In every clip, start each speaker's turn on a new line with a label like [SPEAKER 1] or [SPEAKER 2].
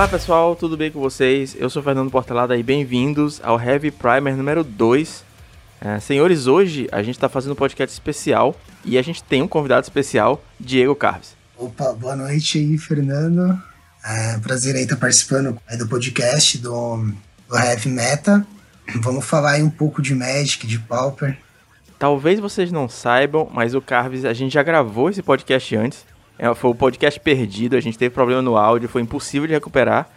[SPEAKER 1] Olá pessoal, tudo bem com vocês? Eu sou Fernando Portelada e bem-vindos ao Heavy Primer número 2. É, senhores, hoje a gente está fazendo um podcast especial e a gente tem um convidado especial, Diego Carves.
[SPEAKER 2] Opa, boa noite aí, Fernando. É prazer aí estar participando do podcast do, do Heavy Meta. Vamos falar aí um pouco de Magic, de Pauper.
[SPEAKER 1] Talvez vocês não saibam, mas o Carves, a gente já gravou esse podcast antes. É, foi o podcast perdido, a gente teve problema no áudio, foi impossível de recuperar.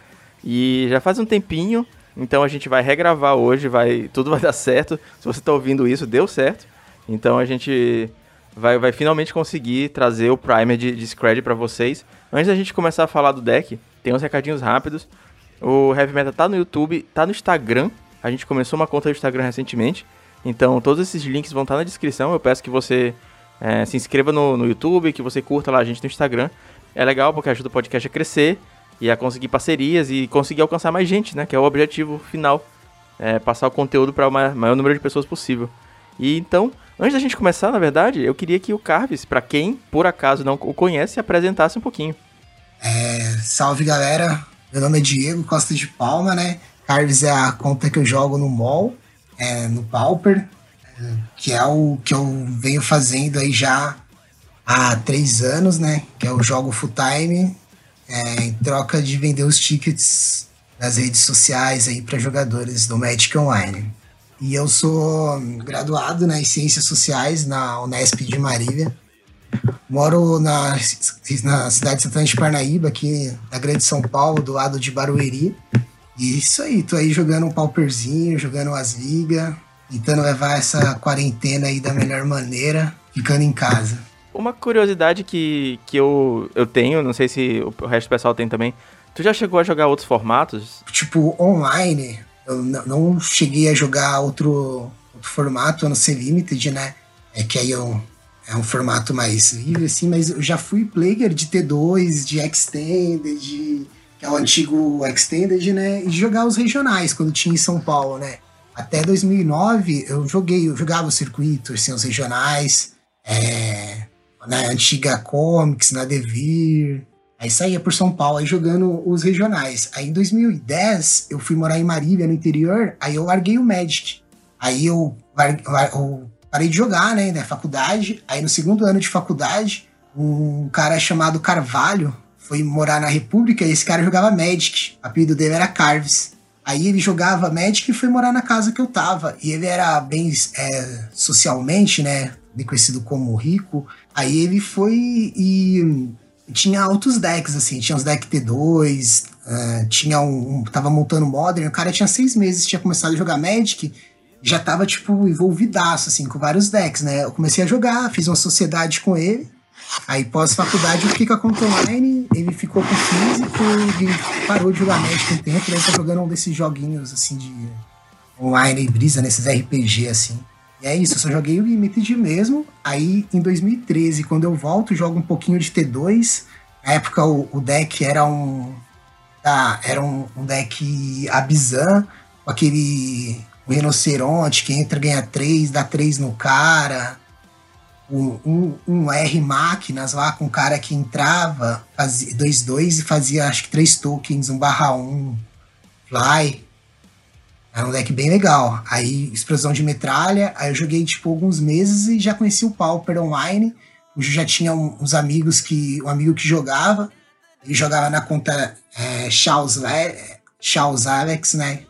[SPEAKER 1] E já faz um tempinho, então a gente vai regravar hoje, vai tudo vai dar certo. Se você está ouvindo isso, deu certo. Então a gente vai, vai finalmente conseguir trazer o primer de, de Scred para vocês. Antes da gente começar a falar do deck, tem uns recadinhos rápidos. O Heavy Metal tá no YouTube, tá no Instagram. A gente começou uma conta do Instagram recentemente. Então todos esses links vão estar tá na descrição. Eu peço que você é, se inscreva no, no YouTube, que você curta lá a gente no Instagram. É legal porque ajuda o podcast a crescer e a conseguir parcerias e conseguir alcançar mais gente, né? Que é o objetivo final. É passar o conteúdo para o maior número de pessoas possível. E então, antes da gente começar, na verdade, eu queria que o Carves, para quem por acaso não o conhece, apresentasse um pouquinho.
[SPEAKER 2] É, salve galera, meu nome é Diego Costa de Palma, né? Carves é a conta que eu jogo no MOL, é, no Pauper que é o que eu venho fazendo aí já há três anos, né? Que é o jogo full time, é, em troca de vender os tickets nas redes sociais aí para jogadores do Magic Online. E eu sou graduado né, em Ciências Sociais na Unesp de Marília. Moro na, na cidade de Santana de Parnaíba, aqui na Grande São Paulo, do lado de Barueri. E isso aí, tô aí jogando um pauperzinho, jogando as ligas, tentando levar essa quarentena aí da melhor maneira, ficando em casa.
[SPEAKER 1] Uma curiosidade que, que eu, eu tenho, não sei se o resto do pessoal tem também. Tu já chegou a jogar outros formatos?
[SPEAKER 2] Tipo, online, eu não cheguei a jogar outro, outro formato, a não ser Limited, né? É que aí eu, é um formato mais livre, assim, mas eu já fui player de T2, de Extended, de, que é o antigo Extended, né? E jogar os regionais, quando tinha em São Paulo, né? Até 2009 eu joguei, eu jogava o circuito, assim, os regionais, é, na antiga Comics, na Devir. Aí saía por São Paulo aí jogando os regionais. Aí em 2010 eu fui morar em Marília, no interior, aí eu larguei o Magic. Aí eu, eu parei de jogar, né, na faculdade. Aí no segundo ano de faculdade, um cara chamado Carvalho foi morar na República e esse cara jogava Magic. O apelido dele era Carves. Aí ele jogava Magic e foi morar na casa que eu tava. E ele era bem é, socialmente, né? Conhecido como rico. Aí ele foi e tinha altos decks, assim. Tinha os decks T2, uh, tinha um, um. Tava montando Modern. O cara tinha seis meses, tinha começado a jogar Magic. Já tava, tipo, envolvidaço, assim, com vários decks, né? Eu comecei a jogar, fiz uma sociedade com ele. Aí pós-faculdade fiquei com online, ele ficou com físico, ele parou de jogar Magic um tempo, daí tá jogando um desses joguinhos assim de online brisa, nesses RPG assim. E é isso, eu só joguei o Limited mesmo. Aí em 2013, quando eu volto, jogo um pouquinho de T2. Na época o, o deck era um. Ah, era um, um deck Abizan, com aquele rinoceronte que entra, ganha 3, dá 3 no cara um, um, R máquinas lá com um cara que entrava, fazia 2-2 e fazia acho que três tokens, um barra 1, fly. Era um deck bem legal. Aí, explosão de metralha. Aí eu joguei tipo alguns meses e já conheci o Pauper online. Eu já tinha uns amigos que. Um amigo que jogava. Ele jogava na conta é, Charles, Charles Alex, né?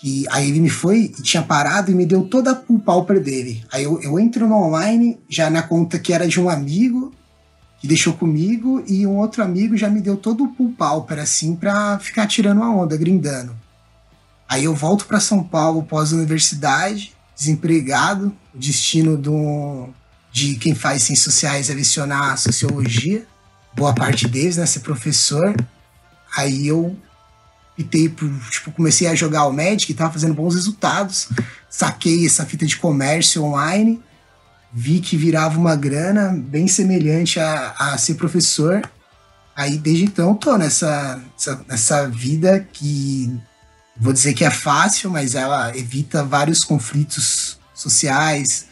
[SPEAKER 2] Que aí ele me foi e tinha parado e me deu toda o pauper dele. Aí eu, eu entro no online, já na conta que era de um amigo, que deixou comigo, e um outro amigo já me deu todo o pauper, assim, pra ficar tirando a onda, grindando. Aí eu volto para São Paulo pós-universidade, desempregado, destino do, de quem faz ciências sociais é lecionar sociologia, boa parte deles, né, ser professor. Aí eu optei por, tipo, comecei a jogar o Magic, tava fazendo bons resultados, saquei essa fita de comércio online, vi que virava uma grana bem semelhante a, a ser professor. Aí desde então tô nessa, nessa, nessa vida que vou dizer que é fácil, mas ela evita vários conflitos sociais,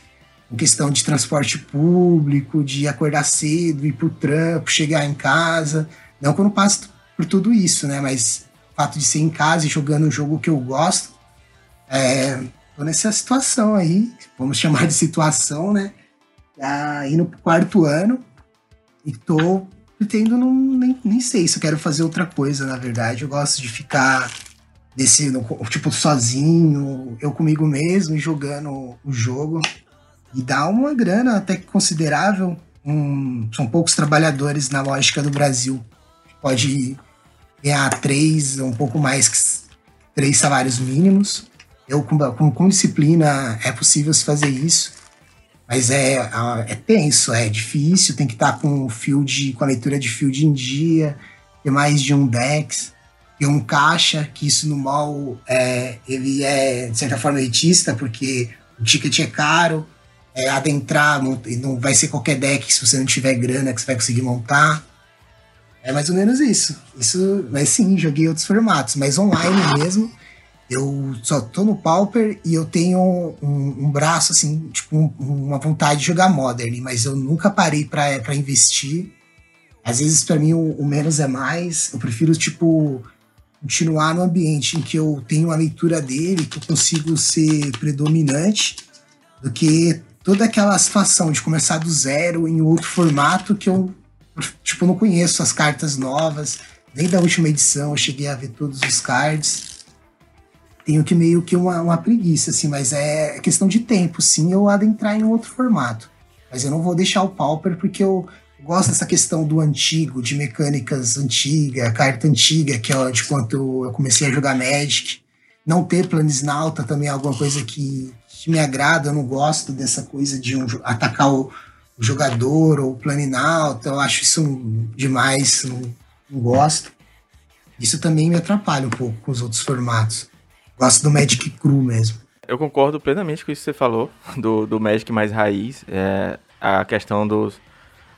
[SPEAKER 2] em questão de transporte público, de acordar cedo, ir pro trampo, chegar em casa. Não que eu não passe por tudo isso, né? Mas fato de ser em casa e jogando um jogo que eu gosto, é, tô nessa situação aí, vamos chamar de situação, né? Tá indo pro quarto ano e tô pretendo não nem, nem sei se eu quero fazer outra coisa, na verdade. Eu gosto de ficar desse tipo sozinho, eu comigo mesmo e jogando o jogo e dá uma grana até que considerável. Um, são poucos trabalhadores na lógica do Brasil. Pode ganhar três, um pouco mais que três salários mínimos. Eu, com, com, com disciplina, é possível se fazer isso. Mas é, é tenso, é difícil, tem que estar com o field, com a leitura de field em dia, ter mais de um DEX, ter um caixa, que isso no mall é, ele é, de certa forma, elitista, porque o ticket é caro, é, adentrar, não vai ser qualquer deck se você não tiver grana que você vai conseguir montar. É mais ou menos isso. Isso, mas sim, joguei outros formatos, mas online mesmo. Eu só tô no Pauper e eu tenho um, um braço, assim, tipo, um, uma vontade de jogar Modern, mas eu nunca parei para investir. Às vezes, para mim, o, o, menos é mais. Eu prefiro, tipo, continuar no ambiente em que eu tenho a leitura dele, que eu consigo ser predominante, do que toda aquela situação de começar do zero em outro formato que eu, tipo, não conheço as cartas novas. Nem da última edição eu cheguei a ver todos os cards. Tenho que meio que uma, uma preguiça, assim, mas é questão de tempo, sim, eu adentrar em outro formato. Mas eu não vou deixar o Pauper porque eu gosto dessa questão do antigo, de mecânicas antigas, carta antiga, que é de quanto eu comecei a jogar Magic. Não ter Planisnauta também é alguma coisa que que me agrada, eu não gosto dessa coisa de um, atacar o, o jogador ou o planinalto, eu acho isso demais, não, não, gosto. Isso também me atrapalha um pouco com os outros formatos. Gosto do Magic Cru mesmo.
[SPEAKER 1] Eu concordo plenamente com isso que você falou, do, do Magic mais raiz, é, a questão dos,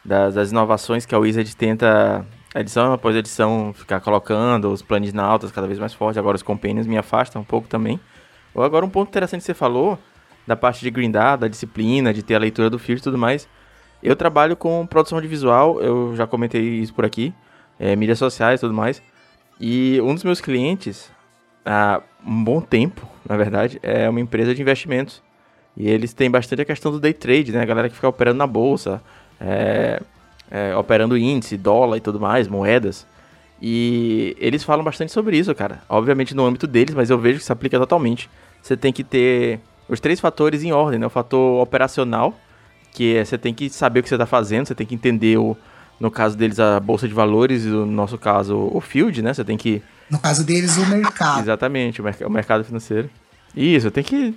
[SPEAKER 1] das, das inovações que a Wizard tenta edição após edição ficar colocando os planos nautas cada vez mais fortes, agora os companions me afastam um pouco também. Agora um ponto interessante que você falou da parte de grindar, da disciplina, de ter a leitura do field e tudo mais. Eu trabalho com produção de visual, eu já comentei isso por aqui, é, mídias sociais e tudo mais. E um dos meus clientes, há um bom tempo, na verdade, é uma empresa de investimentos. E eles têm bastante a questão do day trade, né? A galera que fica operando na bolsa, é, é, operando índice, dólar e tudo mais, moedas. E eles falam bastante sobre isso, cara. Obviamente no âmbito deles, mas eu vejo que se aplica totalmente. Você tem que ter os três fatores em ordem, né? O fator operacional, que é, você tem que saber o que você está fazendo, você tem que entender o, no caso deles a bolsa de valores e no nosso caso o field, né? Você tem que
[SPEAKER 2] no caso deles o mercado.
[SPEAKER 1] Exatamente, o, merc o mercado financeiro. Isso, tem que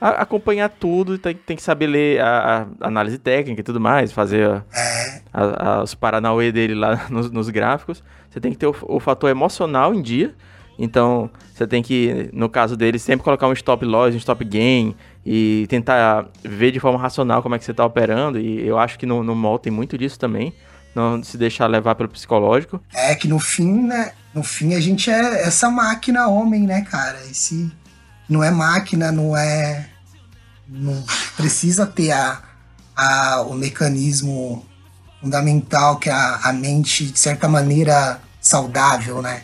[SPEAKER 1] acompanhar tudo, tem, tem que saber ler a, a, análise técnica e tudo mais, fazer é. a, os paranauê dele lá nos, nos, gráficos. Você tem que ter o, o fator emocional em dia, então, você tem que, no caso dele, sempre colocar um stop loss, um stop gain e tentar ver de forma racional como é que você está operando. E eu acho que no, no mall tem muito disso também. Não se deixar levar pelo psicológico.
[SPEAKER 2] É que no fim, né? No fim a gente é essa máquina homem, né, cara? Esse não é máquina, não é. Não precisa ter a, a, o mecanismo fundamental que é a, a mente, de certa maneira, saudável, né?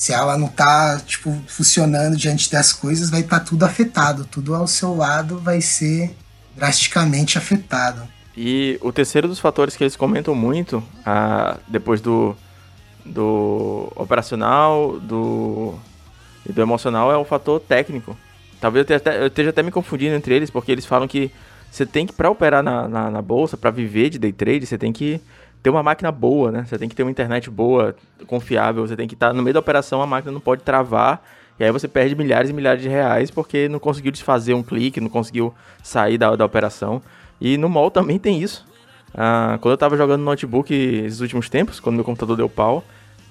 [SPEAKER 2] Se ela não tá, tipo, funcionando diante das coisas, vai estar tá tudo afetado. Tudo ao seu lado vai ser drasticamente afetado.
[SPEAKER 1] E o terceiro dos fatores que eles comentam muito, ah, depois do, do operacional do, e do emocional, é o fator técnico. Talvez eu, até, eu esteja até me confundindo entre eles, porque eles falam que você tem que, para operar na, na, na bolsa, para viver de day trade, você tem que ter uma máquina boa, né? Você tem que ter uma internet boa, confiável, você tem que estar tá, no meio da operação, a máquina não pode travar, e aí você perde milhares e milhares de reais porque não conseguiu desfazer um clique, não conseguiu sair da, da operação. E no mall também tem isso. Ah, quando eu estava jogando no notebook esses últimos tempos, quando meu computador deu pau,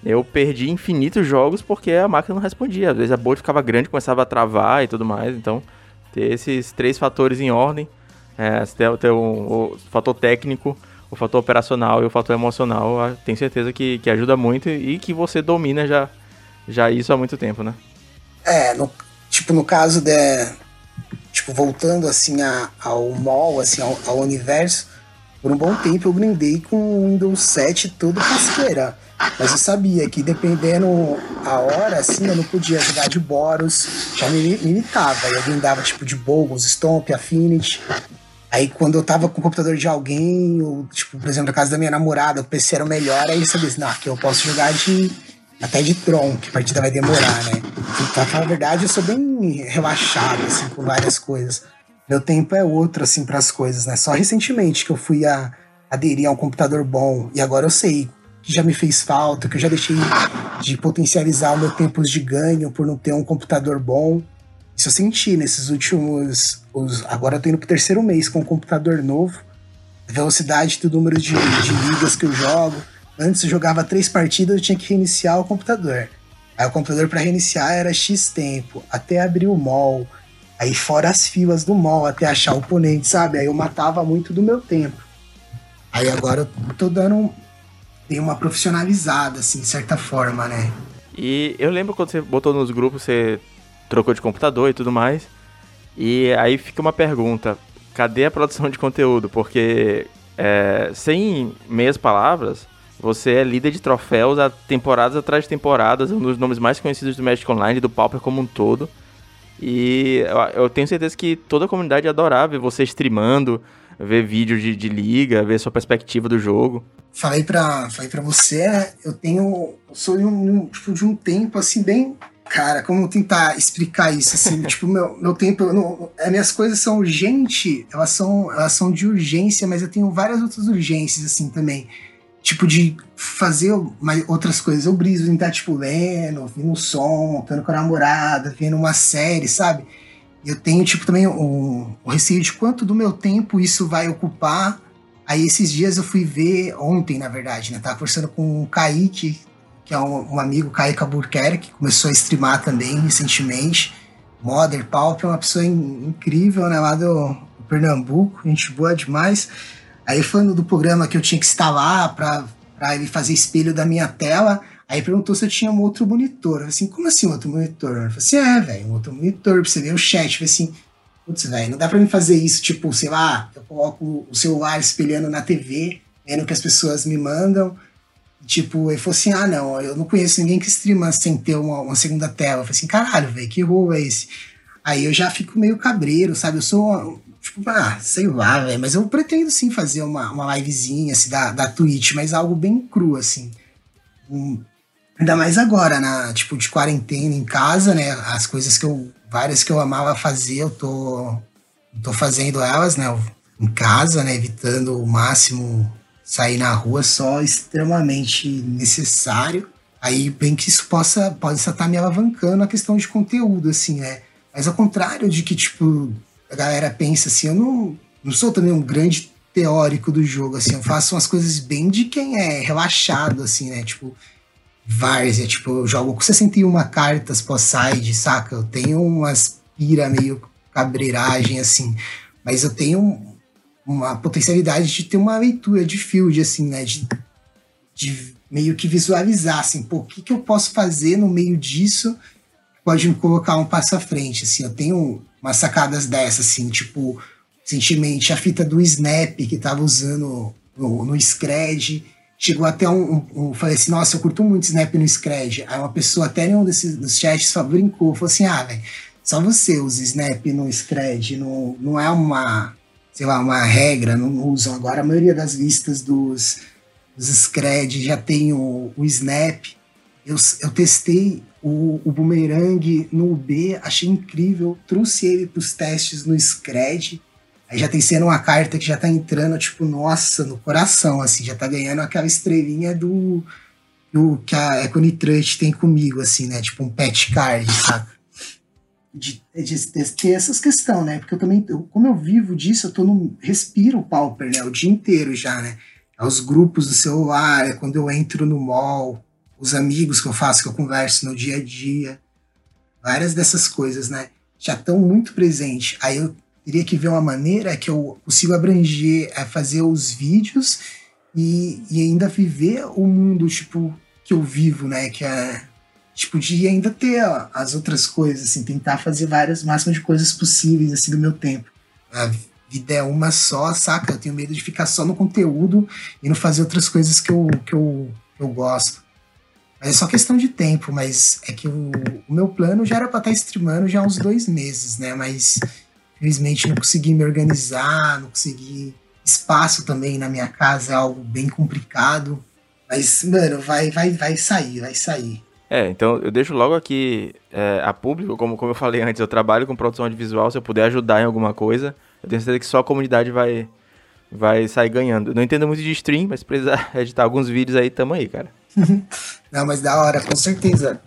[SPEAKER 1] eu perdi infinitos jogos porque a máquina não respondia. Às vezes a bolha ficava grande, começava a travar e tudo mais. Então, ter esses três fatores em ordem, é, ter, ter o fator técnico, o fator operacional e o fator emocional, tenho certeza que, que ajuda muito e que você domina já, já isso há muito tempo, né?
[SPEAKER 2] É, no, tipo, no caso de. Tipo, voltando assim a, ao mall, assim, ao, ao universo, por um bom tempo eu grindei com o Windows 7 todo casqueira. Mas eu sabia que dependendo a hora, assim, eu não podia jogar de Boros, já me limitava. Eu grindava tipo de Bogos, Stomp, Affinity. Aí quando eu tava com o computador de alguém, ou, tipo, por exemplo, na casa da minha namorada, o PC era o melhor, aí eu sabia assim, não, aqui eu posso jogar de até de Tron, que a partida vai demorar, né? Então, pra falar a verdade, eu sou bem relaxado, assim, com várias coisas. Meu tempo é outro, assim, para as coisas, né? Só recentemente que eu fui a, aderir a um computador bom, e agora eu sei que já me fez falta, que eu já deixei de potencializar o meu tempo de ganho por não ter um computador bom. Isso eu senti nesses últimos. Os, agora eu tô indo pro terceiro mês com um computador novo. Velocidade do número de, de ligas que eu jogo. Antes eu jogava três partidas, eu tinha que reiniciar o computador. Aí o computador para reiniciar era X tempo, até abrir o mall. Aí fora as filas do mall, até achar o oponente, sabe? Aí eu matava muito do meu tempo. Aí agora eu tô dando tem uma profissionalizada, assim, de certa forma, né?
[SPEAKER 1] E eu lembro quando você botou nos grupos, você trocou de computador e tudo mais. E aí fica uma pergunta: cadê a produção de conteúdo? Porque, é, sem meias palavras, você é líder de troféus há temporadas atrás de temporadas, um dos nomes mais conhecidos do Magic Online, do Pauper como um todo. E eu tenho certeza que toda a comunidade adorava ver você streamando, ver vídeo de, de liga, ver sua perspectiva do jogo.
[SPEAKER 2] Falei pra, falei pra você, eu tenho. Eu sou de um, tipo, de um tempo assim, bem Cara, como tentar explicar isso? Assim, tipo, meu, meu tempo. Não, as minhas coisas são urgentes, elas são, elas são de urgência, mas eu tenho várias outras urgências, assim, também. Tipo, de fazer outras coisas. Eu briso em estar, tipo, lendo, ouvindo um som, estando com a namorada, vendo uma série, sabe? Eu tenho, tipo, também o, o receio de quanto do meu tempo isso vai ocupar. Aí, esses dias eu fui ver, ontem, na verdade, né? Tava conversando com o Kaique, que é um, um amigo, Kaique Albuquerque, que começou a streamar também recentemente. Modern Pauper é uma pessoa in, incrível, né, lá do, do, Pernambuco, gente boa demais. Aí falando do programa que eu tinha que instalar para ele fazer espelho da minha tela, aí perguntou se eu tinha um outro monitor. Eu falei assim, como assim outro monitor? Eu falei assim, é, velho, um outro monitor pra você ver o chat. Eu falei assim, putz, velho, não dá pra mim fazer isso, tipo, sei lá, eu coloco o celular espelhando na TV, vendo que as pessoas me mandam, Tipo, ele falou assim: ah, não, eu não conheço ninguém que streama sem ter uma, uma segunda tela. Eu falei assim: caralho, velho, que rolo é esse? Aí eu já fico meio cabreiro, sabe? Eu sou, tipo, ah, sei lá, velho, mas eu pretendo sim fazer uma, uma livezinha assim, da, da Twitch, mas algo bem cru, assim. Um, ainda mais agora, na, tipo, de quarentena em casa, né? As coisas que eu, várias que eu amava fazer, eu tô, tô fazendo elas, né? Em casa, né? Evitando o máximo sair na rua só extremamente necessário. Aí, bem que isso possa, pode estar tá me alavancando a questão de conteúdo, assim, né? Mas ao contrário de que, tipo, a galera pensa assim, eu não, não sou também um grande teórico do jogo, assim, eu faço umas coisas bem de quem é relaxado, assim, né? Tipo, várzea, tipo, eu jogo com 61 cartas pós-side, saca? Eu tenho umas pira meio cabreiragem, assim, mas eu tenho uma potencialidade de ter uma leitura de field, assim, né? De, de meio que visualizar, assim, pô, o que, que eu posso fazer no meio disso que pode me colocar um passo à frente, assim. Eu tenho umas sacadas dessas, assim, tipo, recentemente a fita do Snap que tava usando no, no Scred, chegou até um, um, um, Falei assim, nossa, eu curto muito Snap no Scred. Aí uma pessoa até em um desses dos chats brincou, falou assim, ah, velho, só você usa Snap no Scred, não, não é uma sei lá, uma regra, não usam. Agora a maioria das listas dos, dos Scred já tem o, o Snap. Eu, eu testei o, o Boomerang no UB, achei incrível, trouxe ele para os testes no Scred. Aí já tem sendo uma carta que já tá entrando, tipo, nossa, no coração, assim, já tá ganhando aquela estrelinha do, do que a Econitrust tem comigo, assim, né? Tipo um pet card, saca? De, de, de, ter essas questões, né? Porque eu também, eu, como eu vivo disso, eu tô no. respiro o Pauper, né? O dia inteiro já, né? É os grupos do celular, é quando eu entro no mall, os amigos que eu faço, que eu converso no dia a dia. Várias dessas coisas, né? Já estão muito presentes. Aí eu teria que ver uma maneira que eu consigo abranger, é fazer os vídeos e, e ainda viver o mundo, tipo, que eu vivo, né? Que é tipo, de ainda ter ó, as outras coisas, assim, tentar fazer várias, máximas de coisas possíveis, assim, do meu tempo. vida é uma só, saca? Eu tenho medo de ficar só no conteúdo e não fazer outras coisas que eu, que eu, eu gosto. Mas é só questão de tempo, mas é que o, o meu plano já era pra estar tá streamando já há uns dois meses, né? Mas infelizmente não consegui me organizar, não consegui. Espaço também na minha casa é algo bem complicado. Mas, mano, vai, vai, vai sair, vai sair.
[SPEAKER 1] É, então eu deixo logo aqui é, a público, como, como eu falei antes, eu trabalho com produção audiovisual, se eu puder ajudar em alguma coisa, eu tenho certeza que só a comunidade vai, vai sair ganhando. não entendo muito de stream, mas se precisar editar alguns vídeos aí, tamo aí, cara.
[SPEAKER 2] Não, mas da hora, com certeza.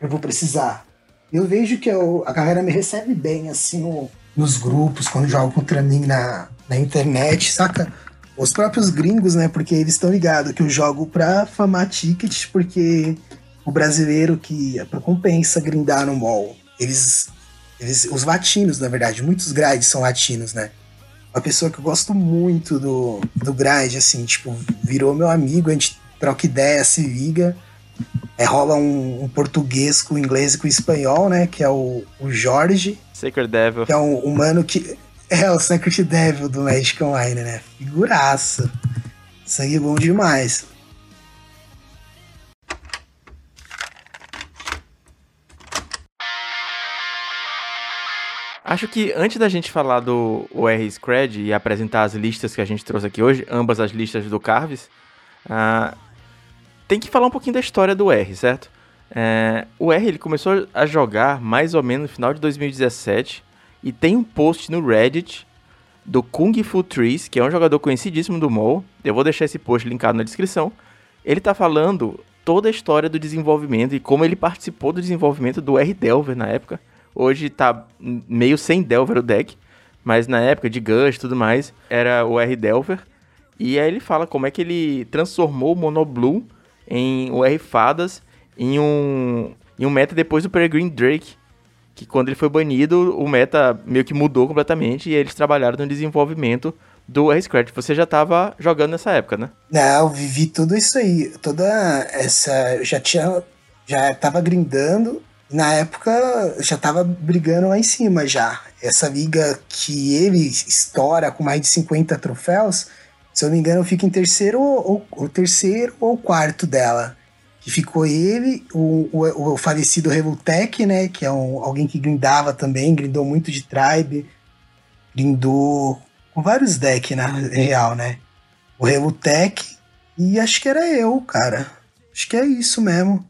[SPEAKER 2] Eu vou precisar. Eu vejo que eu, a galera me recebe bem, assim, no, nos grupos, quando jogo contra mim na, na internet, saca? Os próprios gringos, né? Porque eles estão ligados que eu jogo pra famar tickets, porque o brasileiro que compensa grindar no mall. Eles, eles. Os latinos, na verdade, muitos grades são latinos, né? Uma pessoa que eu gosto muito do, do grade, assim, tipo, virou meu amigo, a gente troca ideia, se liga. É, rola um, um, português com inglês e com espanhol, né? Que é o, o Jorge.
[SPEAKER 1] Sacred Devil.
[SPEAKER 2] Que é um humano que. É o Sacred Devil do Magic Online, né? Figuraça. Sangue bom demais.
[SPEAKER 1] Acho que antes da gente falar do OR Scred e apresentar as listas que a gente trouxe aqui hoje, ambas as listas do Carves, uh, tem que falar um pouquinho da história do R, certo? É, o R ele começou a jogar mais ou menos no final de 2017 e tem um post no Reddit do Kung Fu Trees, que é um jogador conhecidíssimo do MOL. Eu vou deixar esse post linkado na descrição. Ele tá falando toda a história do desenvolvimento e como ele participou do desenvolvimento do R Delver na época. Hoje tá meio sem Delver o deck, mas na época de Gush e tudo mais, era o R Delver. E aí ele fala como é que ele transformou o Mono Blue em o R Fadas em um, em um meta depois do Peregrine Drake. Que quando ele foi banido, o meta meio que mudou completamente e eles trabalharam no desenvolvimento do R-Scratch. Você já estava jogando nessa época, né?
[SPEAKER 2] Não, eu vivi tudo isso aí. Toda essa. Eu já tinha. Já tava grindando. Na época, já tava brigando lá em cima já. Essa liga que ele estoura com mais de 50 troféus se eu não me engano, fica em terceiro ou, ou terceiro ou quarto dela. Que ficou ele, o, o, o falecido Revoltec, né? Que é um, alguém que grindava também, grindou muito de tribe, grindou com vários decks, na real, né? O Revoltec e acho que era eu, cara. Acho que é isso mesmo.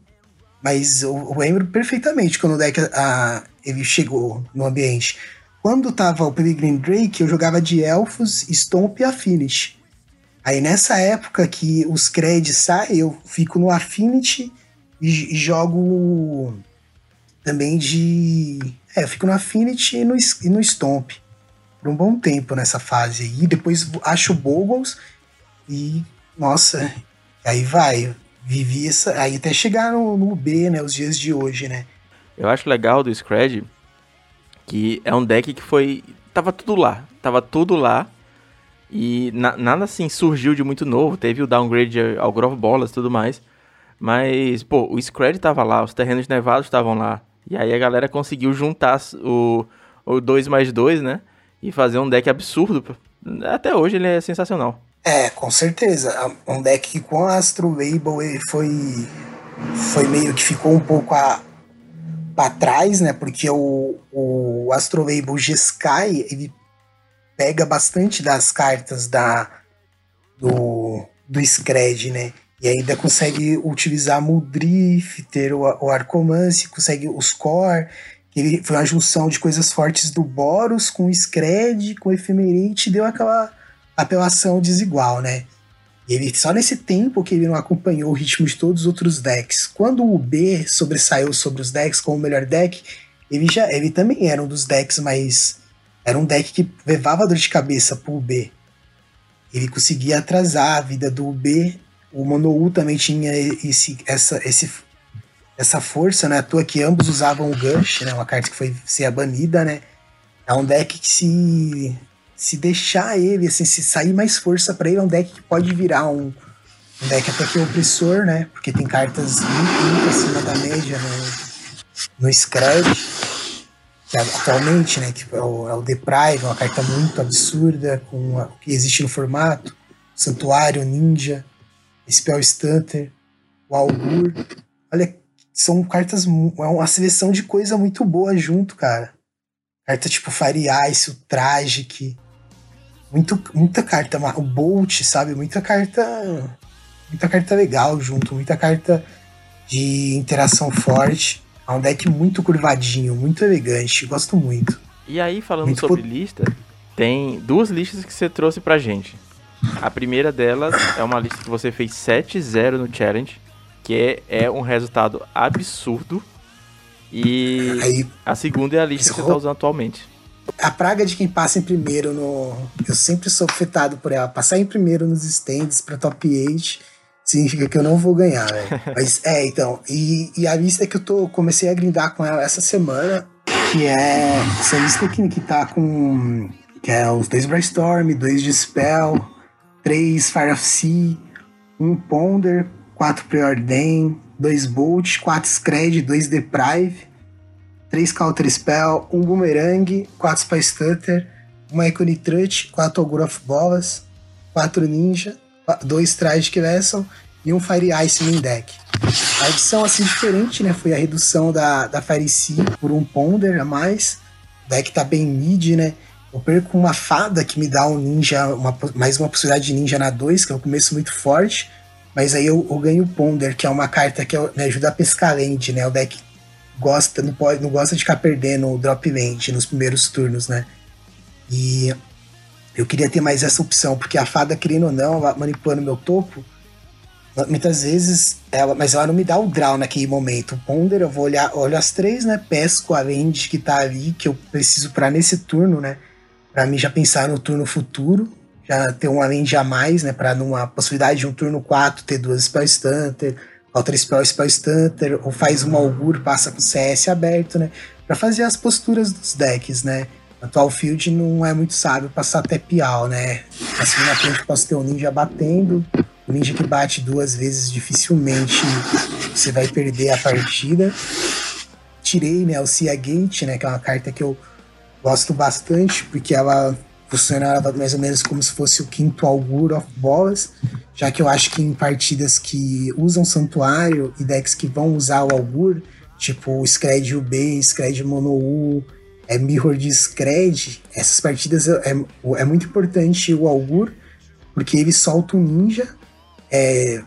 [SPEAKER 2] Mas eu, eu lembro perfeitamente quando o deck a, ele chegou no ambiente. Quando tava o Peregrine Drake, eu jogava de Elfos, Stomp e Affinity. Aí nessa época que os créditos saem, eu fico no Affinity e, e jogo também de. É, eu fico no Affinity e no, e no Stomp por um bom tempo nessa fase aí. Depois acho Boggles e. Nossa, aí vai. Vivi essa. Aí até chegar no, no B, né? Os dias de hoje, né?
[SPEAKER 1] Eu acho legal do Scred que é um deck que foi. Tava tudo lá. Tava tudo lá. E na, nada assim surgiu de muito novo. Teve o downgrade ao Grove Bolas e tudo mais. Mas, pô, o Scred tava lá, os terrenos nevados estavam lá. E aí a galera conseguiu juntar o, o 2 mais 2, né? E fazer um deck absurdo. Até hoje ele é sensacional.
[SPEAKER 2] É, com certeza. Um deck que com Astro Label foi, foi meio que ficou um pouco a, pra trás, né? Porque o, o Astro Label G-Sky, ele pega bastante das cartas da do, do Scred, né? E ainda consegue utilizar Muldrif, ter o, o Arcomance, consegue os Core, ele foi uma junção de coisas fortes do Boros com o Scred, com o Ephemerate, deu aquela apelação desigual, né? Ele só nesse tempo que ele não acompanhou o ritmo de todos os outros decks. Quando o B sobressaiu sobre os decks como o melhor deck, ele já ele também era um dos decks mais era um deck que levava dor de cabeça pro B. Ele conseguia atrasar a vida do B. O Mono-U também tinha esse, essa, esse, essa força, né? À toa que ambos usavam o Gush, né? Uma carta que foi ser banida, né? É um deck que se, se deixar ele, assim, se sair mais força para ele, é um deck que pode virar um, um deck até que opressor, né? Porque tem cartas muito, muito acima da média no, no Scred. que atualmente, né, que é o, é o Deprive, uma carta muito absurda, com o que existe no formato, Santuário, Ninja, Spell Stunter, o Augur. Olha, são cartas, é uma seleção de coisa muito boa junto, cara. Carta tipo Fire Ice, o Tragic, muito, muita carta, o Bolt, sabe? Muita carta, muita carta legal junto, muita carta de interação forte. É um deck muito curvadinho, muito elegante, gosto muito.
[SPEAKER 1] E aí, falando muito sobre pot... lista, tem duas listas que você trouxe pra gente. A primeira delas é uma lista que você fez 7-0 no challenge, que é, é um resultado absurdo. E aí, a segunda é a lista que você tá usando atualmente.
[SPEAKER 2] A praga de quem passa em primeiro no. Eu sempre sou afetado por ela. Passar em primeiro nos stands pra top 8 significa que eu não vou ganhar, né? Mas é, então. E, e a lista que eu tô, comecei a grindar com ela essa semana, que é essa lista aqui que tá com. Que é os dois Brainstorm, dois Dispel, três Fire of Sea, um Ponder, quatro Preordain, dois Bolt, quatro Scred, dois Deprive, três Counter Spell, um Boomerang, quatro Spy Stutter, uma Econitrut, quatro Augur of Bolas, quatro Ninja, dois Tragic Vessel e um Fire Ice main deck. A edição assim diferente, né? Foi a redução da, da Fire Sea por um Ponder a mais. O deck tá bem mid, né? Eu perco uma fada que me dá um ninja, uma, mais uma possibilidade de ninja na 2, que é um começo muito forte. Mas aí eu, eu ganho o Ponder, que é uma carta que me ajuda a pescar land, né? O deck gosta, não, pode, não gosta de ficar perdendo o drop land nos primeiros turnos, né? E eu queria ter mais essa opção, porque a fada, querendo ou não, manipulando meu topo, muitas vezes, ela, mas ela não me dá o draw naquele momento. O Ponder, eu vou olhar, olho as três, né? Pesco a land que tá ali, que eu preciso para nesse turno, né? Pra mim já pensar no turno futuro, já ter um land a mais, né? Pra numa possibilidade de um turno 4 ter duas Spell Stunter, outra Spell Spell Stunter, ou faz um Augur, passa com CS aberto, né? Pra fazer as posturas dos decks, né? Atual field não é muito sábio passar até pial, né? Assim na frente posso ter um ninja batendo. O ninja que bate duas vezes dificilmente você vai perder a partida. Tirei, né, o Cia Gate, né, que é uma carta que eu gosto bastante, porque ela funciona mais ou menos como se fosse o quinto Augur of Bolas, já que eu acho que em partidas que usam Santuário e decks que vão usar o Augur, tipo Scred UB, Scred Mono U, é Mirror de Scred, essas partidas é, é, é, muito importante o Augur, porque ele solta um ninja, é,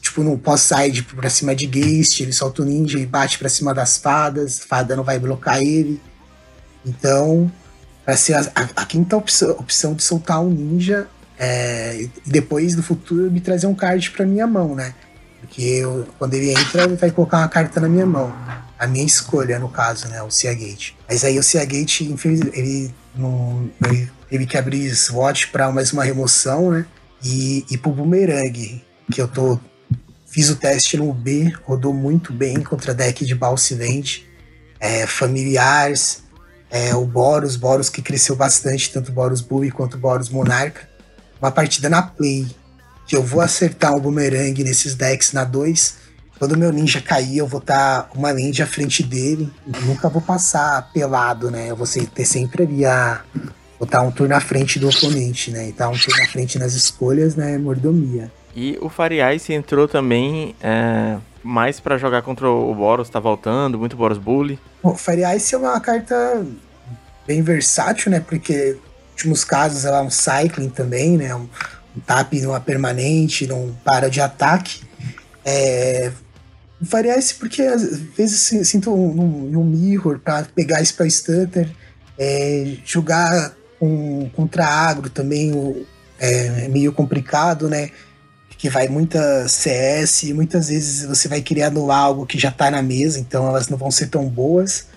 [SPEAKER 2] tipo no pós-side pra cima de Geist, ele solta o ninja e bate pra cima das fadas, fada não vai blocar ele. Então, vai ser a, a, a quinta opção, opção, de soltar um ninja é, e depois do futuro me trazer um card pra minha mão, né? Porque eu, quando ele entra, ele vai colocar uma carta na minha mão a minha escolha, no caso, né? O Seagate. Mas aí o Seagate, infelizmente, ele, ele teve que abrir SWOT para mais uma remoção, né? E, e pro Boomerang, que eu tô. Fiz o teste no B, rodou muito bem contra deck de Balsilente, é, familiares, é, o Boros, Boros que cresceu bastante, tanto Boros Bully quanto Boros Monarca. Uma partida na play, que eu vou acertar o Boomerang nesses decks na 2 quando meu ninja cair, eu vou estar tá uma ninja à frente dele. Eu nunca vou passar pelado, né? Eu vou ter sempre ali a. Vou estar tá um turno à frente do oponente, né? E estar tá um turno à frente nas escolhas, né? Mordomia.
[SPEAKER 1] E o Fariais entrou também é, mais para jogar contra o Boros, tá voltando, muito Boros Bully.
[SPEAKER 2] O Fariais é uma carta bem versátil, né? Porque, nos últimos casos, ela é um cycling também, né? Um, um tap numa permanente, não para de ataque. É, isso porque às vezes sinto um, um mirror para pegar Spell Stutter, é, jogar com, contra agro também é meio complicado, né? Que vai muita CS muitas vezes você vai querer anular algo que já tá na mesa, então elas não vão ser tão boas.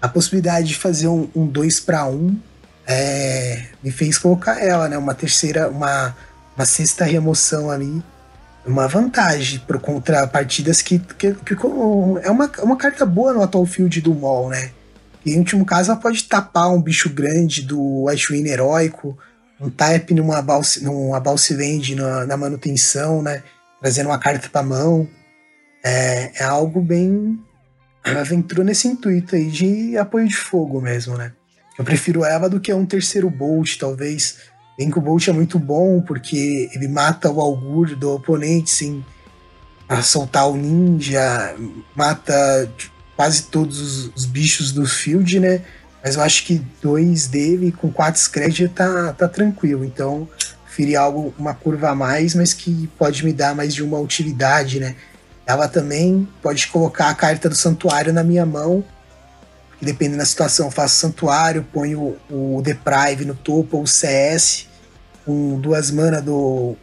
[SPEAKER 2] A possibilidade de fazer um 2 para 1 é, me fez colocar ela, né? Uma terceira, uma, uma sexta remoção ali uma vantagem pro, contra partidas que, que, que, é uma, uma carta boa no atual field do Mol, né? E em último caso ela pode tapar um bicho grande do Ashwin heróico, um tap numa Balse, numa Balse Vende na, na, manutenção, né? Trazendo uma carta pra mão. É, é algo bem. ela entrou nesse intuito aí de apoio de fogo mesmo, né? Eu prefiro ela do que um terceiro Bolt, talvez. Bem que o Bolt é muito bom, porque ele mata o Augur do oponente sem soltar o ninja, mata quase todos os, os, bichos do field, né? Mas eu acho que dois dele com quatro scred tá, tá tranquilo. Então, preferi algo, uma curva a mais, mas que pode me dar mais de uma utilidade, né? Ela também pode colocar a carta do santuário na minha mão. Dependendo da situação, faço santuário, ponho o Deprive no topo ou o CS. Com duas mana do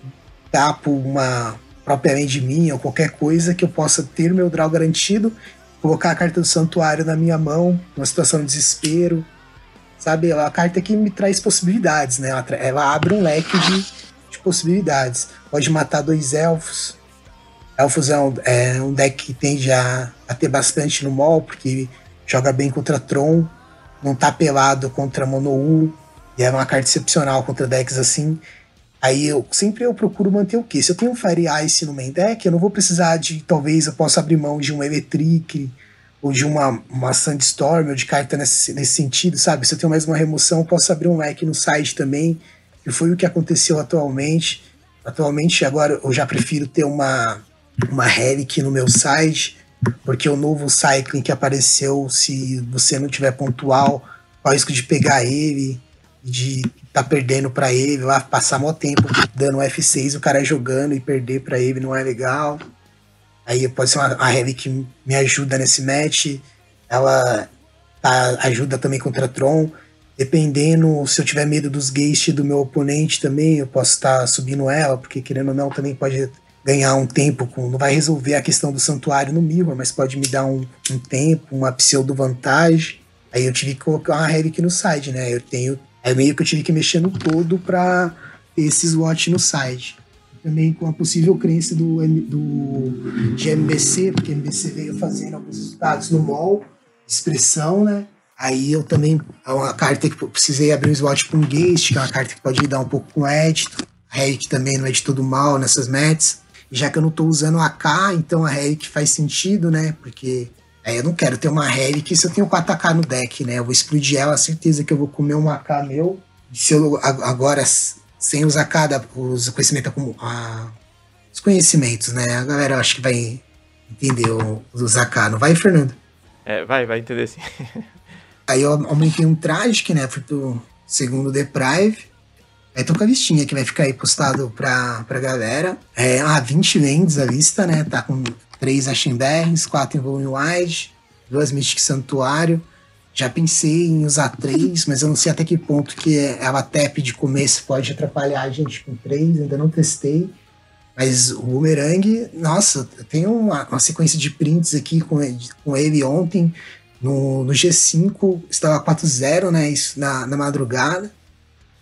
[SPEAKER 2] tapo uma propriamente minha ou qualquer coisa que eu possa ter meu draw garantido, colocar a carta do santuário na minha mão, numa situação de desespero. Sabe, é uma carta que me traz possibilidades, né? Ela, ela abre um leque de, de possibilidades. Pode matar dois elfos, Elfos é um, é um deck que tende a, a, ter bastante no mall, porque joga bem contra Tron, não tá pelado contra Mono e é uma carta excepcional contra decks assim. Aí eu sempre eu procuro manter o quê? Se eu tenho um Fire Ice no main deck, eu não vou precisar de. Talvez eu possa abrir mão de um Electric ou de uma, uma Sandstorm ou de carta nesse, nesse sentido, sabe? Se eu tenho mais uma remoção, eu posso abrir um leque no site também. E foi o que aconteceu atualmente. Atualmente, agora eu já prefiro ter uma uma relic no meu site, porque o novo cycling que apareceu, se você não tiver pontual, o risco de pegar ele, de tá perdendo para ele, lá passar mó tempo dando F6, o cara jogando e perder para ele não é legal. Aí pode ser uma, uma relic que me ajuda nesse match. Ela tá, ajuda também contra Tron. Dependendo, se eu tiver medo dos Geist do meu oponente também, eu posso estar tá subindo ela, porque querendo ou não, também pode ganhar um tempo com. Não vai resolver a questão do santuário no Mirror, mas pode me dar um, um tempo, uma pseudo vantagem. Aí eu tive que colocar uma Relic no side, né? Eu tenho. Aí meio que eu tive que mexer no todo para ter esse SWAT no side. Também com a possível crença do, do, de MBC, porque MBC veio fazendo alguns resultados no mall, expressão, né? Aí eu também. É uma carta que precisei abrir um SWAT com um Geist, que é uma carta que pode lidar um pouco com édito. A Relic também não é de todo mal nessas matches já que eu não estou usando AK, então a Relic faz sentido, né? Porque é, eu não quero ter uma Relic se eu tenho 4AK no deck, né? Eu vou explodir ela, certeza que eu vou comer um AK meu. Se eu agora, sem usar cada os conhecimentos como a, os conhecimentos, né? A galera acho que vai entender os AK, não vai, Fernando?
[SPEAKER 1] É, vai, vai entender sim.
[SPEAKER 2] Aí eu aumentei um Tragic, né? Fui pro segundo Deprive. Aí tô com a listinha que vai ficar aí postado pra, pra galera. É, ah, 20 lentes a lista, né? Tá com 3 Ashenbergs, 4 em Volume Wide, 2 Mystic Santuário. Já pensei em usar 3, mas eu não sei até que ponto que ela tap de começo pode atrapalhar a gente com 3, ainda não testei. Mas o Boomerang, nossa, eu tenho uma, uma sequência de prints aqui com, com ele ontem. No, no G5 estava 4-0, né? Isso na, na madrugada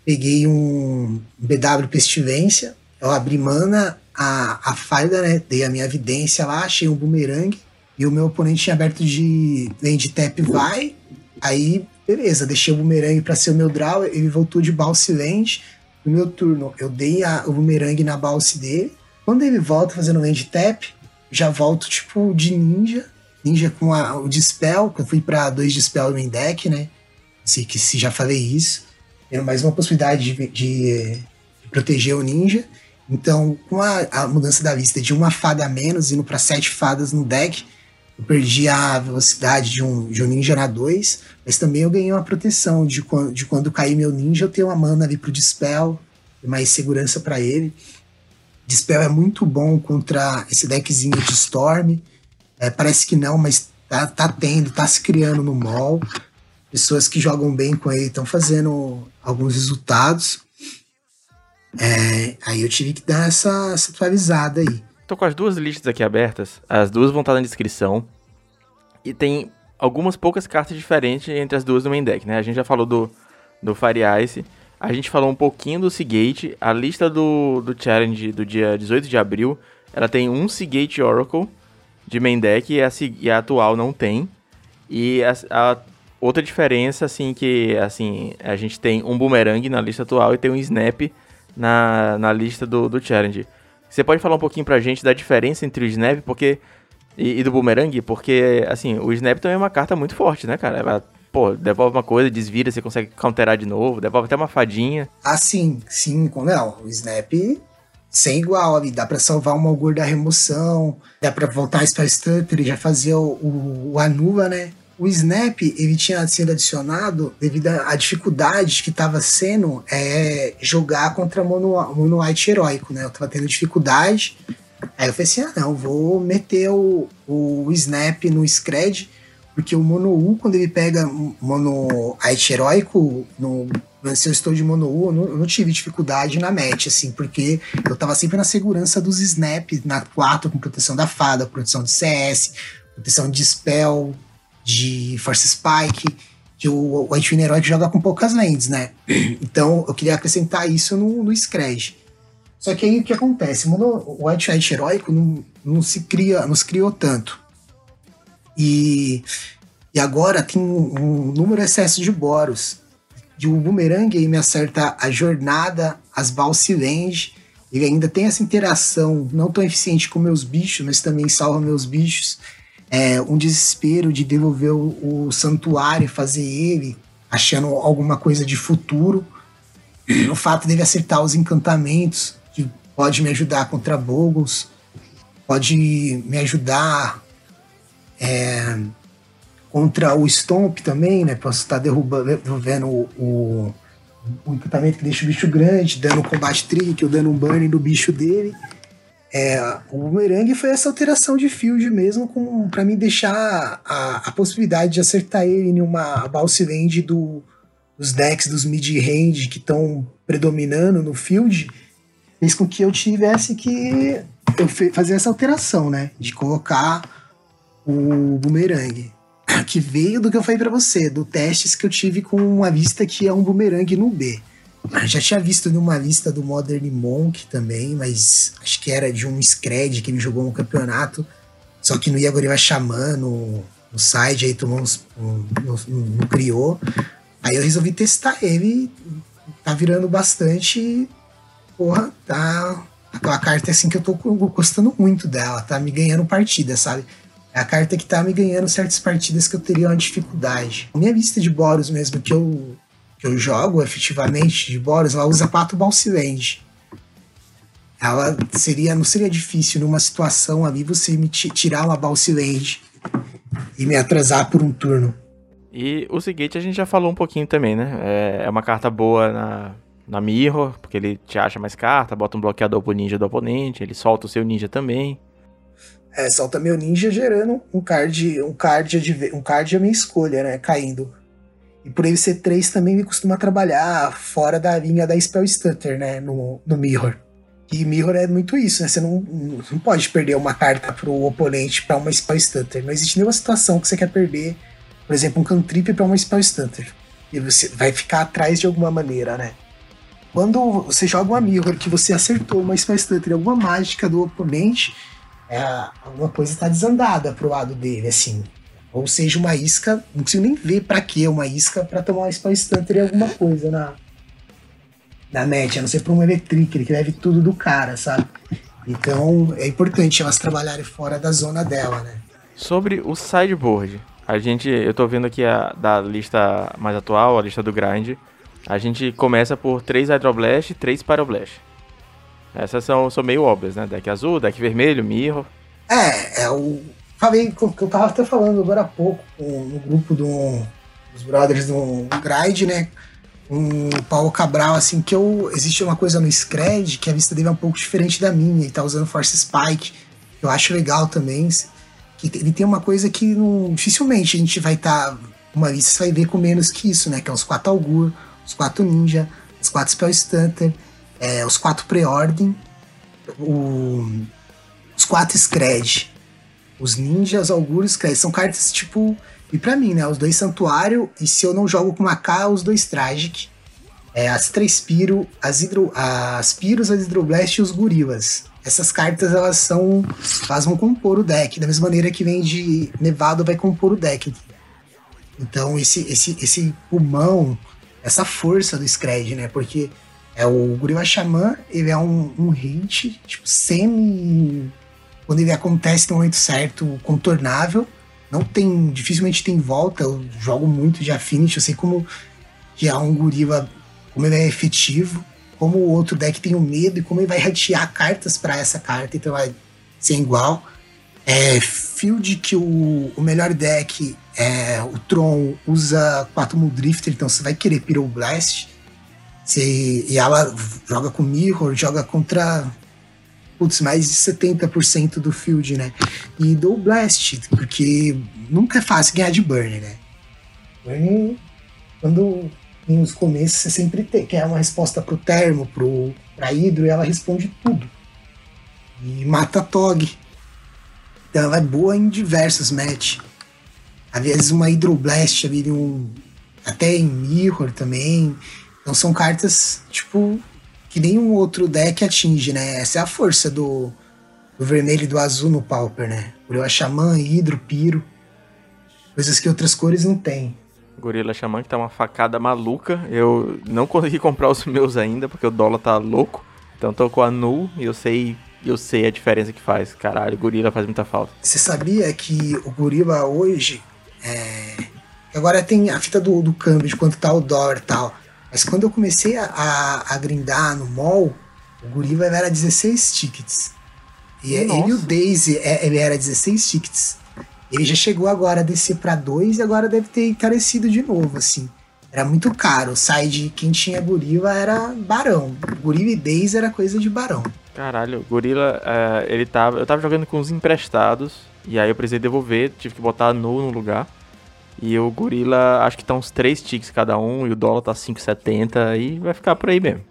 [SPEAKER 2] peguei um BW Pestilência, eu abri mana, a, a falha, né? Dei a minha evidência lá, achei um boomerang, e o meu oponente tinha aberto de land tap vai, aí beleza, deixei o boomerang para ser o meu draw, ele voltou de bounce land, no meu turno eu dei a, o boomerang na bounce dele, quando ele volta fazendo land tap, já volto tipo de ninja, ninja com a, o dispel, que eu fui para dois dispel no deck, né? Sei que se já falei isso tendo mais uma possibilidade de, de, de proteger o ninja. Então, com a, a, mudança da lista de uma fada a menos, indo para sete fadas no deck, eu perdi a velocidade de um, de um ninja na 2, mas também eu ganhei uma proteção de quando, de quando cair meu ninja, eu tenho uma mana ali pro Dispel, mais segurança para ele. Dispel é muito bom contra esse deckzinho de Storm. É, parece que não, mas tá, tá tendo, tá se criando no mall pessoas que jogam bem com ele estão fazendo alguns resultados. É, aí eu tive que dar essa, essa atualizada aí.
[SPEAKER 1] Tô com as duas listas aqui abertas, as duas vão estar na descrição. E tem algumas poucas cartas diferentes entre as duas do main deck, né? A gente já falou do, do Fire Ice, a gente falou um pouquinho do Seagate, a lista do, do Challenge do dia 18 de abril, ela tem um Seagate Oracle de main deck e a, e a atual não tem. E a, a Outra diferença, assim, que assim, a gente tem um boomerang na lista atual e tem um snap na, na lista do, do challenge. Você pode falar um pouquinho pra gente da diferença entre o snap, porque E, e, do Boomerang, porque, assim, o Snap também é uma carta muito forte, né, cara? Ela, pô, devolve uma coisa, desvira, você consegue counterar de novo, devolve até uma fadinha.
[SPEAKER 2] Ah, sim, sim, não. O Snap sem igual ali, dá pra salvar um Malgur da remoção, dá pra voltar a Spell Stutter, ele já fazia o, o, o Anuva, né? O Snap, ele tinha sido adicionado devido à dificuldade que estava sendo é, jogar contra Mono, Mono White heróico, né? Eu tava tendo dificuldade, Aí eu falei assim: ah, não, vou meter o, o Snap no Scred, porque o Mono U, quando ele pega Mono Ait heróico, no, se eu estou de Mono U, eu não, eu não, tive dificuldade na match, assim, porque eu tava sempre na segurança dos Snap, na 4, com proteção da fada, proteção de CS, proteção de Spell, de Force Spike, que o, o Ait heróico joga com poucas lands, né? Então eu queria acrescentar isso no, no Scred. Só que aí o que acontece? O White Knight heróico não, não se cria, não se criou tanto. E, e agora tem um, um número excesso de boros. E o Boomerang aí me acerta a jornada, as Balsilenge. Ele ainda tem essa interação não tão eficiente com meus bichos, mas também salva meus bichos. É, um desespero de devolver o, o santuário, fazer ele, achando alguma coisa de futuro. O fato dele acertar os encantamentos pode me ajudar contra Boggles, pode me ajudar é, contra o Stomp também, né? Posso estar derrubando, devolvendo o, o, o, encantamento que deixa o bicho grande, dando um combate trick, ou dando um burn no bicho dele. É, o Boomerang foi essa alteração de field mesmo para me deixar a, a, possibilidade de acertar ele em uma bounce do, dos decks dos mid-range que estão predominando no field fez com que eu tivesse que eu fazer essa alteração, né? De colocar o boomerang. Que veio do que eu falei para você, do testes que eu tive com uma vista que é um boomerang no B. Já tinha visto numa lista do Modern Monk também, mas acho que era de um Scred que ele jogou no campeonato. Só que no Iagoriwa Xamã, no, no side, aí tomou uns. Um, criou. Aí eu resolvi testar ele. Tá virando bastante porra, tá. Aquela carta assim que eu tô gostando muito dela, tá me ganhando partida, sabe? É a carta que tá me ganhando certas partidas que eu teria uma dificuldade. Minha vista de Boros mesmo, que eu, que eu jogo efetivamente de Boros, ela usa 4 Balsiland. Ela seria, não seria difícil numa situação ali você me tirar uma Balsiland e me atrasar por um turno.
[SPEAKER 1] E o seguinte a gente já falou um pouquinho também, né? É, é uma carta boa na, na Mirror, porque ele te acha mais carta, bota um bloqueador pro ninja do oponente, ele solta o seu ninja também.
[SPEAKER 2] É, solta meu ninja gerando um card, um card, um card a minha escolha, né, caindo. E por ele ser 3 também me costuma trabalhar fora da linha da Spell Stutter, né, no, no Mirror. E Mirror é muito isso, né, você não, não pode perder uma carta pro oponente para uma Spell Stutter. Não existe nenhuma situação que você quer perder, por exemplo, um cantrip para uma Spell Stutter. E você vai ficar atrás de alguma maneira, né. Quando você joga uma mirror que você acertou uma Spell Stutter, alguma mágica do oponente, é, alguma coisa está desandada pro lado dele, assim. Ou seja, uma isca, não consigo nem ver para que uma isca para tomar uma Spell Stutter e alguma coisa na, na net, a não ser pra um Electric, que leve tudo do cara, sabe? Então é importante elas trabalharem fora da zona dela, né?
[SPEAKER 1] Sobre o sideboard, a gente, eu tô vendo aqui a da lista mais atual, a lista do grind. A gente começa por 3 Hydroblast e 3 Pyroblast. Essas são, são meio óbvias, né? Deck azul, deck vermelho, Mirror.
[SPEAKER 2] É, é o. Falei que eu tava até falando agora há pouco no grupo do, dos brothers do Gride, né? Um Paulo Cabral, assim, que eu. Existe uma coisa no Scred que a vista dele é um pouco diferente da minha. Ele tá usando Force Spike. Eu acho legal também. Que ele tem uma coisa que não, dificilmente a gente vai estar. Tá, uma você vai ver com menos que isso, né? Que é os 4 Augur os quatro ninja, os quatro spell stunter, é, os quatro preordem, os quatro scred, os ninjas, augúrios, scred, são cartas tipo e para mim, né, os dois santuário e se eu não jogo com uma K, os dois tragic, é, as três piro, as hidro, as piros, as hidroblast e os gorilas. Essas cartas elas são, elas vão compor o deck da mesma maneira que vem de nevado vai compor o deck. Então esse esse esse pulmão essa força do Scred, né? Porque é o Guriwa Xamã, ele é um, um hit, tipo, semi quando ele acontece no momento certo, contornável. Não tem, dificilmente tem volta. Eu jogo muito de Affinity, eu sei como que é um como ele é efetivo, como o outro deck tem o um medo e como ele vai ratear cartas para essa carta, então vai ser igual. É, field que o, o melhor deck é o Tron usa 4 Muldrifter, então você vai querer Pyroblast. Você, e ela joga com Mirror, joga contra putz, mais de 70% do field, né? E do Blast, porque nunca é fácil ganhar de Burn, né? Burn, quando nos começos você sempre tem, quer uma resposta pro termo, pro, pra hidro, e ela responde tudo. E mata Tog. Então ela é boa em diversos match. Às vezes uma Hydroblast ali, um, até em Mirror também. Então são cartas, tipo, que nenhum outro deck atinge, né? Essa é a força do, do vermelho e do azul no Pauper, né? Gorila Xamã, Hidro, Piro. Coisas que outras cores não tem.
[SPEAKER 1] Gorila Xamã que tá uma facada maluca. Eu não consegui comprar os meus ainda, porque o dólar tá louco. Então tô com a Null e eu sei eu sei a diferença que faz. Caralho, gorila faz muita falta.
[SPEAKER 2] Você sabia que o gorila hoje. É... Agora tem a fita do, do câmbio, de quanto tá o dólar e tal. Mas quando eu comecei a, a, a grindar no mall, o gorila era 16 tickets. E Nossa. ele e o Daisy, é, ele era 16 tickets. Ele já chegou agora a descer para 2 e agora deve ter encarecido de novo, assim. Era muito caro. O side, quem tinha gorila era barão. Gorila e Daisy era coisa de barão.
[SPEAKER 1] Caralho, Gorila, uh, ele tava. Eu tava jogando com os emprestados. E aí eu precisei devolver, tive que botar no no lugar. E o Gorila, acho que tá uns 3 ticks cada um. E o dólar tá 5,70. E vai ficar por aí mesmo.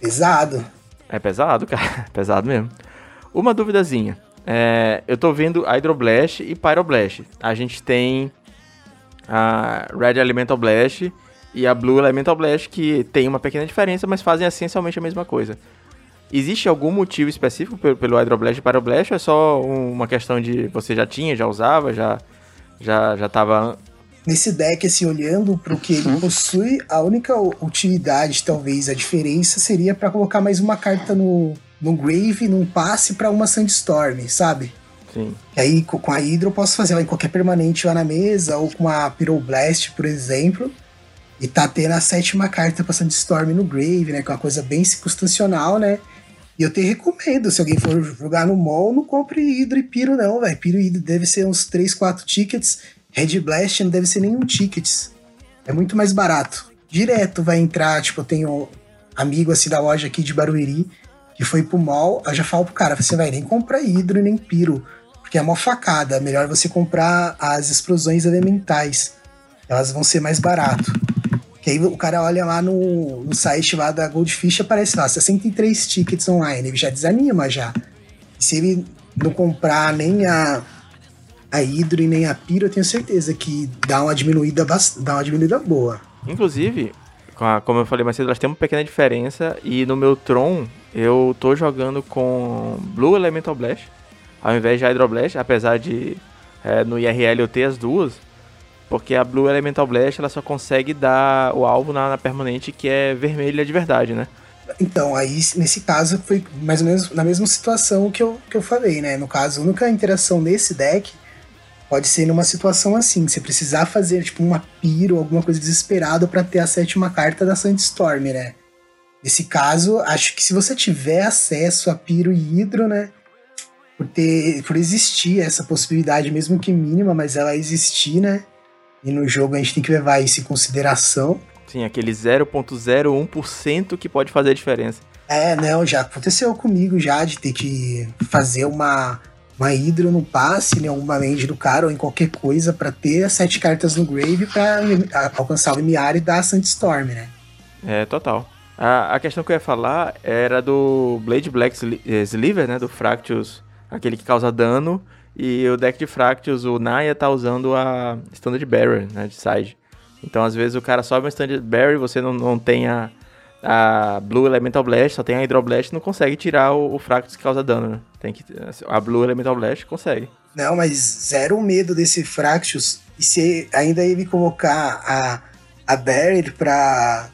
[SPEAKER 2] Pesado.
[SPEAKER 1] É pesado, cara. pesado mesmo. Uma duvidazinha. É, eu tô vendo Hydroblast e Pyroblast. A gente tem a Red Elemental Blast e a Blue Elemental Blast, que tem uma pequena diferença, mas fazem essencialmente a mesma coisa. Existe algum motivo específico pelo, pelo Hydroblast e Pyroblast ou é só uma questão de você já tinha, já usava, já já já tava
[SPEAKER 2] nesse deck assim olhando para o que ele uhum. possui, a única utilidade, talvez a diferença seria para colocar mais uma carta no no grave, num passe para uma Sandstorm, sabe?
[SPEAKER 1] Sim.
[SPEAKER 2] E aí com a Hydro eu posso fazer ela em qualquer permanente lá na mesa ou com a Pyroblast, por exemplo. E tá tendo a sétima carta pra Sandstorm no Grave, né? Que é uma coisa bem circunstancial, né? E eu te recomendo, se alguém for jogar no mall, não compre Hydro e Piro não, velho. Piro e Hydro deve ser uns 3, 4 tickets. Red Blast não deve ser nenhum tickets. É muito mais barato. Direto vai entrar, tipo, eu tenho amigo assim da loja aqui de Barueri que foi pro mall, eu já falo pro cara, você vai nem comprar Hydro e nem Piro, porque é uma facada. Melhor você comprar as explosões elementais. Elas vão ser mais barato. Que aí o cara olha lá no, no site lá da Goldfish aparece lá 63 tickets online. Ele já desanima já. E se ele não comprar nem a, a Hydro e nem a Piro, eu tenho certeza que dá uma diminuída, dá uma diminuída boa.
[SPEAKER 1] Inclusive, como eu falei mais cedo, elas têm uma pequena diferença. E no meu Tron, eu tô jogando com Blue Elemental Blast, ao invés de Hydro Blast, apesar de é, no IRL eu ter as duas. Porque a Blue Elemental Blast ela só consegue dar o alvo na, na permanente que é vermelha de verdade, né?
[SPEAKER 2] Então, aí nesse caso foi mais ou menos na mesma situação que eu, que eu falei, né? No caso, a única interação nesse deck pode ser numa situação assim, você precisar fazer tipo uma piro, alguma coisa desesperada para ter a sétima carta da Sandstorm, né? Nesse caso, acho que se você tiver acesso a piro e hidro, né? Por, ter, por existir essa possibilidade, mesmo que mínima, mas ela existir, né? E no jogo a gente tem que levar isso em consideração.
[SPEAKER 1] Sim, aquele 0.01% que pode fazer a diferença.
[SPEAKER 2] É, não, já aconteceu comigo já de ter que fazer uma, uma hidro no passe, né, uma land do cara ou em qualquer coisa para ter sete cartas no grave para alcançar o limiar e dar a Sandstorm, né?
[SPEAKER 1] É, total. A, a questão que eu ia falar era do Blade Black Sliver, né, do Fractus, aquele que causa dano e o deck de Fractus, o Naya tá usando a Standard Barrier, né, de side. Então, às vezes, o cara sobe uma Standard Barrier, você não, não tem a, a Blue Elemental Blast, só tem a Hydro Blast, não consegue tirar o, o Fractus que causa dano, né? Tem que, a Blue Elemental Blast consegue.
[SPEAKER 2] Não, mas zero medo desse Fractus. E se ainda ele colocar a, a Barrier pra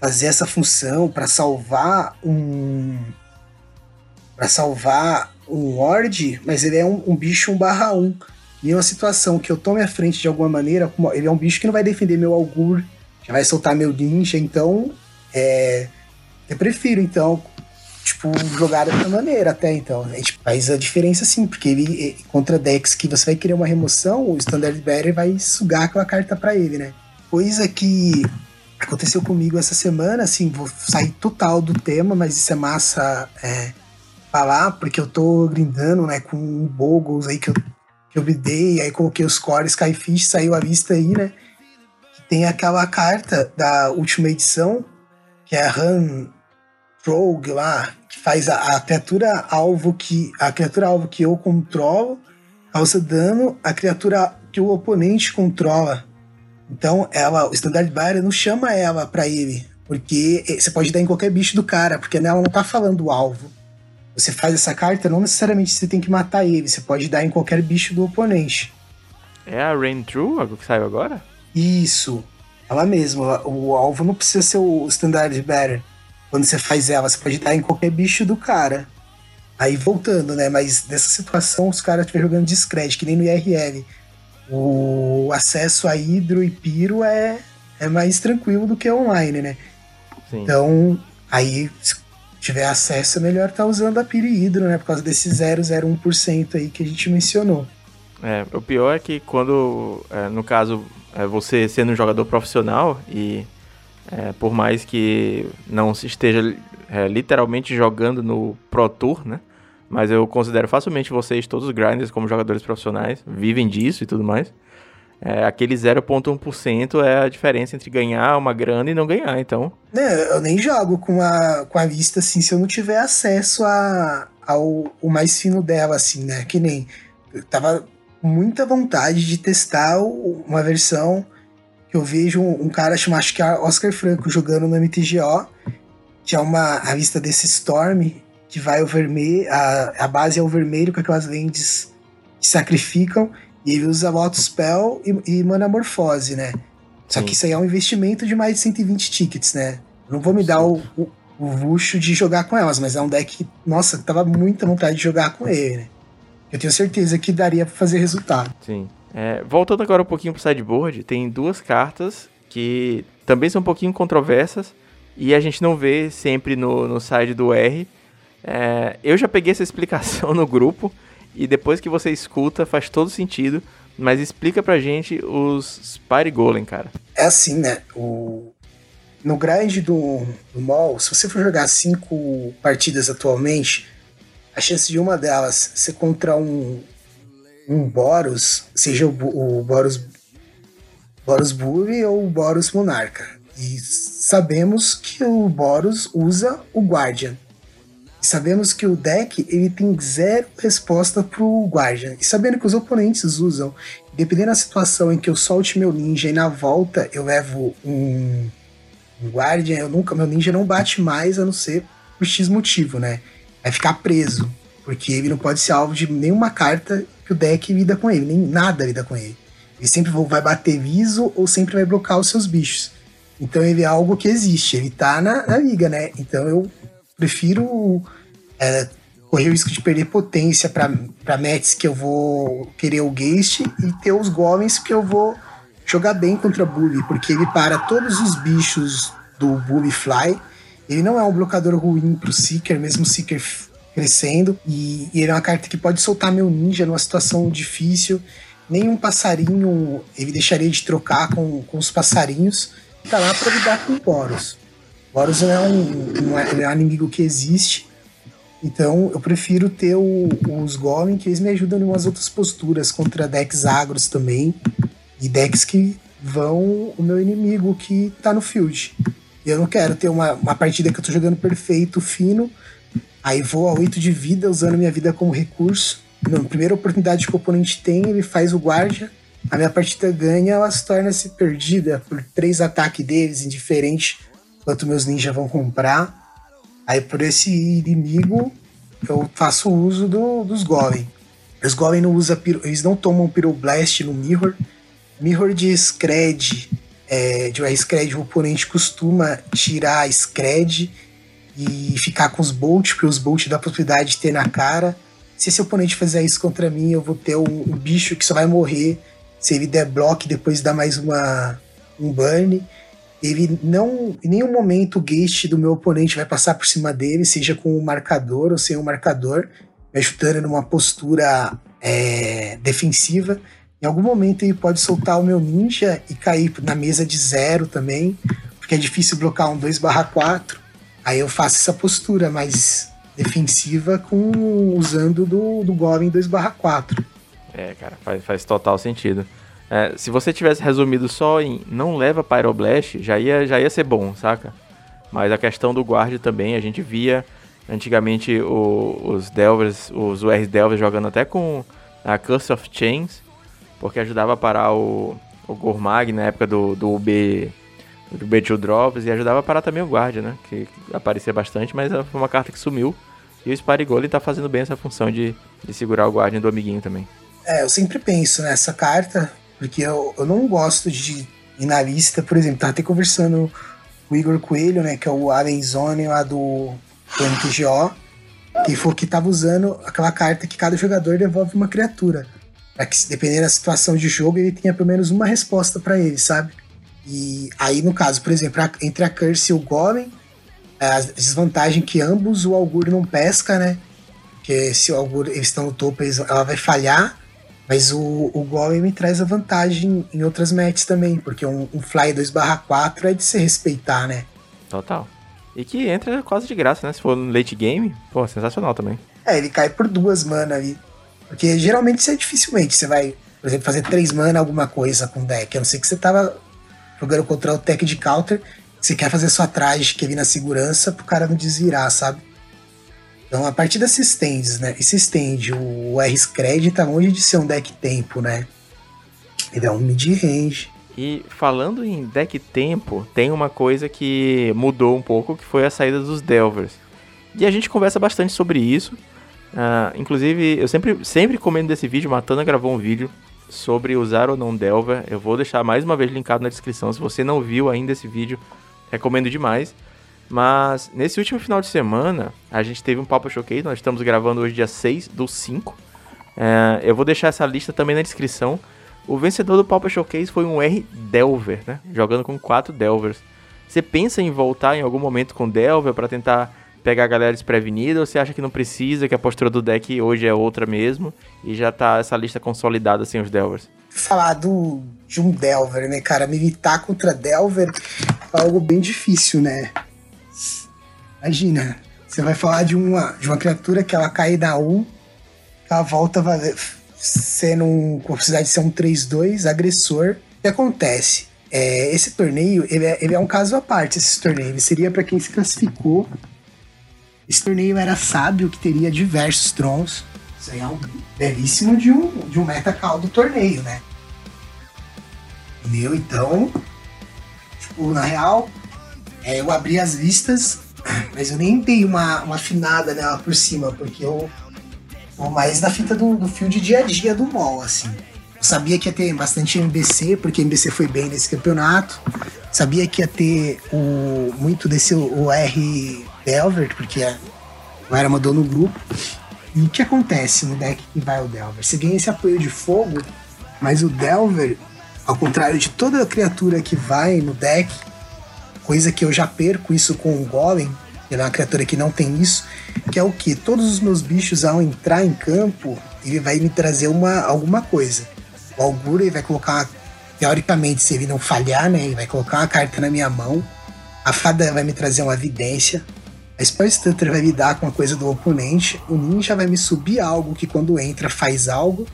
[SPEAKER 2] fazer essa função, pra salvar um... Pra salvar um Lorde, mas ele é um, um bicho 1 barra 1. E em uma situação que eu tome a frente de alguma maneira, ele é um bicho que não vai defender meu Augur, já vai soltar meu Ninja, então é, eu prefiro, então, tipo, jogar dessa maneira até então. A gente faz a diferença sim, porque ele, contra decks que você vai querer uma remoção, o Standard Bearer vai sugar aquela carta para ele, né? Coisa que aconteceu comigo essa semana, assim, vou sair total do tema, mas isso é massa é, falar, porque eu tô grindando, né, com um Boggles aí que eu, que eu bidei, aí coloquei os cores, Skyfish, saiu a vista aí, né? Tem aquela carta da última edição, que é a Han Rogue lá, que faz a, a, criatura alvo que. A criatura alvo que eu controlo causa dano à criatura que o oponente controla. Então, ela, o Standard Barrier não chama ela para ele, porque você pode dar em qualquer bicho do cara, porque ela não tá falando o alvo. Você faz essa carta, não necessariamente você tem que matar ele, você pode dar em qualquer bicho do oponente.
[SPEAKER 1] É a Rain True, a que saiu agora?
[SPEAKER 2] Isso, ela mesma. O alvo não precisa ser o Standard Bearer. Quando você faz ela, você pode dar em qualquer bicho do cara. Aí voltando, né? Mas nessa situação os caras estiverem jogando discreto, que nem no IRL. O acesso a Hidro e Piro é, é mais tranquilo do que online, né? Sim. Então, aí, se tiver acesso, é melhor estar tá usando a Piro e Hidro, né? Por causa desse 0,01% aí que a gente mencionou.
[SPEAKER 1] É, o pior é que quando, é, no caso, é, você sendo um jogador profissional e é, por mais que não se esteja é, literalmente jogando no Pro Tour, né? Mas eu considero facilmente vocês, todos os grinders, como jogadores profissionais, vivem disso e tudo mais. É, aquele 0,1% é a diferença entre ganhar uma grana e não ganhar, então.
[SPEAKER 2] Não, eu nem jogo com a, com a vista assim se eu não tiver acesso a, ao mais fino dela, assim, né? Que nem. Eu tava muita vontade de testar uma versão que eu vejo um, cara chamado, acho que é Oscar Franco, jogando no MTGO, que é uma a vista desse Storm, que vai o vermelho, a, a base é o vermelho com aquelas lentes que sacrificam, e ele usa Lotus Spell e, e Manamorfose, né? Só Sim. que isso aí é um investimento de mais de 120 tickets, né? não vou me dar o, o, o, luxo de jogar com elas, mas é um deck que, nossa, tava muita vontade de jogar com ele, né? Eu tenho certeza que daria pra fazer resultado.
[SPEAKER 1] Sim. É, voltando agora um pouquinho pro sideboard, tem duas cartas que também são um pouquinho controversas e a gente não vê sempre no, no side do R, é, eu já peguei essa explicação no grupo e depois que você escuta faz todo sentido. Mas explica pra gente os Spire Golem, cara.
[SPEAKER 2] É assim, né? O... No grind do, do mall, se você for jogar cinco partidas atualmente, a chance de uma delas ser contra um, um Boros, seja o, o Boros, Boros Bully ou o Boros Monarca. E sabemos que o Boros usa o Guardian sabemos que o deck ele tem zero resposta pro Guardian. E sabendo que os oponentes usam, dependendo da situação em que eu solte meu ninja e na volta eu levo um, um Guardian, eu nunca, meu ninja não bate mais a não ser por X motivo, né? Vai ficar preso. Porque ele não pode ser alvo de nenhuma carta que o deck lida com ele, nem nada lida com ele. Ele sempre vai bater viso ou sempre vai blocar os seus bichos. Então ele é algo que existe, ele tá na, na liga, né? Então eu prefiro é, correr o risco de perder potência para Mets que eu vou querer o Geist e ter os Golems que eu vou jogar bem contra Bully, porque ele para todos os bichos do Bully Fly. Ele não é um blocador ruim pro Seeker, mesmo o Seeker crescendo. E, e, ele é uma carta que pode soltar meu ninja numa situação difícil. Nenhum passarinho ele deixaria de trocar com, com os passarinhos. Tá lá para lidar com o Boros. Boros não é um, não é, é um inimigo que existe. Então eu prefiro ter o, os Golem, que eles me ajudam em umas outras posturas contra decks agros também. E decks que vão o meu inimigo que tá no field. Eu não quero ter uma, uma partida que eu tô jogando perfeito, fino. Aí vou a 8 de vida, usando minha vida como recurso. Na primeira oportunidade que o oponente tem, ele faz o guarda. A minha partida ganha, ela se torna-se perdida por três ataques deles, indiferente quanto meus ninjas vão comprar. Aí por esse inimigo eu faço uso do, dos Golem. Os Golem não usa eles não tomam Pyroblast no Mirror. Mirror de Scred, é, de uma Scred, o oponente costuma tirar a Scred e ficar com os Bolt, porque os Bolt dá a possibilidade de ter na cara. se esse oponente fizer isso contra mim, eu vou ter um, um bicho que só vai morrer se ele der block depois dá mais uma um burn. Ele não, em nenhum momento o gate do meu oponente vai passar por cima dele, seja com o um marcador ou sem o um marcador, me ajudando numa postura é, defensiva. Em algum momento ele pode soltar o meu ninja e cair na mesa de zero também, porque é difícil blocar um 2/4. Aí eu faço essa postura mais defensiva com usando do, do Goblin 2/4.
[SPEAKER 1] É, cara, faz, faz total sentido. É, se você tivesse resumido só em não leva Pyroblast, já ia, já ia ser bom, saca? Mas a questão do guard também, a gente via antigamente o, os Delvers, os URs Delvers jogando até com a Curse of Chains, porque ajudava a parar o, o Gormag na época do, do UB do B2 Drops e ajudava a parar também o guard, né? Que, aparecia bastante, mas foi uma carta que sumiu. E o Sparigoli tá fazendo bem essa função de, de segurar o Guardian do amiguinho também.
[SPEAKER 2] É, eu sempre penso nessa carta, porque eu, eu não gosto de ir na lista, por exemplo, tá até conversando com o Igor Coelho, né, que é o Alien Zone lá do, do MTGO, que foi que tava usando aquela carta que cada jogador devolve uma criatura. Pra que, dependendo da situação de jogo, ele tenha pelo menos uma resposta para ele, sabe? E aí, no caso, por exemplo, entre a Curse e o Golem, a desvantagem que ambos o Augur não pesca, né? Porque se o Augur eles estão no topo, eles, ela vai falhar. Mas o, o Golem me traz a vantagem em outras matches também, porque um, um Fly 2/4 é de se respeitar, né?
[SPEAKER 1] Total. E que entra quase de graça, né? Se for no late game, pô, sensacional também.
[SPEAKER 2] É, ele cai por duas mana ali. Porque geralmente você dificilmente você vai, por exemplo, fazer três mana alguma coisa com deck. A não ser que você tava jogando contra o tech de counter você quer fazer sua traje que é vir na segurança pro cara não desvirar, sabe? Então a partida se estende, né? E se estende. O R-Scred tá longe de ser um deck tempo, né? Ele é um mid-range.
[SPEAKER 1] E falando em deck tempo, tem uma coisa que mudou um pouco, que foi a saída dos Delvers. E a gente conversa bastante sobre isso. Uh, inclusive, eu sempre, sempre comendo desse vídeo, Matana gravou um vídeo sobre usar ou não Delver. Eu vou deixar mais uma vez linkado na descrição. Se você não viu ainda esse vídeo, recomendo demais. Mas nesse último final de semana, a gente teve um Papo Showcase. Nós estamos gravando hoje, dia 6 do 5. É, eu vou deixar essa lista também na descrição. O vencedor do Papo Showcase foi um R Delver, né? Jogando com quatro Delvers. Você pensa em voltar em algum momento com Delver para tentar pegar a galera desprevenida ou você acha que não precisa, que a postura do deck hoje é outra mesmo e já tá essa lista consolidada sem os Delvers?
[SPEAKER 2] Falar do, de um Delver, né, cara? Militar contra Delver é algo bem difícil, né? Imagina, você vai falar de uma, de uma criatura que ela cai na 1, a volta sendo com a possibilidade de ser um 3-2, agressor. O que acontece? É, esse torneio, ele é, ele é um caso à parte, esse torneio. Ele seria para quem se classificou esse torneio era sábio que teria diversos trons. Isso aí é um belíssimo de um, de um meta-call do torneio, né? Entendeu? Então, tipo, na real, é, eu abri as listas, mas eu nem dei uma, uma afinada nela por cima, porque eu mais na fita do, do fio de dia a dia do mall, assim. Eu sabia que ia ter bastante MBC, porque MBC foi bem nesse campeonato. Sabia que ia ter o, muito desse o R Delver, porque a galera mandou no grupo. E o que acontece no deck que vai o Delver? Você ganha esse apoio de fogo, mas o Delver, ao contrário de toda criatura que vai no deck, coisa que eu já perco isso com o Golem, que é uma criatura que não tem isso, que é o que? Todos os meus bichos, ao entrar em campo, ele vai me trazer uma, alguma coisa. O Augur ele vai colocar, teoricamente, se ele não falhar, né? Ele vai colocar uma carta na minha mão. A fada vai me trazer uma evidência. A Spell Stutter vai lidar com a coisa do oponente, o Ninja vai me subir algo que quando entra faz algo,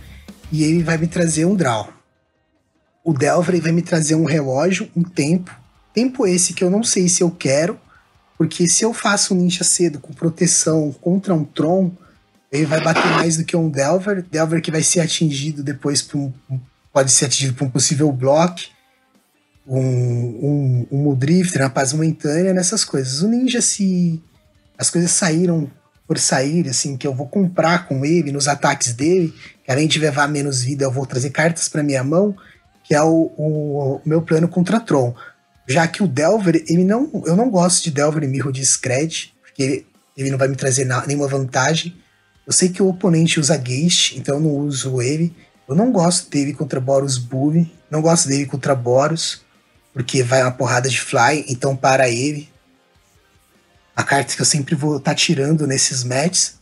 [SPEAKER 2] e ele vai me trazer um draw. O Delver vai me trazer um relógio, um tempo, tempo esse que eu não sei se eu quero, porque se eu faço um Ninja cedo com proteção contra um Tron, ele vai bater mais do que um Delver, Delver que vai ser atingido depois por um, pode ser atingido por um possível block, um, um, um Muldrifter, uma paz momentânea, nessas coisas. O Ninja se as coisas saíram por sair, assim, que eu vou comprar com ele nos ataques dele, que além de levar menos vida, eu vou trazer cartas para minha mão, que é o, o, o, meu plano contra Tron. Já que o Delver, ele não, eu não gosto de Delver e Mirror de Scred, porque ele, ele não vai me trazer na, nenhuma vantagem. Eu sei que o oponente usa Geist, então eu não uso ele. Eu não gosto dele contra Boros Bully, não gosto dele contra Boros, porque vai uma porrada de fly, então para ele. A carta que eu sempre vou estar tá tirando nesses matches.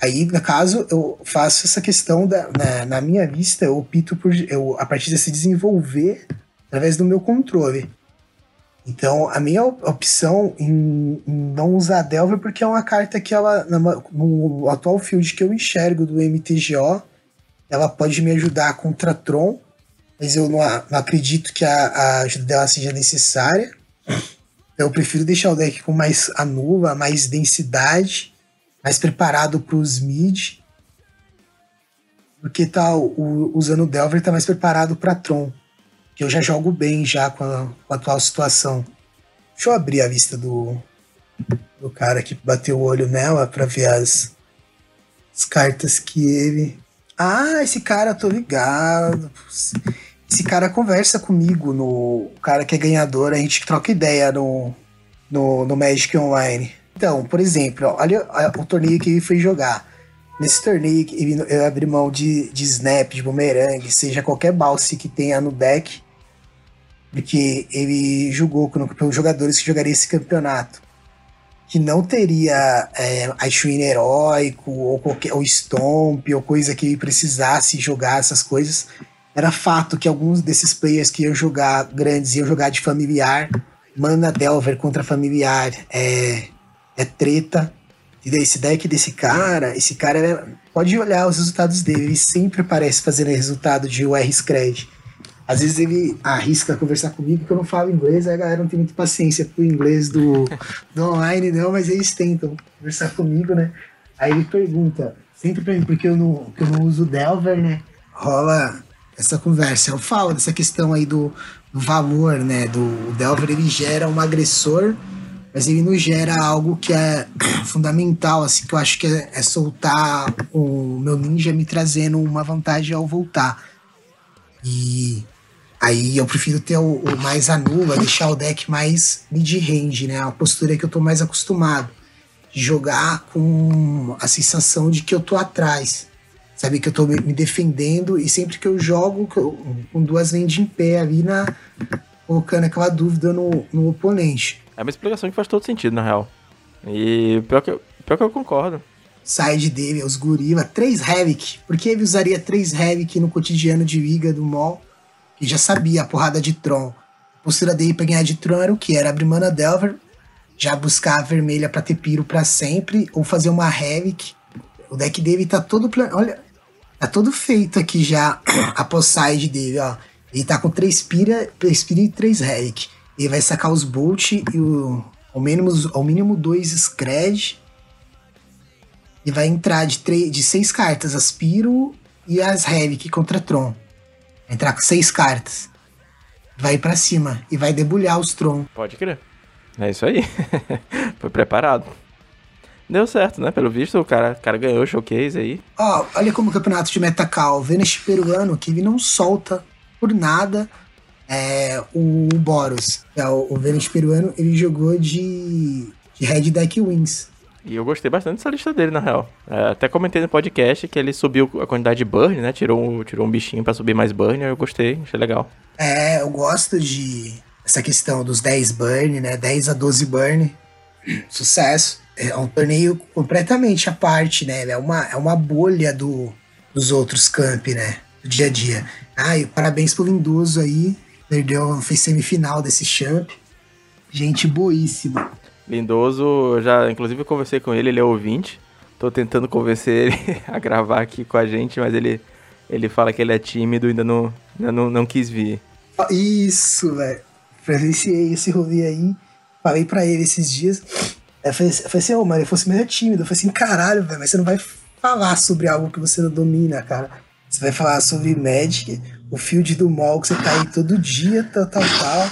[SPEAKER 2] Aí, no caso, eu faço essa questão da, na, na minha vista, eu opto por eu, a partir de se desenvolver através do meu controle. Então, a minha opção em, em não usar a Delver, porque é uma carta que ela, no atual field que eu enxergo do MTGO, ela pode me ajudar contra Tron, mas eu não, não acredito que a, a, ajuda dela seja necessária. Eu prefiro deixar o deck com mais anula, mais densidade, mais preparado para os mid. Porque tá, o, usando o Delver tá mais preparado para Tron. Que eu já jogo bem já com a, com a, atual situação. Deixa eu abrir a vista do, do cara que bateu o olho nela para ver as, as cartas que ele. Ah, esse cara, tô ligado. Esse cara conversa comigo no. O cara que é ganhador, a gente troca ideia no, no, no Magic Online. Então, por exemplo, olha o torneio que ele foi jogar. Nesse torneio, eu abri mão de, de snap, de boomerang, seja qualquer balse que tenha no deck, porque ele jogou com, com jogadores que jogariam esse campeonato. Que não teria é, Icewind heróico, ou, qualquer, ou Stomp, ou coisa que precisasse jogar essas coisas. Era fato que alguns desses players que iam jogar grandes iam jogar de familiar. Mana Delver contra familiar. É, é treta. E esse deck desse cara, esse cara é, pode olhar os resultados dele, ele sempre parece fazendo resultado de UR Scred. Às vezes ele arrisca conversar comigo que eu não falo inglês, aí a galera não tem muita paciência pro inglês do, do online, não, mas eles tentam conversar comigo, né? Aí ele pergunta, sempre pra mim, porque eu não, eu não uso Delver, né? Rola essa conversa. Eu falo dessa questão aí do, do valor, né? Do Delver, ele gera um agressor mas ele não gera algo que é fundamental, assim, que eu acho que é, é soltar o meu ninja me trazendo uma vantagem ao voltar. E aí eu prefiro ter o, o mais anula, deixar o deck mais mid-range, né? A postura que eu tô mais acostumado. Jogar com a sensação de que eu tô atrás. Sabe, que eu tô me defendendo e sempre que eu jogo com duas lentes em pé ali na. colocando aquela dúvida no, no oponente.
[SPEAKER 1] É uma explicação que faz todo sentido, na real. E pior que eu, pior que eu concordo.
[SPEAKER 2] Side dele, os gorila, três Havoc. Por que ele usaria três Havoc no cotidiano de Liga do Mall? Que já sabia a porrada de Tron. A postura dele pra ganhar de Tron era o que? Era abrir mana Delver, já buscar a vermelha pra ter piro pra sempre, ou fazer uma Havoc. O deck dele tá todo. Plan... Olha, tá todo feito aqui já a post-side dele, ó. Ele tá com três pira, três pira e três Havoc. Ele vai sacar os Bolt e o, ao, mínimo, ao mínimo dois Scred. E vai entrar de, de seis cartas as Piro e as Havoc contra Tron. Vai entrar com seis cartas. Vai para cima e vai debulhar os Tron.
[SPEAKER 1] Pode crer. É isso aí. Foi preparado. Deu certo, né? Pelo visto, o cara, o cara ganhou o showcase aí.
[SPEAKER 2] Ó, olha como o campeonato de Metacal, Vênus peruano, que ele não solta por nada é, o Boros, que é o, o Vênus peruano, ele jogou de, de Red Deck Wings.
[SPEAKER 1] E eu gostei bastante dessa lista dele, na real. É, até comentei no podcast que ele subiu a quantidade de burn, né? Tirou um, tirou um bichinho para subir mais burn, eu gostei, achei legal.
[SPEAKER 2] É, eu gosto de essa questão dos 10 burn, né? 10 a 12 burn. Sucesso. É um torneio completamente à parte, né? É uma, é uma bolha do, dos outros camp, né? Do dia a dia. Ah, e parabéns pro Lindoso aí. Perdeu, fez semifinal desse champ. Gente boíssima.
[SPEAKER 1] Lindoso, já inclusive eu conversei com ele, ele é ouvinte. Tô tentando convencer ele a gravar aqui com a gente, mas ele, ele fala que ele é tímido e ainda não, ainda não, não quis vir.
[SPEAKER 2] Isso, velho. Presenciei esse rolê aí. Falei pra ele esses dias. Eu falei, eu falei assim, ô, oh, mano, ele fosse meio tímido. Eu falei assim, caralho, velho, mas você não vai falar sobre algo que você não domina, cara. Você vai falar sobre Magic, o field do mall que você tá aí todo dia, tal, tal, tal.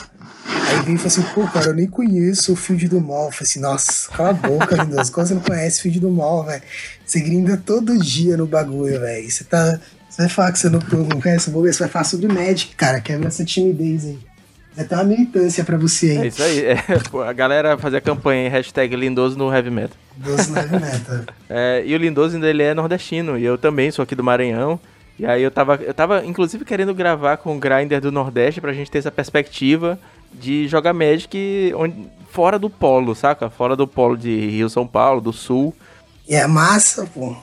[SPEAKER 2] Aí vem e fala assim, pô, cara, eu nem conheço o field do mall. Eu falei assim, nossa, cala a boca, Lindoso. Como você não conhece o field do mall, velho? Você grinda todo dia no bagulho, velho. Você tá. Você vai falar que você não, não conhece o bagulho, você vai falar sobre Magic, cara. Quebra essa timidez aí. É até uma militância pra você
[SPEAKER 1] aí. É isso aí. É, a galera fazia campanha em hashtag Lindoso no Heavy Metal.
[SPEAKER 2] Lindoso no Heavy Metal.
[SPEAKER 1] é, e o Lindoso ainda ele é nordestino. E eu também sou aqui do Maranhão. E aí eu tava, eu tava inclusive querendo gravar com o Grinder do Nordeste pra gente ter essa perspectiva de jogar Magic onde, fora do polo, saca? Fora do polo de Rio, São Paulo, do Sul.
[SPEAKER 2] E é massa, pô.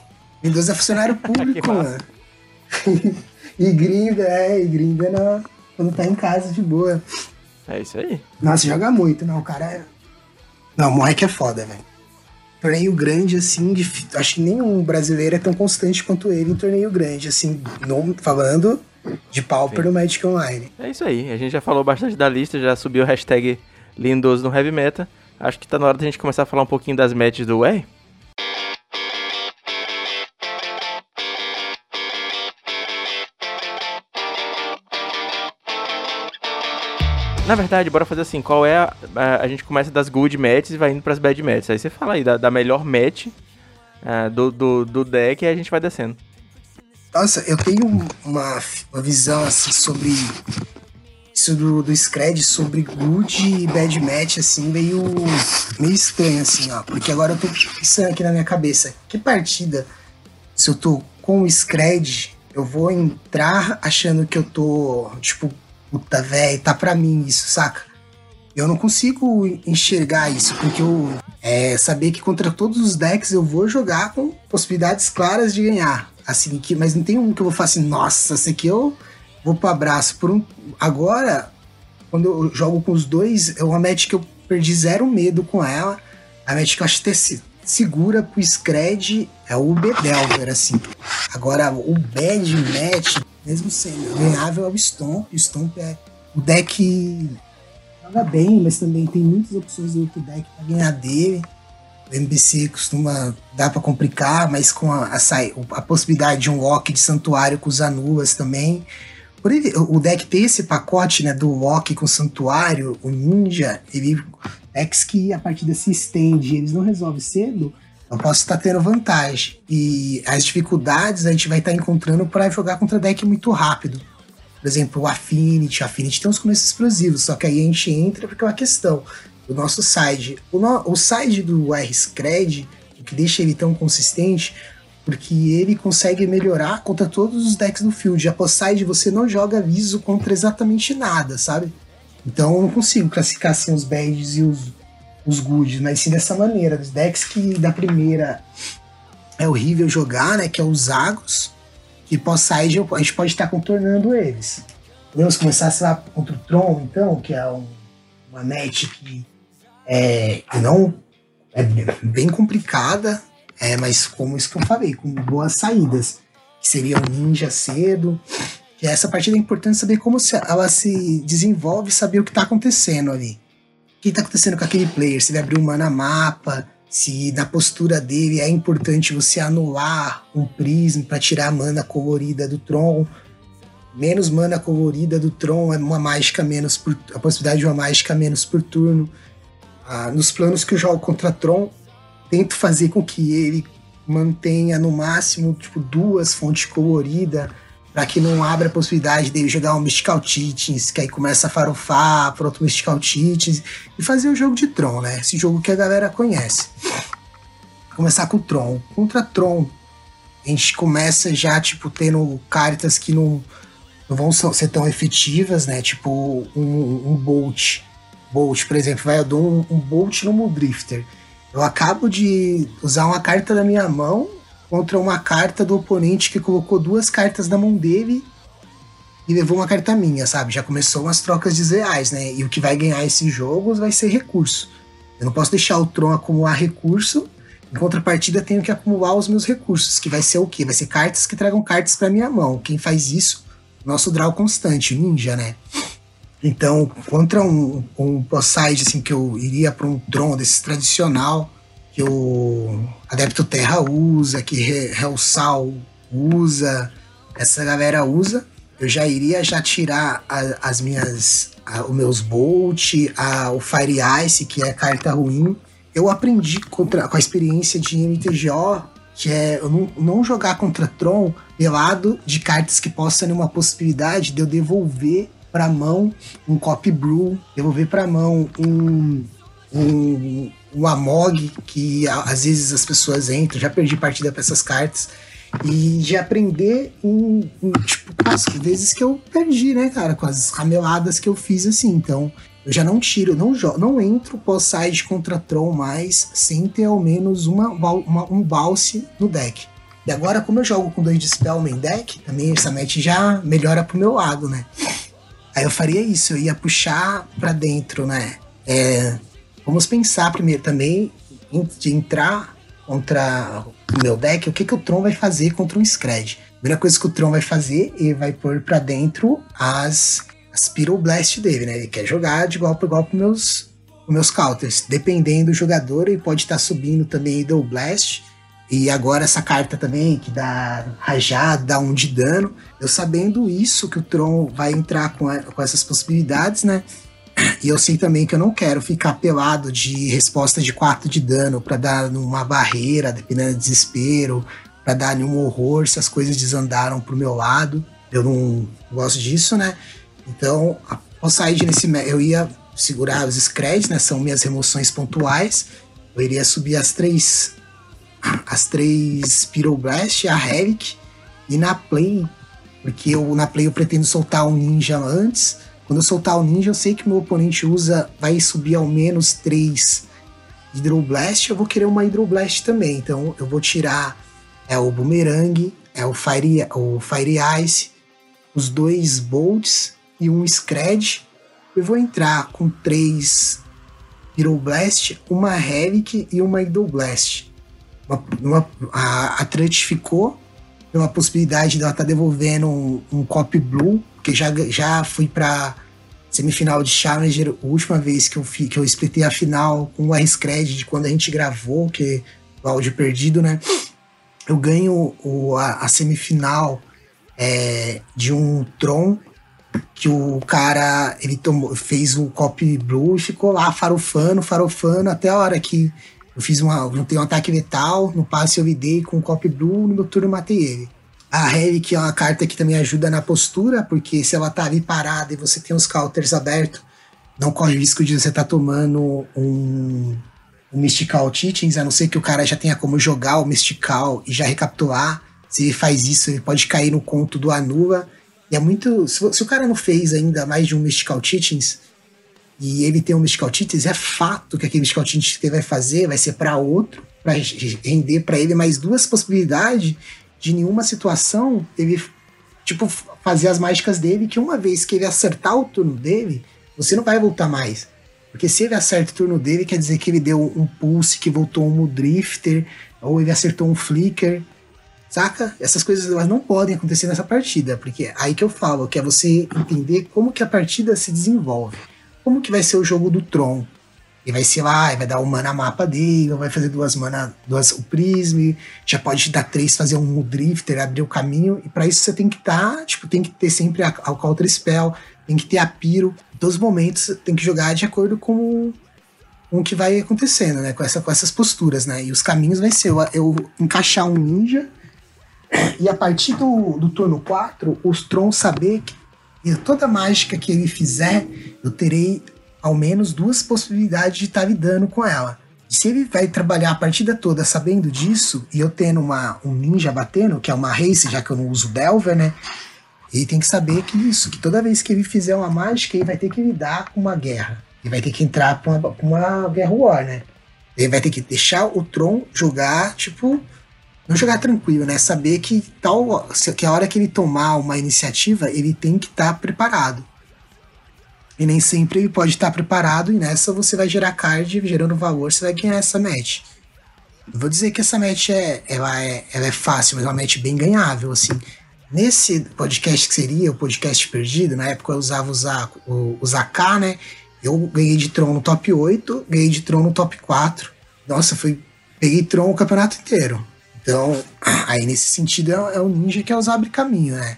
[SPEAKER 2] Windows é funcionário público, mano. e grinda, é, e grinda na, quando tá em casa de boa.
[SPEAKER 1] É isso aí.
[SPEAKER 2] Nossa, joga muito, não, o cara é... Não, o moleque é foda, velho. Torneio grande, assim, de... acho que nenhum brasileiro é tão constante quanto ele em torneio grande, assim, não falando de Pauper no Magic Online.
[SPEAKER 1] É isso aí, a gente já falou bastante da lista, já subiu o hashtag Lindoso no Heavy Meta. Acho que tá na hora da gente começar a falar um pouquinho das matches do R. Na verdade, bora fazer assim, qual é a, a, a, gente começa das good matches e vai indo pras bad matches. Aí você fala aí da, da melhor match uh, do, do, do deck e a gente vai descendo.
[SPEAKER 2] Nossa, eu tenho uma, uma visão assim sobre isso do, do Scred, sobre good e bad match, assim, meio, meio estranho, assim, ó. Porque agora eu tô pensando aqui na minha cabeça, que partida, se eu tô com o Scred, eu vou entrar achando que eu tô, tipo, puta, velho, tá pra mim isso, saca? Eu não consigo enxergar isso, porque eu é, saber que contra todos os decks eu vou jogar com possibilidades claras de ganhar. Assim, que, mas não tem um que eu vou falar assim, nossa, esse aqui eu vou pro abraço. Por um, agora, quando eu jogo com os dois, é uma match que eu perdi zero medo com ela. A match que eu acho ter segura pro Scred é o Bedelver, assim. Agora, o Bad Match, mesmo sendo ganhável, é o Stomp. O Stomp é o deck joga bem, mas também tem muitas opções do outro deck para ganhar dele. O MBC costuma dar para complicar, mas com a, a, a, possibilidade de um lock de santuário com os Anuas também. Por ele, o deck ter esse pacote né, do lock com santuário, o ninja, ele decks que a partida se estende eles não resolvem cedo, eu posso estar tendo vantagem. E as dificuldades a gente vai estar encontrando para jogar contra deck muito rápido. Por exemplo, o Affinity. O Affinity tem uns começos explosivos, só que aí a gente entra porque é uma questão. O nosso side. O, no, o side do R-Scred, o que deixa ele tão consistente, porque ele consegue melhorar contra todos os decks do field. A post-side você não joga aviso contra exatamente nada, sabe? Então eu não consigo classificar assim os badges e os, os goods, mas sim dessa maneira. Os decks que da primeira é horrível jogar, né? Que é os Zagos. Que pós-side a gente pode estar contornando eles. Podemos começar, sei lá, contra o Tron, então, que é um, uma net que é, não é bem complicada, é, mas como isso que eu falei, com boas saídas, que seria um ninja cedo. E essa partida é importante saber como ela se desenvolve, saber o que está acontecendo ali. O que está acontecendo com aquele player? Se ele abriu mana mapa, se na postura dele é importante você anular um prisma para tirar a mana colorida do Tron. Menos mana colorida do Tron é uma mágica menos por, a possibilidade de uma mágica menos por turno. Ah, nos planos que eu jogo contra Tron, tento fazer com que ele mantenha no máximo tipo duas fontes coloridas para que não abra a possibilidade dele jogar um Mystical Titans, que aí começa a farofar para outro Mystical Titans e fazer o jogo de Tron, né? Esse jogo que a galera conhece. Começar com Tron. Contra Tron, a gente começa já, tipo, tendo cartas que não, não vão ser tão efetivas, né? Tipo, um, um Bolt. Bolt, por exemplo, vai, eu dou um, um Bolt no Drifter. Eu acabo de usar uma carta da minha mão contra uma carta do oponente que colocou duas cartas na mão dele e levou uma carta minha, sabe? Já começou umas trocas desleais, né? E o que vai ganhar esses jogos vai ser recurso. Eu não posso deixar o Tron acumular recurso, em contrapartida tenho que acumular os meus recursos, que vai ser o quê? Vai ser cartas que tragam cartas para minha mão. Quem faz isso? Nosso draw constante, o ninja, né? Então, contra um, um boss-side, assim, que eu iria para um Tron desse tradicional, que o Adepto Terra usa, que Hellsal usa, essa galera usa, eu já iria já tirar a, as minhas, a, os meus Bolt, a, o Fire Ice, que é carta ruim. Eu aprendi contra, com a experiência de MTGO, que é não, não jogar contra Tron pelado de cartas que possam ter uma possibilidade de eu devolver pra mão um Copy Brew, devolver pra mão um, um, um Amog, que às vezes as pessoas entram, já perdi partida pra essas cartas. E de aprender em, em tipo, as vezes que eu perdi, né, cara, com as rameladas que eu fiz assim. Então, eu já não tiro, não jogo, não entro pós-side contra Tron mais sem ter ao menos uma, uma, um balse no deck. E agora, como eu jogo com dois Dispel main deck, também essa match já melhora pro meu lado, né? Aí eu faria isso, eu ia puxar para dentro, né? É, vamos pensar primeiro também de entrar contra o meu deck, o que, que o Tron vai fazer contra um Scred. A primeira coisa que o Tron vai fazer, ele vai pôr para dentro as, as Pyroblast dele, né? Ele quer jogar de igual para igual com meus, com meus counters. Dependendo do jogador, ele pode estar tá subindo também Idol Blast e agora essa carta também, que dá rajado, dá um de dano. Eu sabendo isso, que o Tron vai entrar com, a, com essas possibilidades, né? E eu sei também que eu não quero ficar pelado de resposta de 4 de dano para dar numa barreira, dependendo do desespero, para dar nenhum horror se as coisas desandaram pro meu lado. Eu não gosto disso, né? Então, após sair nesse. Eu ia segurar os screds, né? São minhas remoções pontuais. Eu iria subir as três as três Pyroblast, a Helic, e na play, porque eu, na play eu pretendo soltar um ninja antes. Quando eu soltar o ninja, eu sei que meu oponente usa, vai subir ao menos três Hydroblast, eu vou querer uma Hydroblast também. Então eu vou tirar é o Boomerang, é o Fire, o Fire Ice, os dois Bolts e um Scred. Eu vou entrar com três Pyroblast, uma Helic e uma Hydroblast uma, uma, a, a Trut ficou pela possibilidade dela estar tá devolvendo um, um copy blue, que já, já fui para semifinal de Challenger, a última vez que eu, fi, que eu a final com o R-Scred de quando a gente gravou, que o áudio perdido, né? Eu ganho o, a, a semifinal é, de um Tron que o cara ele tomou, fez o copy blue e ficou lá farofando, farofando até a hora que eu fiz uma. Juntei um ataque letal, no passe eu lidei com o Cop Blue, no meu turno eu matei ele. A que é uma carta que também ajuda na postura, porque se ela tá ali parada e você tem os counters abertos, não corre risco de você estar tá tomando um, um Mystical Teachings, a não ser que o cara já tenha como jogar o Mystical e já recapitular. Se ele faz isso, ele pode cair no conto do Anula. E é muito. Se, se o cara não fez ainda mais de um Mystical Teachings, e ele tem um Mystical Titis, é fato que aquele Mystical Titis que ele vai fazer vai ser para outro, para render para ele mais duas possibilidades de nenhuma situação ele, tipo, fazer as mágicas dele, que uma vez que ele acertar o turno dele, você não vai voltar mais. Porque se ele acerta o turno dele, quer dizer que ele deu um pulse, que voltou um drifter, ou ele acertou um flicker, saca? Essas coisas elas não podem acontecer nessa partida, porque é aí que eu falo, que é você entender como que a partida se desenvolve como que vai ser o jogo do Tron. Ele vai ser lá, vai dar um mana mapa dele, vai fazer duas mana, duas o Prism, já pode dar três, fazer um Drifter, abrir o caminho, e para isso você tem que estar, tá, tipo, tem que ter sempre a, a Counter Spell, tem que ter a Piro, em todos os momentos tem que jogar de acordo com, com o que vai acontecendo, né, com, essa, com essas posturas, né, e os caminhos vai ser eu, eu encaixar um ninja, e a partir do, do turno 4, os Tron saber que e toda mágica que ele fizer, eu terei ao menos duas possibilidades de estar lidando com ela. E se ele vai trabalhar a partida toda sabendo disso, e eu tendo uma, um ninja batendo, que é uma race, já que eu não uso Delver, né? Ele tem que saber que isso, que toda vez que ele fizer uma mágica, ele vai ter que lidar com uma guerra. Ele vai ter que entrar pra uma, uma guerra war, né? Ele vai ter que deixar o Tron jogar, tipo, não jogar tranquilo, né? Saber que tal que a hora que ele tomar uma iniciativa, ele tem que estar tá preparado. E nem sempre pode estar preparado, e nessa você vai gerar card, gerando valor, você vai ganhar essa match. vou dizer que essa match é, ela é, ela é fácil, mas é uma match bem ganhável, assim. Nesse podcast que seria o podcast perdido, na época eu usava o, o Zaká, né? Eu ganhei de Tron no top 8, ganhei de Tron no top 4. Nossa, foi. Peguei Tron o campeonato inteiro. Então, aí nesse sentido é, é o ninja que é usar abre caminho, né?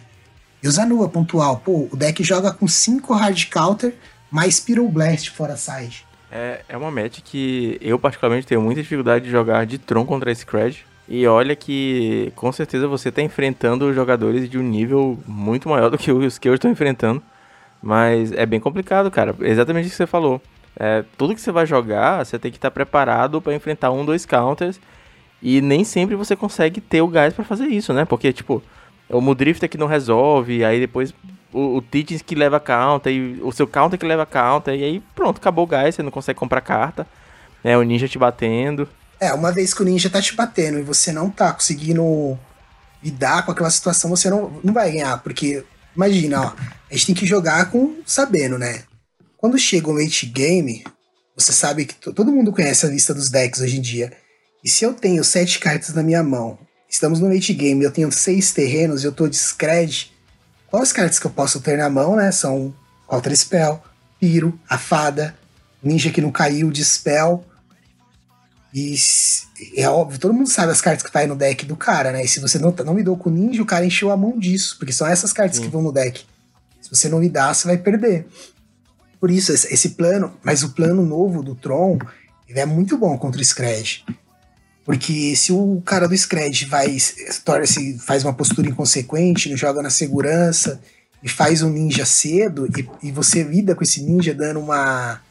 [SPEAKER 2] E o Zanua pontual, pô, o deck joga com 5 hard counter mais Pyroblast fora side.
[SPEAKER 1] É, é uma match que eu particularmente tenho muita dificuldade de jogar de Tron contra esse Crash. E olha que com certeza você está enfrentando jogadores de um nível muito maior do que os que eu estou enfrentando. Mas é bem complicado, cara. Exatamente o que você falou. É, tudo que você vai jogar, você tem que estar preparado para enfrentar um, dois counters. E nem sempre você consegue ter o gás para fazer isso, né? Porque, tipo, o Mudrifter que não resolve, aí depois o, o que leva counter, e o seu counter que leva counter, e aí pronto, acabou o gás, você não consegue comprar carta. Né? O ninja te batendo.
[SPEAKER 2] É, uma vez que o ninja tá te batendo e você não tá conseguindo lidar com aquela situação, você não, não vai ganhar. Porque, imagina, ó, a gente tem que jogar com sabendo, né? Quando chega o late game, você sabe que todo mundo conhece a lista dos decks hoje em dia. E se eu tenho sete cartas na minha mão, estamos no late game, eu tenho seis terrenos e eu tô de scred, quais cartas que eu posso ter na mão, né? São Counter Spell, Piro, a Fada, Ninja que não caiu, Dispel. E é óbvio, todo mundo sabe as cartas que tá aí no deck do cara, né? E se você não, não lidou com o Ninja, o cara encheu a mão disso, porque são essas cartas Sim. que vão no deck. Se você não lidar, você vai perder. Por isso, esse plano, mas o plano novo do Tron, ele é muito bom contra o Scred. Porque se o cara do Scred vai, torna-se, faz uma postura inconsequente, ele joga na segurança e faz um ninja cedo, e, e você lida com esse ninja dando uma,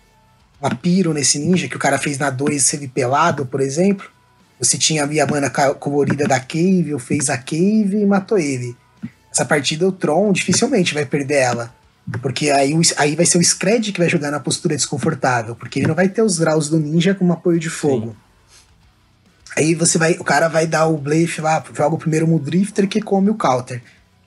[SPEAKER 2] uma piro nesse ninja que o cara fez na 2 ser pelado, por exemplo. Você tinha a mana colorida da Cave, ou fez a Cave e matou ele. Essa partida o Tron dificilmente vai perder ela. Porque aí, aí vai ser o Scred que vai jogar na postura desconfortável. Porque ele não vai ter os graus do ninja como apoio de fogo. Sim. Aí você vai. O cara vai dar o Blaze lá, joga o primeiro no Drifter que come o counter.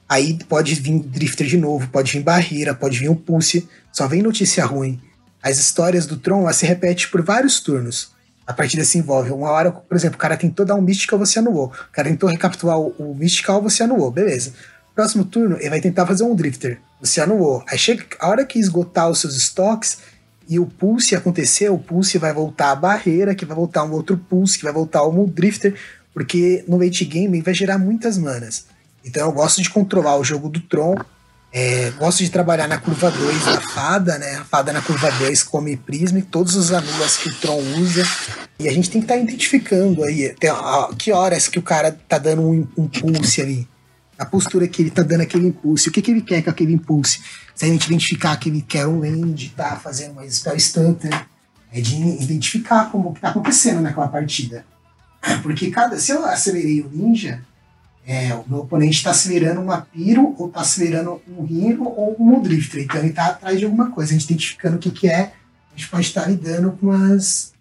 [SPEAKER 2] Aí pode vir Drifter de novo, pode vir Barreira, pode vir o Pulse. Só vem notícia ruim. As histórias do Tron se repetem por vários turnos. A partida se envolve. Uma hora, por exemplo, o cara tentou dar um Mystical, você anulou. O cara tentou recapitular o, o Mystical, você anulou. Beleza. Próximo turno, ele vai tentar fazer um Drifter. Você anulou. Aí chega a hora que esgotar os seus estoques e o Pulse acontecer, o Pulse vai voltar a barreira, que vai voltar um outro Pulse, que vai voltar um Drifter, porque no late game vai gerar muitas manas. Então eu gosto de controlar o jogo do Tron. É, gosto de trabalhar na curva 2 da fada, né? A fada na curva 2 come Prism, todos os anulas que o Tron usa. E a gente tem que estar tá identificando aí ó, que horas que o cara tá dando um, um pulse ali a postura que ele tá dando aquele impulso, o que, que ele quer com aquele impulso. Se a gente identificar que ele quer um land, tá fazendo uma spell stunter, é de identificar como que tá acontecendo naquela partida. Porque cada, se eu acelerei o ninja, é, o meu oponente está acelerando uma Piro, ou está acelerando um Rino, ou um Drifter. Então ele está atrás de alguma coisa. A gente identificando o que, que é, a gente pode estar tá lidando com as.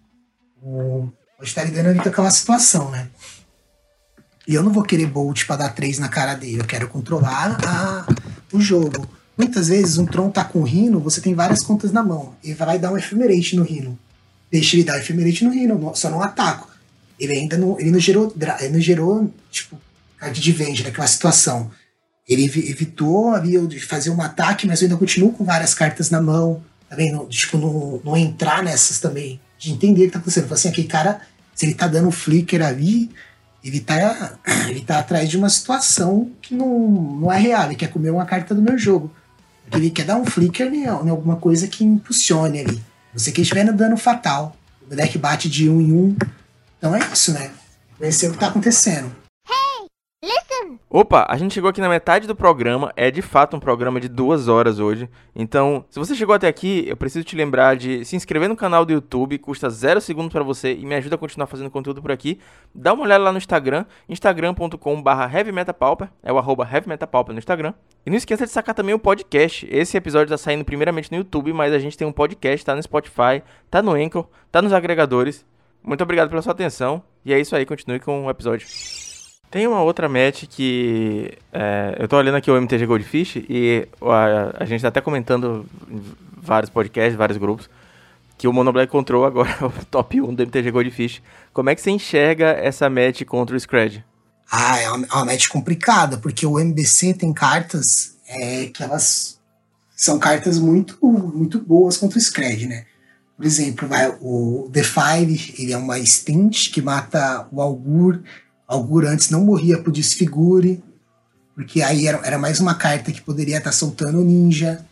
[SPEAKER 2] O, pode estar tá lidando com aquela situação, né? E eu não vou querer Bolt para dar três na cara dele. Eu quero controlar a, o jogo. Muitas vezes um Tron tá com Rino, você tem várias contas na mão. Ele vai dar um Ephemerate no Rino. Deixa ele dar Ephemerate no Rino, só não ataco. Ele ainda não, ele não gerou, ele não gerou, tipo, card de vende naquela situação. Ele evitou ali de fazer um ataque, mas eu ainda continuo com várias cartas na mão. Também, não, tipo, não, não entrar nessas também. De entender o que tá acontecendo. Assim, aquele cara, se ele tá dando flicker ali, ele tá, ele tá atrás de uma situação que não, não é real. Ele quer comer uma carta do meu jogo. Ele quer dar um flicker em, alguma coisa que impulsione ali. Você que estiver no dano fatal. O deck bate de um em um. Então é isso, né? Esse é o que tá acontecendo.
[SPEAKER 1] Opa, a gente chegou aqui na metade do programa. É de fato um programa de duas horas hoje. Então, se você chegou até aqui, eu preciso te lembrar de se inscrever no canal do YouTube. Custa zero segundos para você e me ajuda a continuar fazendo conteúdo por aqui. Dá uma olhada lá no Instagram, instagram.com/barra heavymetapauper. É o arroba heavymetapauper no Instagram. E não esqueça de sacar também o podcast. Esse episódio tá saindo primeiramente no YouTube, mas a gente tem um podcast, tá no Spotify, tá no Anchor, tá nos agregadores. Muito obrigado pela sua atenção. E é isso aí, continue com o episódio. Tem uma outra match que. É, eu tô olhando aqui o MTG Goldfish e a, a gente tá até comentando em vários podcasts, vários grupos, que o Monoblack Control agora é o top 1 do MTG Goldfish. Como é que você enxerga essa match contra o Scred?
[SPEAKER 2] Ah, é uma, é uma match complicada, porque o MBC tem cartas é, que elas são cartas muito, muito boas contra o Scred, né? Por exemplo, vai, o The Five, ele é uma stint que mata o Augur Augur antes não morria pro desfigure, porque aí era, era mais uma carta que poderia estar tá soltando o ninja.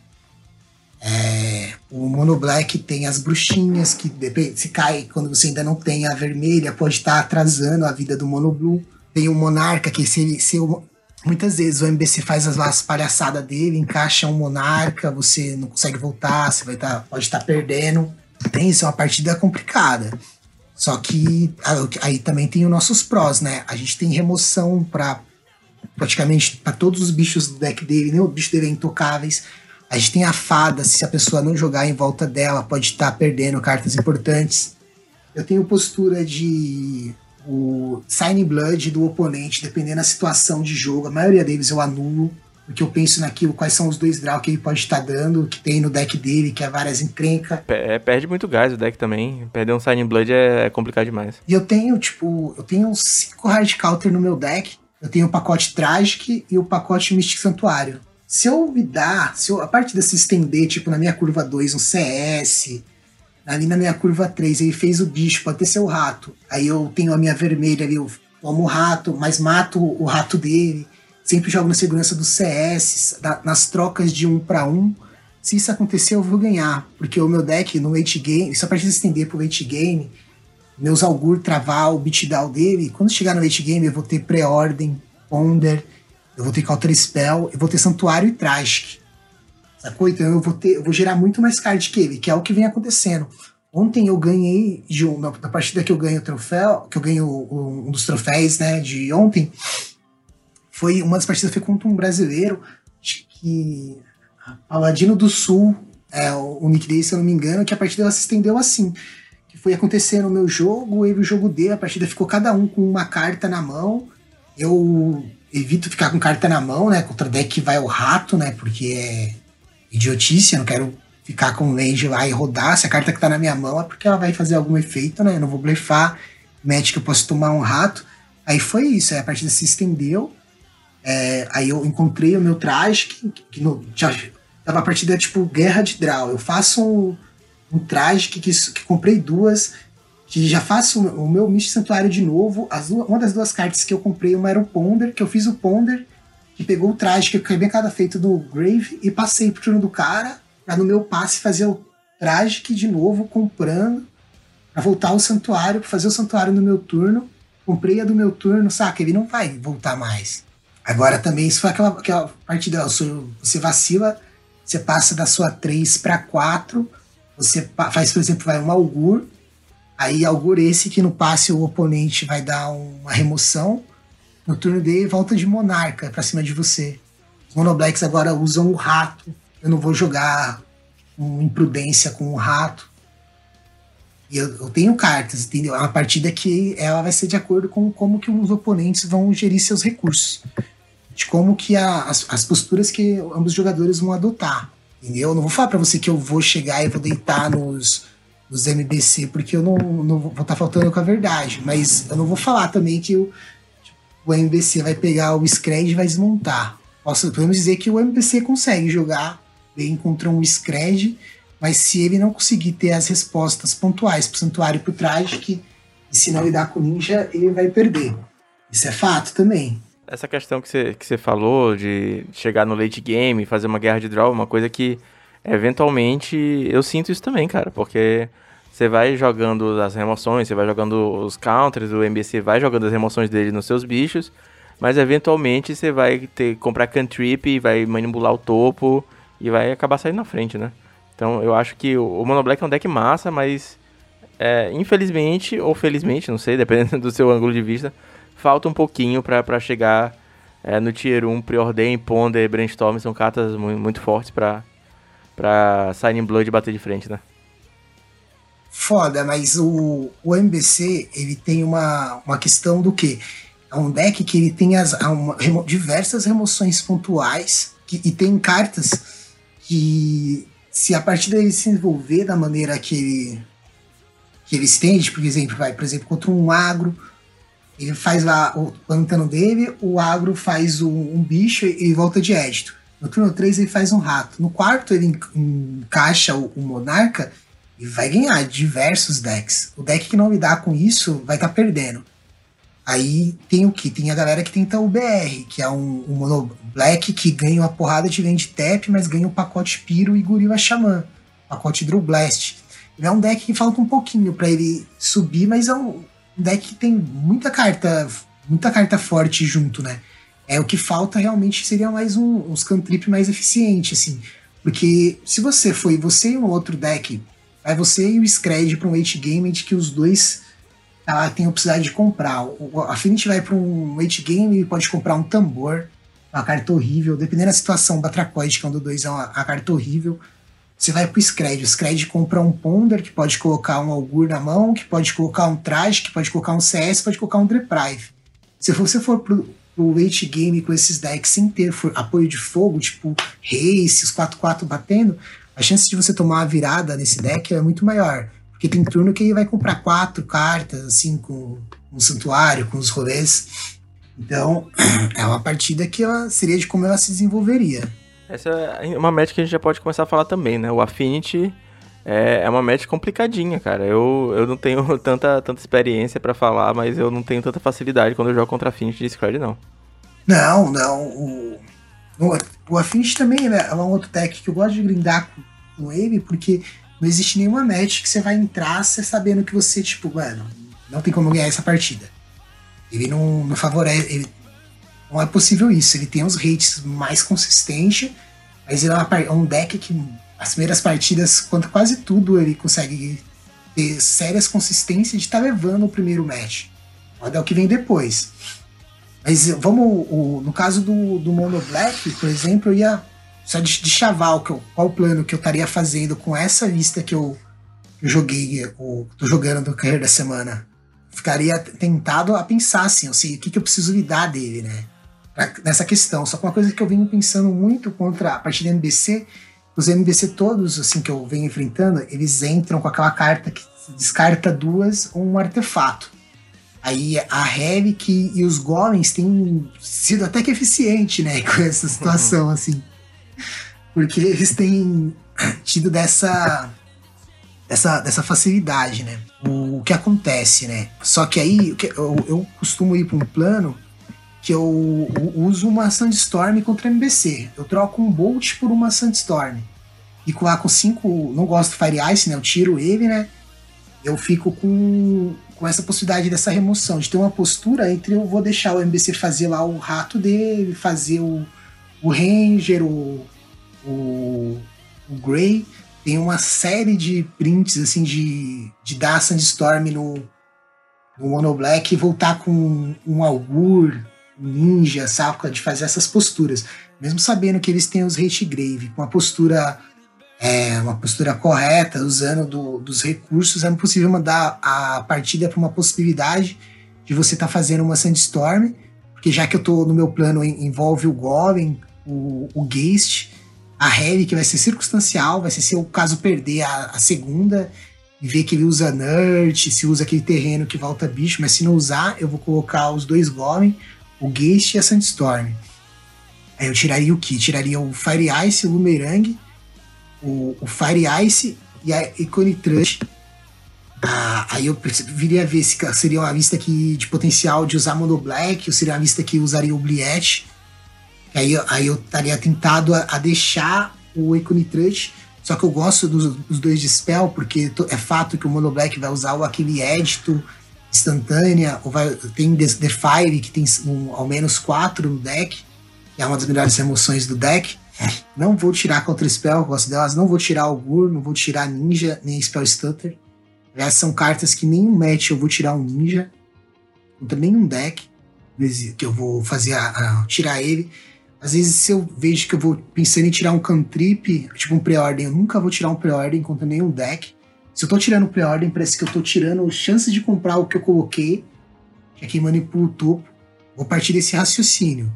[SPEAKER 2] É, o Mono Black tem as bruxinhas, que depende, se cai quando você ainda não tem a vermelha, pode estar tá atrasando a vida do Mono Blue. Tem o Monarca, que se, se, muitas vezes o MBC faz as, as palhaçadas dele, encaixa um monarca, você não consegue voltar, você vai tá, pode estar tá perdendo. Tem isso, é uma partida complicada. Só que aí também tem os nossos prós, né? A gente tem remoção para praticamente para todos os bichos do deck dele, nem o bicho dele é intocáveis. A gente tem a fada, se a pessoa não jogar em volta dela, pode estar tá perdendo cartas importantes. Eu tenho postura de o Sign Blood do oponente, dependendo da situação de jogo. A maioria deles eu anulo, porque eu penso naquilo, quais são os dois draws que ele pode estar dando, que tem no deck dele, que é várias encrencas.
[SPEAKER 1] É, perde muito gás o deck também. Perder um Sign Blood é, é, complicado demais.
[SPEAKER 2] E eu tenho, tipo, eu tenho cinco hard counter no meu deck. Eu tenho o pacote Tragic e o pacote Mystic Santuário. Se eu me dar, se eu, a partir desse estender, tipo, na minha curva 2, um CS, ali na minha curva 3, ele fez o bicho, pode ter seu rato. Aí eu tenho a minha vermelha ali, eu tomo o rato, mas mato o rato dele sempre jogo na segurança do CS, da, nas trocas de um para um. Se isso acontecer, eu vou ganhar, porque o meu deck no late game, só para estender pro late game, meus Augur travar o beatdown dele, quando chegar no late game eu vou ter pré-ordem, ponder, eu vou ter counter spell, eu vou ter santuário e tragic. Sacou? Então eu vou ter, eu vou gerar muito mais card que ele, que é o que vem acontecendo. Ontem eu ganhei de um, na partida que eu ganho o troféu, que eu ganho um, um dos troféus, né, de ontem, foi uma das partidas foi contra um brasileiro, acho que Paladino do Sul, é o nick dele, se eu não me engano, que a partida ela se estendeu assim. Que foi acontecer no meu jogo, eu o jogo dele, a partida ficou cada um com uma carta na mão. Eu evito ficar com carta na mão, né? Contra deck que vai o rato, né? Porque é idiotice, eu não quero ficar com o land lá e rodar. Se a carta que tá na minha mão é porque ela vai fazer algum efeito, né? Eu não vou blefar. Magic eu posso tomar um rato. Aí foi isso, aí a partida se estendeu. É, aí eu encontrei o meu traje, que, que no, já a partida tipo guerra de draw. Eu faço um, um traje que, que, que, comprei duas, que já faço o meu Mystic Santuário de novo. As duas, uma das duas cartas que eu comprei, uma era o Ponder, que eu fiz o Ponder, que pegou o traje que eu bem cada feito do Grave e passei pro turno do cara, pra no meu passe fazer o traje de novo comprando, pra voltar ao santuário, pra fazer o santuário no meu turno. Comprei a do meu turno, saca? Ele não vai voltar mais. Agora também, se for aquela, aquela partida, você vacila, você passa da sua 3 para 4, você faz, por exemplo, vai um augur, aí augur esse que no passe o oponente vai dar uma remoção, no turno dele volta de monarca para cima de você. Os monoblacks agora usam o rato, eu não vou jogar com imprudência com o rato. E eu, eu, tenho cartas, entendeu? É uma partida que ela vai ser de acordo com como que os oponentes vão gerir seus recursos de como que a, as, as posturas que ambos os jogadores vão adotar. Entendeu? Eu não vou falar para você que eu vou chegar e vou deitar nos, nos MBC, porque eu não, não vou estar tá faltando com a verdade. Mas eu não vou falar também que o, o MBC vai pegar o Scred e vai desmontar. Posso, podemos dizer que o MBC consegue jogar bem contra um Scred, mas se ele não conseguir ter as respostas pontuais pro Santuário e pro Tragic, e se não lidar com o Ninja, ele vai perder. Isso é fato também.
[SPEAKER 1] Essa questão que você, que você falou de chegar no late game, fazer uma guerra de draw, uma coisa que eventualmente eu sinto isso também, cara, porque você vai jogando as remoções, você vai jogando os counters, o MBC vai jogando as remoções dele nos seus bichos, mas eventualmente você vai ter comprar cantrip, vai manipular o topo e vai acabar saindo na frente, né? Então eu acho que o Mono Black é um deck massa, mas é, infelizmente ou felizmente, não sei, dependendo do seu ângulo de vista, falta um pouquinho para chegar é, no Tier 1. Preordain, Ponder, Brainstorm são cartas muito, muito fortes para pra Signing Blood bater de frente, né?
[SPEAKER 2] Foda, mas o, o MBC ele tem uma, uma questão do que? É um deck que ele tem as, uma, remo, diversas remoções pontuais que, e tem cartas que se a partir dele se envolver da maneira que ele, que ele estende, por exemplo, vai, por exemplo, contra um agro, ele faz lá o pântano dele, o agro faz um, um bicho e, volta de édito. No turno 3 ele faz um rato. No quarto ele encaixa o, o, monarca e vai ganhar diversos decks. O deck que não lidar com isso vai estar tá perdendo. Aí tem o que? Tem a galera que tenta o BR, que é um, um mono black que ganha uma porrada de land tap, mas ganha o um pacote Piro e Gorila Xamã. Pacote Drill Blast. é um deck que falta um pouquinho para ele subir, mas é um, deck que tem muita carta, muita carta forte junto, né? É o que falta realmente seria mais um, uns cantrip mais eficiente, assim. Porque se você foi você e um outro deck, vai você e o Scred para um late game de que os dois ela tem a possibilidade de comprar. O Affinity vai para um late game e pode comprar um tambor, uma carta horrível. Dependendo da situação, Batracoid, que é um do dois, é uma, uma carta horrível. Você vai pro Scred. O Scred compra um Ponder, que pode colocar um Augur na mão, que pode colocar um Traje, que pode colocar um CS, pode colocar um Deprive. Se você for pro, pro late game com esses decks sem ter apoio de fogo, tipo Race, os 4-4 batendo, a chance de você tomar uma virada nesse deck é muito maior. Porque tem turno que ele vai comprar quatro cartas, assim, com um santuário, com os rolês. Então, é uma partida que ela seria de como ela se desenvolveria.
[SPEAKER 1] Essa é uma match que a gente já pode começar a falar também, né? O Affinity é, é uma match complicadinha, cara. Eu, eu não tenho tanta, tanta experiência para falar, mas eu não tenho tanta facilidade quando eu jogo contra Affinity de Scred, não.
[SPEAKER 2] Não, não. O, o, o Affinity também né, é um outro deck que eu gosto de grindar com, com ele, porque não existe nenhuma match que você vai entrar você sabendo que você, tipo, mano, não tem como ganhar essa partida. Ele não, não favorece. Ele, não é possível isso. Ele tem os rates mais consistentes, mas ele é um deck que as primeiras partidas, quanto quase tudo, ele consegue ter sérias consistências de estar tá levando o primeiro match. Pode é o que vem depois. Mas vamos, o, no caso do, do Mono Black, por exemplo, eu ia só de, de chaval, que eu, qual o plano que eu estaria fazendo com essa lista que eu, eu joguei, ou tô jogando no carreira da semana. Ficaria tentado a pensar assim, assim, o que, que eu preciso lidar dele, né? Nessa questão. Só que uma coisa que eu venho pensando muito contra a partir da MBC, os MBC todos, assim, que eu venho enfrentando, eles entram com aquela carta que descarta duas ou um artefato. Aí a Helic e os Golems têm sido até que eficiente, né, com essa situação, assim. Porque eles têm tido dessa, dessa, dessa facilidade, né? O, o que acontece, né? Só que aí eu, eu costumo ir para um plano que eu, uso uma Sandstorm contra MBC. Eu troco um Bolt por uma Sandstorm. Fico lá com cinco. Não gosto do Fire Ice, né? Eu tiro ele, né? Eu fico com, com essa possibilidade dessa remoção, de ter uma postura entre eu vou deixar o MBC fazer lá o rato dele, fazer o, o Ranger, o, o, o Grey, tem uma série de prints assim de, de dar Sandstorm no, no Mono Black e voltar com um Augur, Ninja, saca? De fazer essas posturas. Mesmo sabendo que eles têm os Hate Grave, com uma postura é, uma postura correta, usando do, dos recursos, é possível mandar a partida para uma possibilidade de você estar tá fazendo uma Sandstorm, porque já que eu tô no meu plano envolve o Golem, o, o Geist, a Harry, que vai ser circunstancial, vai ser se o caso perder a, a segunda e ver que ele usa Nerd, se usa aquele terreno que volta bicho, mas se não usar, eu vou colocar os dois Golem, o Geist e a Sandstorm. Aí eu tiraria o que? Tiraria o Fire Ice, o Boomerang, o, o Fire Ice e a Icone Trust. Ah, aí eu viria ver se seria uma vista que, de potencial de usar Mono Black, ou seria uma vista que usaria o Bliet. Aí, aí eu estaria tentado a, a deixar o Econitrust, só que eu gosto dos, dos, dois de spell, porque é fato que o Mono Black vai usar o aquele édito instantânea, ou vai, tem The, Fire, que tem um, ao menos quatro no deck, que é uma das melhores remoções do deck. Não vou tirar contra spell, gosto delas, não vou tirar o Gur, não vou tirar Ninja, nem Spell Stutter. Essas são cartas que nem um match eu vou tirar um Ninja, contra nenhum deck, que eu vou fazer a, a tirar ele. Às vezes, se eu vejo que eu vou pensando em tirar um cantrip, tipo um pré-ordem, eu nunca vou tirar um pré-ordem contra nenhum deck. Se eu tô tirando pré-ordem, parece que eu tô tirando chances de comprar o que eu coloquei, que é quem manipula o topo. Vou partir desse raciocínio.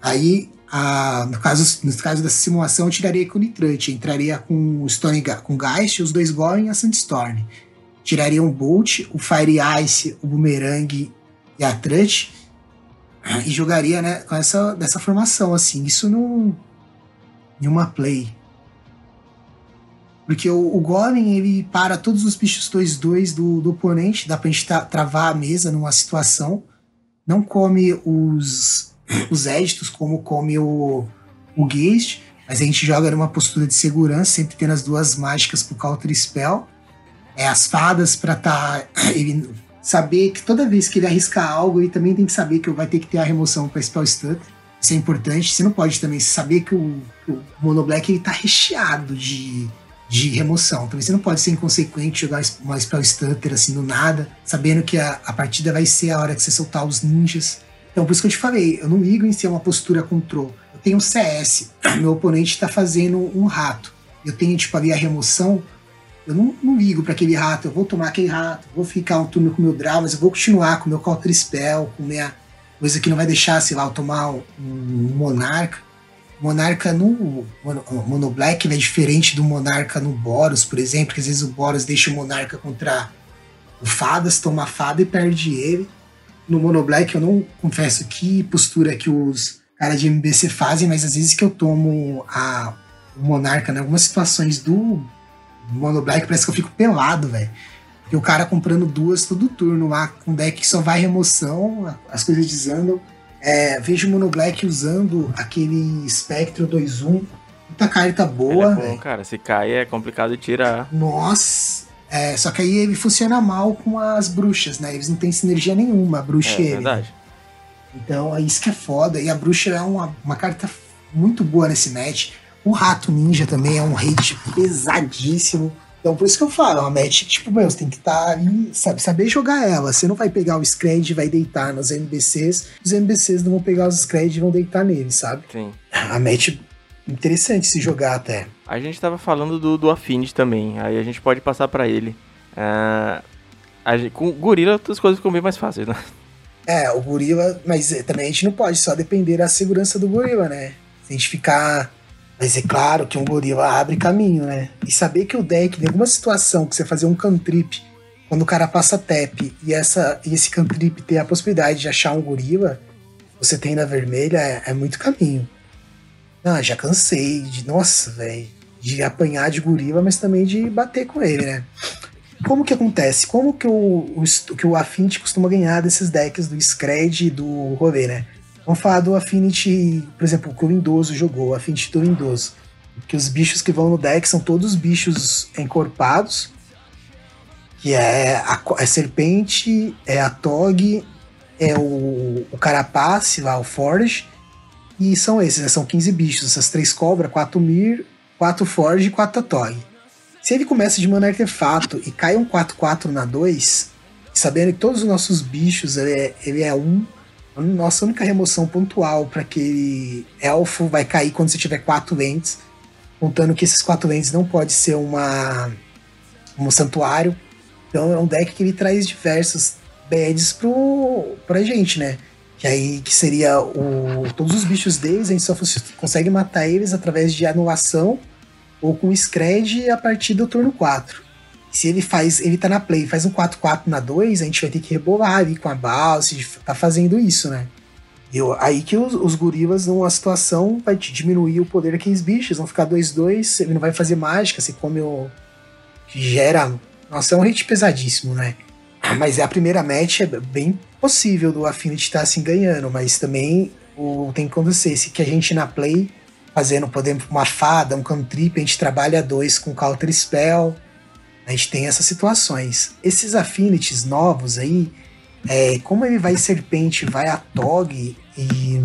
[SPEAKER 2] Aí, a, no, caso, no caso dessa simulação, eu tiraria com o Nitrante. Entraria com o Stone com Geist, os dois Golem e a Sandstorm. Tiraria um Bolt, o Fire Ice, o Boomerang e a Trut e jogaria né, com essa dessa formação assim. Isso não em uma play. Porque o, o Golem, ele para todos os bichos 2-2 do, do oponente, dá pra gente tra travar a mesa numa situação. Não come os, os éditos como come o, o mas a gente joga numa postura de segurança, sempre tendo as duas mágicas pro Counter Spell. É, as fadas para tá. Ele saber que toda vez que ele arriscar algo, ele também tem que saber que vai ter que ter a remoção para Spell Stutter. Isso é importante. Você não pode também saber que o, o Mono Black ele tá recheado de, de remoção. Também você não pode ser inconsequente jogar uma Spell Stutter assim do nada, sabendo que a, a partida vai ser a hora que você soltar os ninjas. Então, por isso que eu te falei, eu não ligo em ser uma postura control. Eu tenho um CS, meu oponente tá fazendo um rato. Eu tenho, tipo, ali a remoção. Eu não, não ligo para aquele rato, eu vou tomar aquele rato, vou ficar um turno com meu draw, mas eu vou continuar com meu counter spell, com minha coisa que não vai deixar, sei lá, eu tomar um, um monarca. Monarca no Mono, Black é diferente do Monarca no Boros, por exemplo, que às vezes o Boros deixa o Monarca contra o Fadas, toma Fada e perde ele. No Mono Black eu não confesso que postura que os caras de MBC fazem, mas às vezes que eu tomo a, o Monarca em algumas situações do Mono Black parece que eu fico pelado, velho. E o cara comprando duas todo turno lá, com deck que só vai remoção, as coisas desandam. É, vejo o Mono Black usando aquele Spectro 2-1. Muita carta boa.
[SPEAKER 1] É bom, cara. Se cai é complicado de tirar.
[SPEAKER 2] Nossa. É, só que aí ele funciona mal com as bruxas, né? Eles não têm sinergia nenhuma, a bruxa
[SPEAKER 1] é,
[SPEAKER 2] e ele.
[SPEAKER 1] verdade.
[SPEAKER 2] Então é isso que é foda. E a bruxa é uma, uma carta muito boa nesse match. O Rato Ninja também é um hate pesadíssimo. Então, por isso que eu falo, é uma match que, tipo, meu, você tem que estar tá ali, sabe, saber jogar ela. Você não vai pegar o Scred e vai deitar nos NBCs, os NBCs não vão pegar os Scred e vão deitar neles, sabe?
[SPEAKER 1] Sim.
[SPEAKER 2] A match interessante se jogar até.
[SPEAKER 1] A gente tava falando do, do Affinity também, aí a gente pode passar para ele. Uh, a, com o Gorila as coisas ficam bem mais fáceis, né?
[SPEAKER 2] É, o Gorila, mas é, também a gente não pode só depender da segurança do Gorila, né? Se a gente ficar mas é claro que um gorila abre caminho, né? E saber que o deck, em alguma situação que você fazer um cantrip, quando o cara passa tap e, essa, e esse cantrip tem a possibilidade de achar um gorila, você tem na vermelha, é, é muito caminho. Ah, já cansei de, nossa, velho, de apanhar de gorila, mas também de bater com ele, né? Como que acontece? Como que o, o, que o Affinity costuma ganhar desses decks do Scred e do rolê, né? Vamos falar do Affinity, por exemplo, que o Windows jogou, o Affinity do Windows. Que os bichos que vão no deck são todos bichos encorpados. Que é a, a é serpente, é a Tog, é o, o carapace lá, o Forge. E são esses, né? são 15 bichos. Essas três cobras, quatro Mir, quatro Forge e quatro Tog. Se ele começa de mana artefato e cai um 4-4 na 2, sabendo que todos os nossos bichos ele é, ele é um nossa única remoção pontual para aquele elfo vai cair quando você tiver quatro lentes, contando que esses quatro lentes não pode ser uma um santuário. Então é um deck que ele traz diversos bads pro, pra gente, né? Que aí que seria o todos os bichos deles, a gente só consegue matar eles através de anulação ou com scred a partir do turno 4 se ele faz, ele tá na play, faz um 4-4 na 2, a gente vai ter que rebolar ali com a Balse, tá fazendo isso, né? Eu, aí que os, os gorilas, numa situação, vai diminuir o poder daqueles bichos, vão ficar 2-2, ele não vai fazer mágica, você come o. gera. Nossa, é um hit pesadíssimo, né? Mas é a primeira match, é bem possível do Affinity estar tá, assim ganhando, mas também o, tem que acontecer. Se que a gente na play, fazendo, podemos uma fada, um cantrip, a gente trabalha dois com counter spell a gente tem essas situações. Esses affinities novos aí, é, como ele vai serpente, vai a tog e,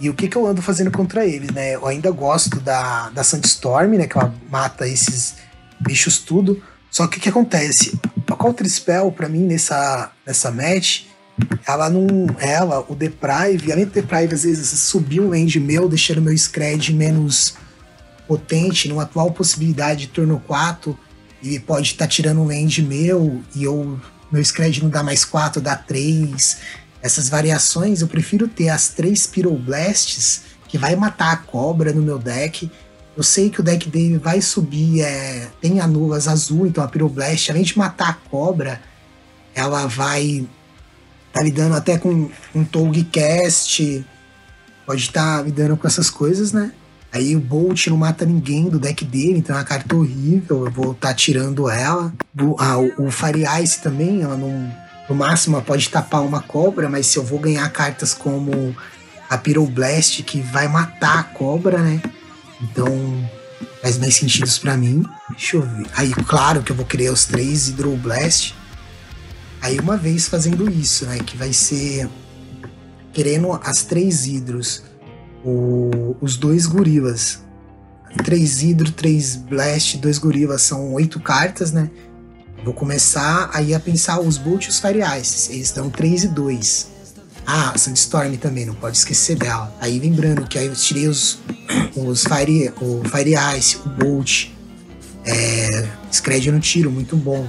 [SPEAKER 2] e o que, que eu ando fazendo contra ele, né? Eu ainda gosto da, da Sandstorm, né? Que ela mata esses bichos tudo. Só que o que acontece? A Counter Spell, pra mim, nessa, nessa match, ela não. Ela, o Deprive, além do Deprive, às vezes subiu o end meu, deixando meu Scred menos potente, numa atual possibilidade de turno 4 e pode estar tá tirando um land meu e eu, meu scred não dá mais 4, dá 3. Essas variações eu prefiro ter as três Pyroblasts que vai matar a cobra no meu deck. Eu sei que o deck dele vai subir, é, tem anulas azul, então a Pyroblast, além de matar a cobra, ela vai tá lidando até com um Tolgcast, pode estar tá lidando com essas coisas, né? Aí o Bolt não mata ninguém do deck dele, então é uma carta horrível. Eu vou estar tá tirando ela. Ah, o, o Fire Ice também, ela não. No máximo ela pode tapar uma cobra, mas se eu vou ganhar cartas como a Pyroblast, que vai matar a cobra, né? Então faz mais sentido para mim. Deixa eu ver. Aí, claro que eu vou criar os três Hydroblast. Aí, uma vez fazendo isso, né? Que vai ser querendo as três hidros o, os dois gorilas. Três hidro, três blast, dois gorilas são oito cartas, né? Vou começar aí a pensar os Bolt e os Fire Ice. Eles dão 3 e 2. Ah, Sandstorm também, não pode esquecer dela. Aí lembrando que aí eu tirei os, os Fire, o Fire Ice, o Bolt. É, Scred não tiro, muito bom.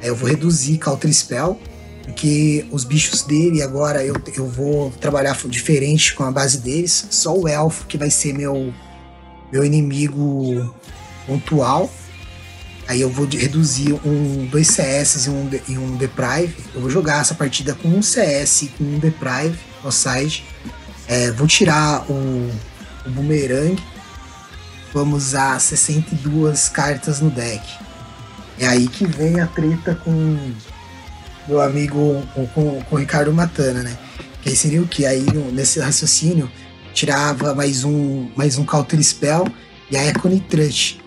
[SPEAKER 2] Aí eu vou reduzir Counter Spell, porque os bichos dele agora eu, eu vou trabalhar diferente com a base deles. Só o Elfo que vai ser meu, meu inimigo pontual. Aí eu vou reduzir um, dois CS e um, e um Deprive. Eu vou jogar essa partida com um CS e com um Deprive no side. É, vou tirar o, o Boomerang. Vamos usar 62 cartas no deck. É aí que vem a treta com meu amigo, com, com, o Ricardo Matana, né? Que aí seria o que? Aí nesse raciocínio, tirava mais um, mais um Counter Spell e a Econy Trust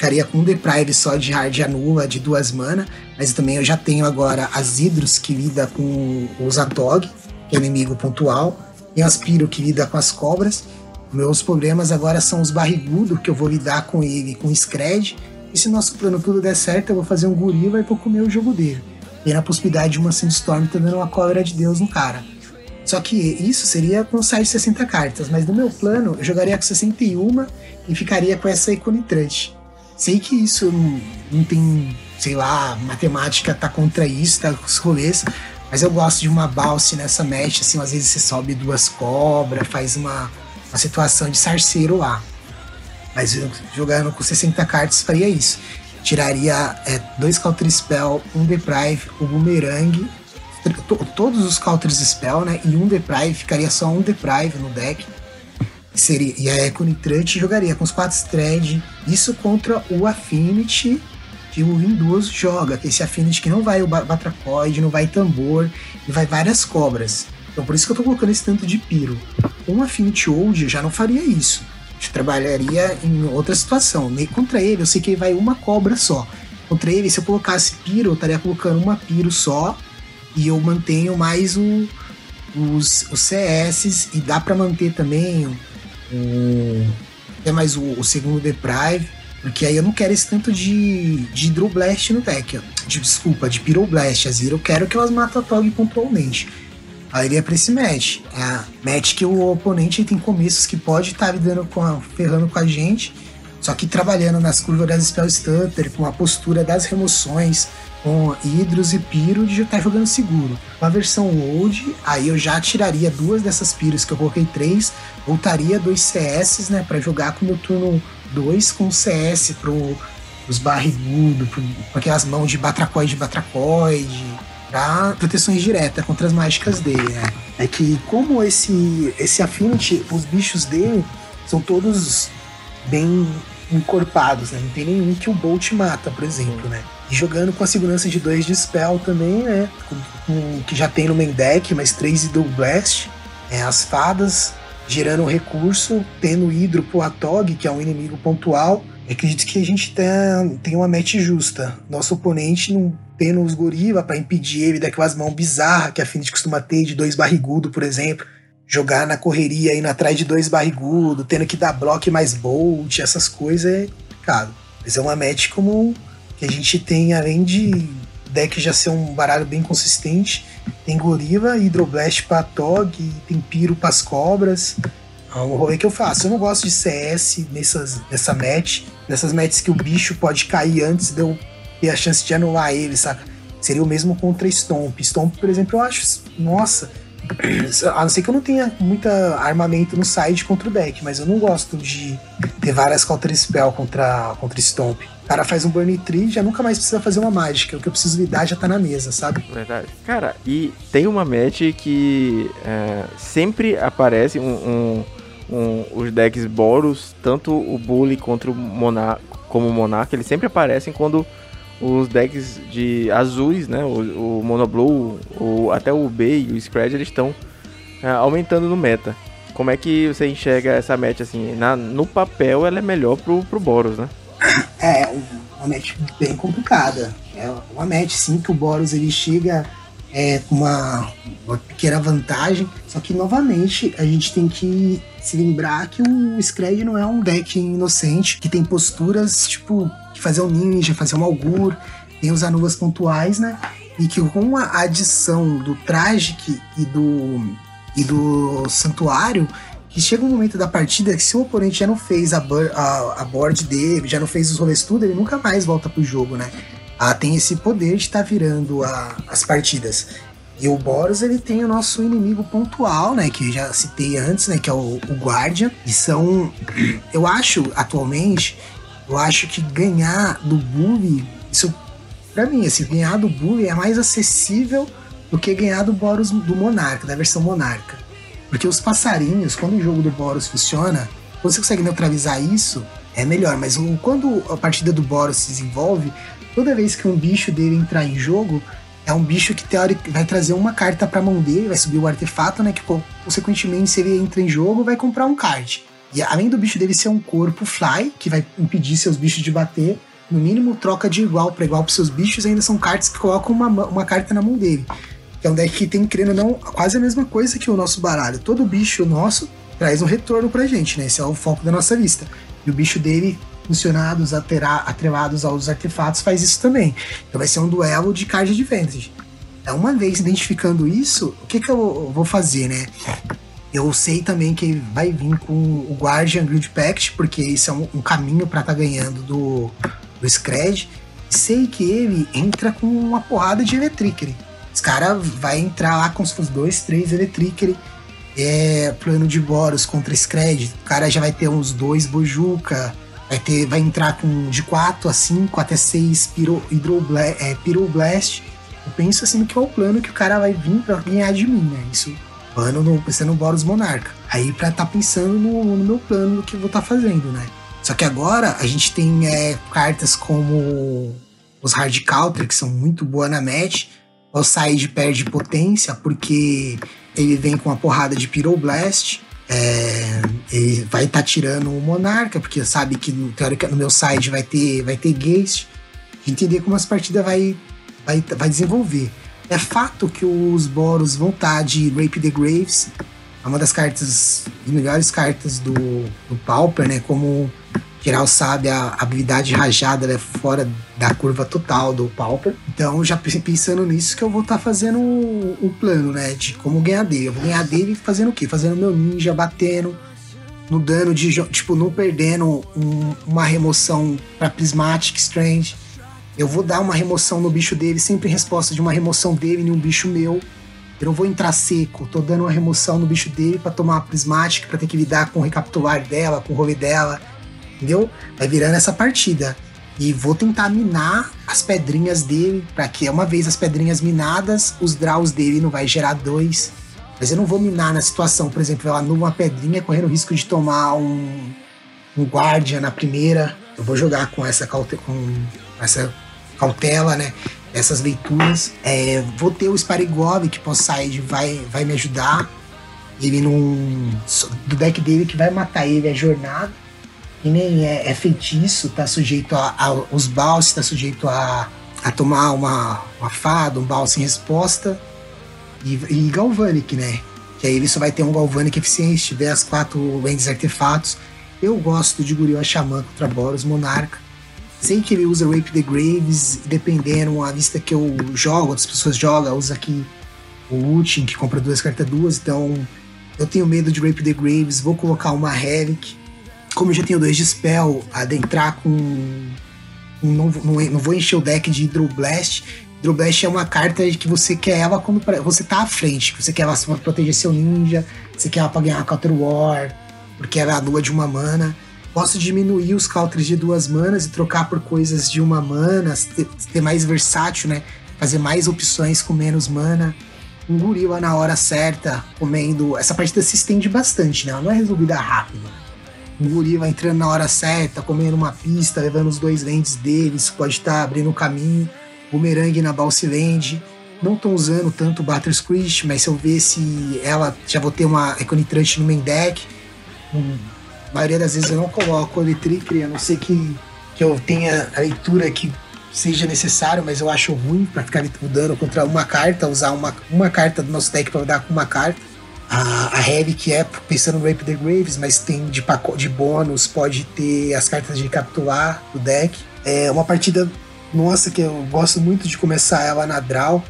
[SPEAKER 2] ficaria com um Deprive só de hard anula de duas mana, mas também eu já tenho agora as Hidros que lida com o Zatog, que é inimigo pontual, e Aspiro que lida com as cobras. Meus problemas agora são os barrigudos, que eu vou lidar com ele com Scred, e se nosso plano tudo der certo, eu vou fazer um gorila e vou comer o jogo dele. E na possibilidade de uma Sandstorm tá dando uma cólera de Deus no cara. Só que isso seria com sai de 60 cartas, mas no meu plano eu jogaria com 61 e ficaria com essa Iconitrante. Sei que isso não, não tem, sei lá, matemática tá contra isso, tá com os rolês, mas eu gosto de uma balse nessa match, assim, às vezes você sobe duas cobras, faz uma, uma situação de sarceiro lá. Mas eu, jogando com 60 cartas faria isso. Tiraria é, dois Counter Spell, um Deprive, o Boomerang, todos os Counters Spell, né? E um Deprive, ficaria só um Deprive no deck seria, e a Econitrante jogaria com os quatro thread, isso contra o Affinity que o Windows joga, que esse Affinity que não vai o Batracoid, não vai tambor, e vai várias cobras. Então por isso que eu tô colocando esse tanto de piro. Um Affinity Old já não faria isso. Trabalharia em outra situação. Nem contra ele, eu sei que ele vai uma cobra só. Contra ele, se eu colocasse piro, eu estaria colocando uma piro só e eu mantenho mais o, os, os CS e dá para manter também o, até mais o, o segundo Deprive, porque aí eu não quero esse tanto de, de Hydroblast no deck. De, desculpa, de Pyroblast. As eu quero que elas matem a Tog pontualmente. Aí iria pra esse match. É a match que o oponente tem começos que pode estar tá lidando com ferrando com a gente. Só que trabalhando nas curvas das Spell Stutter, com a postura das remoções, com Hidros e Piro de já tá jogando seguro. Com a versão Old, aí eu já tiraria duas dessas Piros que eu coloquei três, voltaria dois CS, né, para jogar com o meu turno 2 com CS pro os barrigudos, com aquelas mãos de batracoide batracoide, pra proteções diretas contra as mágicas dele, né? É que como esse esse Affinity, os bichos dele são todos bem encorpados, né? Não tem nenhum que o Bolt mata, por exemplo, né? E jogando com a segurança de 2 de Spell também, né? Com, que já tem no main deck, mais 3 de Double Blast. É, as fadas gerando recurso, tendo Hidro pro Atog, que é um inimigo pontual. Acredito que a gente tem, tem uma match justa. Nosso oponente não tendo os gorila para impedir ele daquelas mãos bizarras que a Affinity costuma ter, de dois barrigudo, por exemplo. Jogar na correria indo atrás de dois barrigudo, tendo que dar bloco mais bolt, essas coisas é complicado. Mas é uma match como que a gente tem, além de deck já ser um baralho bem consistente, tem gorila, hidroblast pra Tog, tem piro pras cobras. É um rolê que eu faço. Eu não gosto de CS nessas, nessa match, nessas matches que o bicho pode cair antes de eu ter a chance de anular ele, saca? Seria o mesmo contra Stomp. Stomp, por exemplo, eu acho, nossa, a não ser que eu não tenha muita armamento no side contra o deck, mas eu não gosto de ter várias counter spell contra, contra Stomp. O cara faz um Burn Tree já nunca mais precisa fazer uma mágica. O que eu preciso lidar já tá na mesa, sabe?
[SPEAKER 1] Verdade. Cara, e tem uma match que é, sempre aparece um, um, um, os decks Boros, tanto o Bully contra o Monarch, como o Monarch, eles sempre aparecem quando os decks de azuis, né, o, o Monoblue, o, até o B e o Scratch, eles estão é, aumentando no meta. Como é que você enxerga essa match assim? Na, no papel ela é melhor pro, pro Boros, né?
[SPEAKER 2] É, uma match bem complicada. É uma match sim que o Boros ele chega é, com uma, uma pequena vantagem, só que novamente a gente tem que se lembrar que o Scred não é um deck inocente, que tem posturas, tipo, fazer um ninja, fazer um augur, tem os anulas pontuais, né? E que com a adição do Tragic e do, e do Santuário, que chega um momento da partida que se o oponente já não fez a, a, a board dele, já não fez os rolês tudo, ele nunca mais volta pro jogo, né? Ah, tem esse poder de estar tá virando a, as partidas. E o Boros, ele tem o nosso inimigo pontual, né? Que eu já citei antes, né? Que é o, o Guardian. E são... Eu acho, atualmente, eu acho que ganhar do Bully... Isso, pra mim, assim, ganhar do Bully é mais acessível do que ganhar do Boros do Monarca, da versão Monarca. Porque os passarinhos, quando o jogo do Boros funciona, você consegue neutralizar isso, é melhor. Mas quando a partida do Boros se desenvolve, toda vez que um bicho dele entrar em jogo, é um bicho que teórico vai trazer uma carta pra mão dele, vai subir o artefato, né? Que consequentemente, se ele entra em jogo, vai comprar um card. E além do bicho dele ser um corpo fly, que vai impedir seus bichos de bater, no mínimo troca de igual para igual pros seus bichos, ainda são cartas que colocam uma, uma carta na mão dele. Que é um deck que tem, querendo não, quase a mesma coisa que o nosso baralho. Todo bicho nosso traz um retorno pra gente, né? Esse é o foco da nossa lista. E o bicho dele funcionados atrelados aos artefatos faz isso também. Então vai ser um duelo de card advantage. Então, uma vez identificando isso, o que, que eu vou fazer, né? Eu sei também que vai vir com o Guardian Guild Pact, porque isso é um, um caminho para estar tá ganhando do, do Scred. Sei que ele entra com uma porrada de Electricity. Os caras vai entrar lá com os dois, três Electricity. É, plano de Boros contra Scred. O cara já vai ter uns dois Bojuka Vai, ter, vai entrar com de 4 a 5 até 6 Pyro, é, Pyroblast. Eu penso assim que é o plano que o cara vai vir pra ganhar de mim, né? Isso plano no, pensando no Boros Monarca. Aí pra tá pensando no, no meu plano do que eu vou estar tá fazendo, né? Só que agora a gente tem é, cartas como os Hard Counter, que são muito boas na match. O Side perde potência porque ele vem com uma porrada de Pyroblast. É, ele vai estar tá tirando o Monarca, porque sabe que no, teórica, no meu site vai ter, vai ter Geist. Entender como as partidas vai, vai, vai desenvolver. É fato que os Boros vão estar tá de Rape the Graves, é uma das cartas, melhores cartas do, do Pauper, né? Como geral sabe, a habilidade rajada é fora da curva total do Pauper. Então, já pensando nisso, que eu vou estar tá fazendo o um, plano, né? De como ganhar dele. Eu vou ganhar dele fazendo o quê? Fazendo meu ninja, batendo, no dano de, tipo, não perdendo um, uma remoção para Prismatic Strange. Eu vou dar uma remoção no bicho dele, sempre em resposta de uma remoção dele em um bicho meu. Eu não vou entrar seco, tô dando uma remoção no bicho dele para tomar uma Prismatic, para ter que lidar com o recapitular dela, com o rolê dela entendeu? Vai virando essa partida. E vou tentar minar as pedrinhas dele, para que uma vez as pedrinhas minadas, os draws dele não vai gerar dois. Mas eu não vou minar na situação, por exemplo, ela numa uma pedrinha correndo o risco de tomar um, um guardia na primeira. Eu vou jogar com essa, caute com essa cautela, né? Essas leituras. É, vou ter o Sparigov, que Poseid vai, vai me ajudar. Ele não. Do deck dele que vai matar ele é jornada que nem é, é feitiço, tá sujeito a, a os baus, tá sujeito a, a tomar uma, uma fada, um baú sem resposta. E, e Galvanic, né? Que aí ele só vai ter um Galvanic eficiente, tiver as quatro lentes artefatos. Eu gosto de Guriel Xamã contra Boros Monarca. Sei que ele usa Rape the Graves, dependendo a vista que eu jogo, outras pessoas jogam, usa aqui o Ultim, que compra duas cartas duas, então eu tenho medo de Rape the Graves, vou colocar uma Relic como eu já tenho dois de spell, adentrar com. Não, não, não vou encher o deck de Hydroblast. Hydroblast é uma carta que você quer ela quando você tá à frente. Você quer ela pra proteger seu ninja, você quer ela pra ganhar Counter War, porque ela anula de uma mana. Posso diminuir os counters de duas manas e trocar por coisas de uma mana, ter mais versátil, né? Fazer mais opções com menos mana. Um gorila na hora certa, comendo. Essa partida se estende bastante, né? Ela não é resolvida rápido o guri vai entrando na hora certa, comendo uma pista, levando os dois lentes deles, pode estar tá abrindo o caminho. Bumerangue na Balsilend. Não tô usando tanto Butter Squish, mas se eu ver se ela já vou ter uma Econitrunch no main deck. Hum, a maioria das vezes eu não coloco o Electric, a não ser que, que eu tenha a leitura que seja necessário, mas eu acho ruim para ficar mudando contra uma carta, usar uma, uma carta do nosso deck para dar com uma carta. A, a Heavy, que é pensando no Rape the Graves, mas tem de, de bônus, pode ter as cartas de capturar do deck. É uma partida, nossa, que eu gosto muito de começar ela na draw.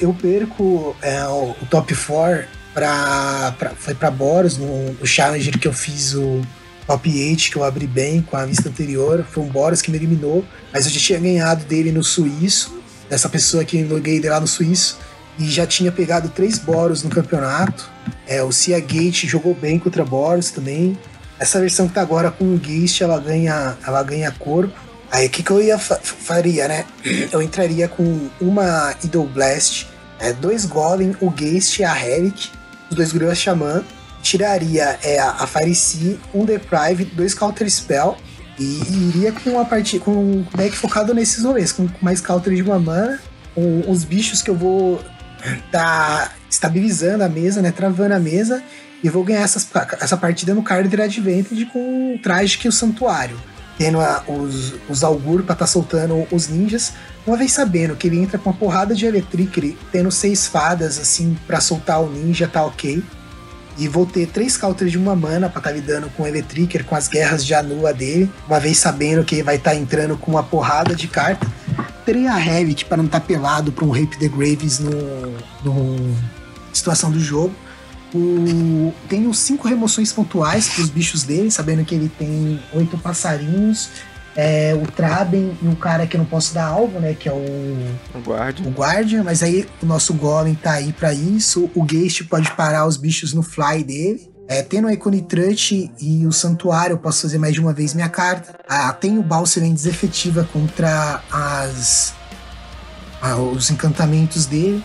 [SPEAKER 2] Eu perco é, o, o top 4 pra, pra, foi para Boros, no, no Challenger que eu fiz o top 8, que eu abri bem com a vista anterior. Foi um Boros que me eliminou, mas eu já tinha ganhado dele no Suíço, dessa pessoa que eu loguei lá no Suíço, e já tinha pegado três Boros no campeonato. É, o Cia Gate jogou bem contra Boros também. Essa versão que tá agora com o Geist, ela ganha, ela ganha corpo. Aí o que, que eu ia fa faria, né? Eu entraria com uma Idol Blast, é, dois Golem, o Geist e a Helic, os dois Gruas Xamã, tiraria é, a Sea, um Deprive, dois Counter Spell e, e iria com uma partida com um deck focado nesses rolês, com mais Counter de uma mana, com os bichos que eu vou tá estabilizando a mesa, né, travando a mesa e vou ganhar essas, essa partida no Card Advantage com o traje que o Santuário tendo a, os, os Augur pra tá soltando os ninjas, uma vez sabendo que ele entra com uma porrada de Electric, tendo seis fadas, assim, para soltar o ninja, tá ok. E vou ter três counters de uma mana pra tá lidando com o Electricker, com as guerras de Anua dele, uma vez sabendo que ele vai estar tá entrando com uma porrada de carta. Terei a Havoc para não estar tá pelado pra um Rape the Graves no, no situação do jogo. O, tem os cinco remoções pontuais para os bichos dele, sabendo que ele tem oito passarinhos, é, o Traben e o cara que eu não posso dar alvo, né? Que é o.
[SPEAKER 1] O Guardian.
[SPEAKER 2] O Guardian, mas aí o nosso Golem tá aí para isso. O Geist pode parar os bichos no fly dele. É, tendo a Iconitrut e o Santuário, eu posso fazer mais de uma vez minha carta. Ah, tem o Balselen desefetiva contra as. Ah, os encantamentos dele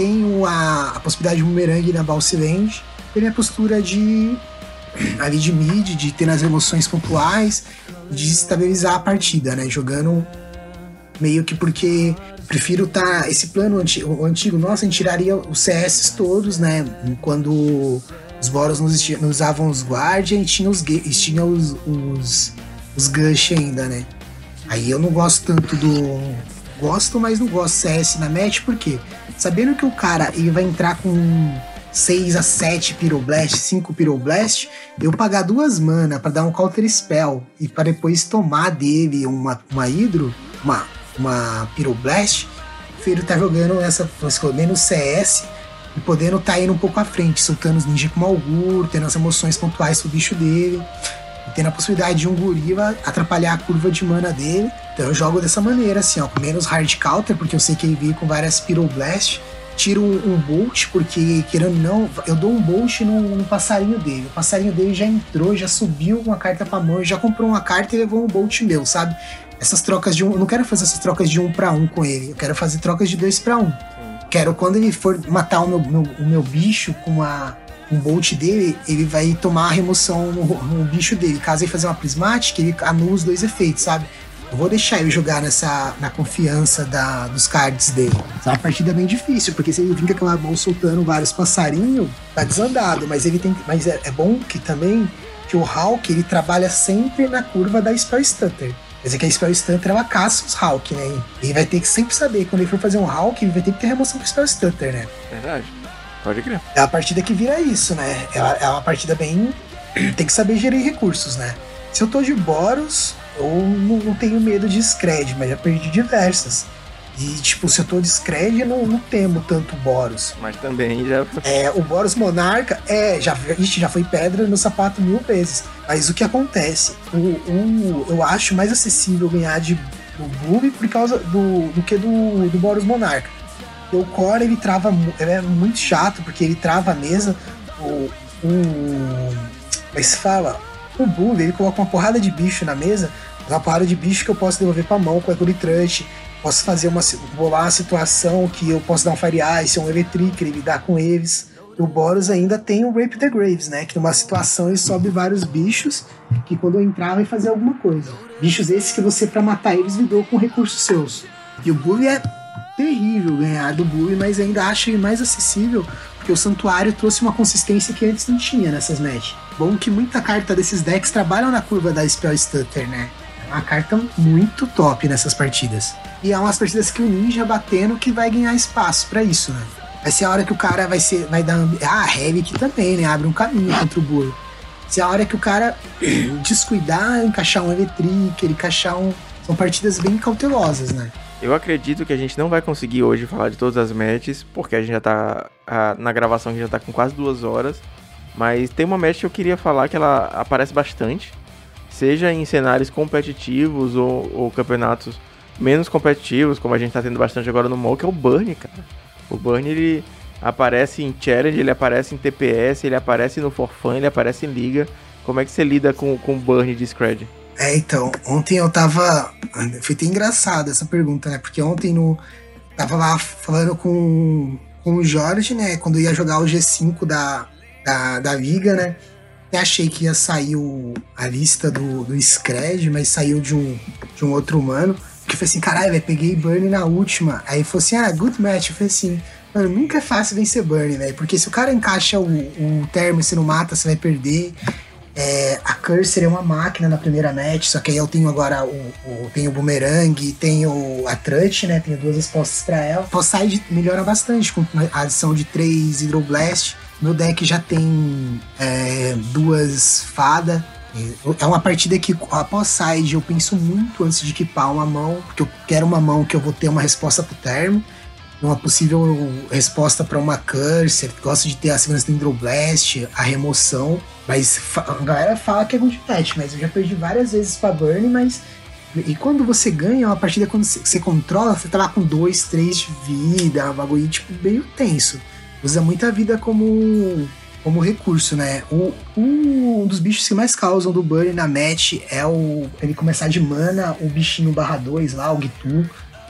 [SPEAKER 2] tenho a, a possibilidade de boomerang na Balsiland, tem a postura de ali de mid, de ter nas emoções pontuais, de estabilizar a partida, né? Jogando meio que porque prefiro tá esse plano antigo, o antigo nossa, a gente tiraria os CS todos, né? Quando os Boros não, usavam os Guardian e tinha os, tinha os, os, os Gush ainda, né? Aí eu não gosto tanto do. Gosto, mas não gosto CS na match, por quê? sabendo que o cara ele vai entrar com 6 a 7 Pyroblast, 5 Pyroblast, eu pagar duas mana para dar um Counter Spell e para depois tomar dele uma, uma Hydro, uma, uma Pyroblast, prefiro estar tá jogando essa, menos CS e podendo estar tá indo um pouco à frente, soltando os ninja com Malgur, tendo as emoções pontuais pro bicho dele, e tendo a possibilidade de um gorila atrapalhar a curva de mana dele então eu jogo dessa maneira, assim, ó, com menos hard counter, porque eu sei que ele veio com várias Pyroblast. Tiro um, bolt, porque querendo não, eu dou um bolt no, no, passarinho dele. O passarinho dele já entrou, já subiu uma carta pra mão, já comprou uma carta e levou um bolt meu, sabe? Essas trocas de um. Eu não quero fazer essas trocas de um para um com ele. Eu quero fazer trocas de dois para um. Quero quando ele for matar o meu, meu, o meu bicho com uma, um bolt dele, ele vai tomar a remoção no, no bicho dele. Caso ele fazer uma prismática, ele anula os dois efeitos, sabe? Eu vou deixar ele jogar nessa, na confiança da, dos cards dele. É uma partida bem difícil, porque se ele vir com aquela mão soltando vários passarinhos, tá desandado. Mas ele tem. Mas é, é bom que também que o Hulk ele trabalha sempre na curva da Spell Stutter. Quer dizer que a Spell Stutter ela caça os Hulk, né? Ele vai ter que sempre saber, quando ele for fazer um Hulk, ele vai ter que ter remoção com Spell Stutter, né?
[SPEAKER 1] Verdade. Pode crer.
[SPEAKER 2] É a partida que vira isso, né? É, é uma partida bem. tem que saber gerir recursos, né? Se eu tô de Boros, eu não, tenho medo de Scred, mas já perdi diversas. E, tipo, se eu tô de Scred, eu não, não temo tanto Boros.
[SPEAKER 1] Mas também já.
[SPEAKER 2] É, o Boros Monarca, é, já, ixi, já foi pedra no sapato mil vezes. Mas o que acontece? O, o, eu acho mais acessível ganhar de do Boob por causa do, do que do, do Boros Monarca. O Core, ele trava. Ele é muito chato, porque ele trava a mesa. O. o mas se fala, o Bully, ele coloca uma porrada de bicho na mesa, uma porrada de bicho que eu posso devolver pra mão com a Trust, posso fazer uma. bolar uma situação que eu posso dar um Fire Ice, um Electric, ele lidar com eles. O Boros ainda tem o Rape the Graves, né? Que numa situação ele sobe vários bichos que quando eu entrar vai fazer alguma coisa. Bichos esses que você, para matar eles, lidou com recursos seus. E o Bully é terrível ganhar do Bully, mas ainda acho ele mais acessível porque o Santuário trouxe uma consistência que antes não tinha nessas matches. Bom que muita carta desses decks trabalham na curva da Spell Stutter, né? É uma carta muito top nessas partidas. E é umas partidas que o Ninja batendo que vai ganhar espaço para isso, né? Vai ser a hora que o cara vai ser. Vai dar. Ah, Helic também, né? Abre um caminho contra o burro. Vai ser a hora que o cara descuidar, encaixar um Eletricker, encaixar um. São partidas bem cautelosas, né?
[SPEAKER 1] Eu acredito que a gente não vai conseguir hoje falar de todas as matches, porque a gente já tá. A, na gravação a gente já tá com quase duas horas. Mas tem uma match que eu queria falar que ela aparece bastante. Seja em cenários competitivos ou, ou campeonatos menos competitivos, como a gente tá tendo bastante agora no MOL, que é o Burn, cara. O Burn ele aparece em Challenge, ele aparece em TPS, ele aparece no Forfun, ele aparece em Liga. Como é que você lida com, com o Burn de Scred?
[SPEAKER 2] É, então, ontem eu tava. Foi até engraçado essa pergunta, né? Porque ontem no. Tava lá falando com, com o Jorge, né? Quando ia jogar o G5 da, da, da Liga, né? Até achei que ia sair o, a lista do, do Scred, mas saiu de um, de um outro humano. Que foi assim, caralho, velho, peguei Burn na última. Aí falou assim, ah, good match. Eu falei assim, mano, nunca é fácil vencer Burn, velho. Porque se o cara encaixa o, o termo e você não mata, você vai perder. É, a Cursor é uma máquina na primeira match, só que aí eu tenho agora o, o tenho o Boomerang, tenho a Trut, né? Tenho duas respostas para ela. O side melhora bastante com a adição de três Hydroblast. Meu deck já tem é, duas Fada. É uma partida que após side eu penso muito antes de equipar uma mão, porque eu quero uma mão que eu vou ter uma resposta pro termo, uma possível resposta para uma Cursor, gosto de ter a segurança do Hydroblast, a remoção, mas a galera fala que é good match, mas eu já perdi várias vezes pra Burn, mas e quando você ganha uma partida, quando você controla, você tá lá com 2, 3 de vida, um bagulho tipo meio tenso. Usa muita vida como como recurso, né? O, um dos bichos que mais causam do Burn na match é o ele começar de mana, o bichinho barra 2 lá, o Gitu.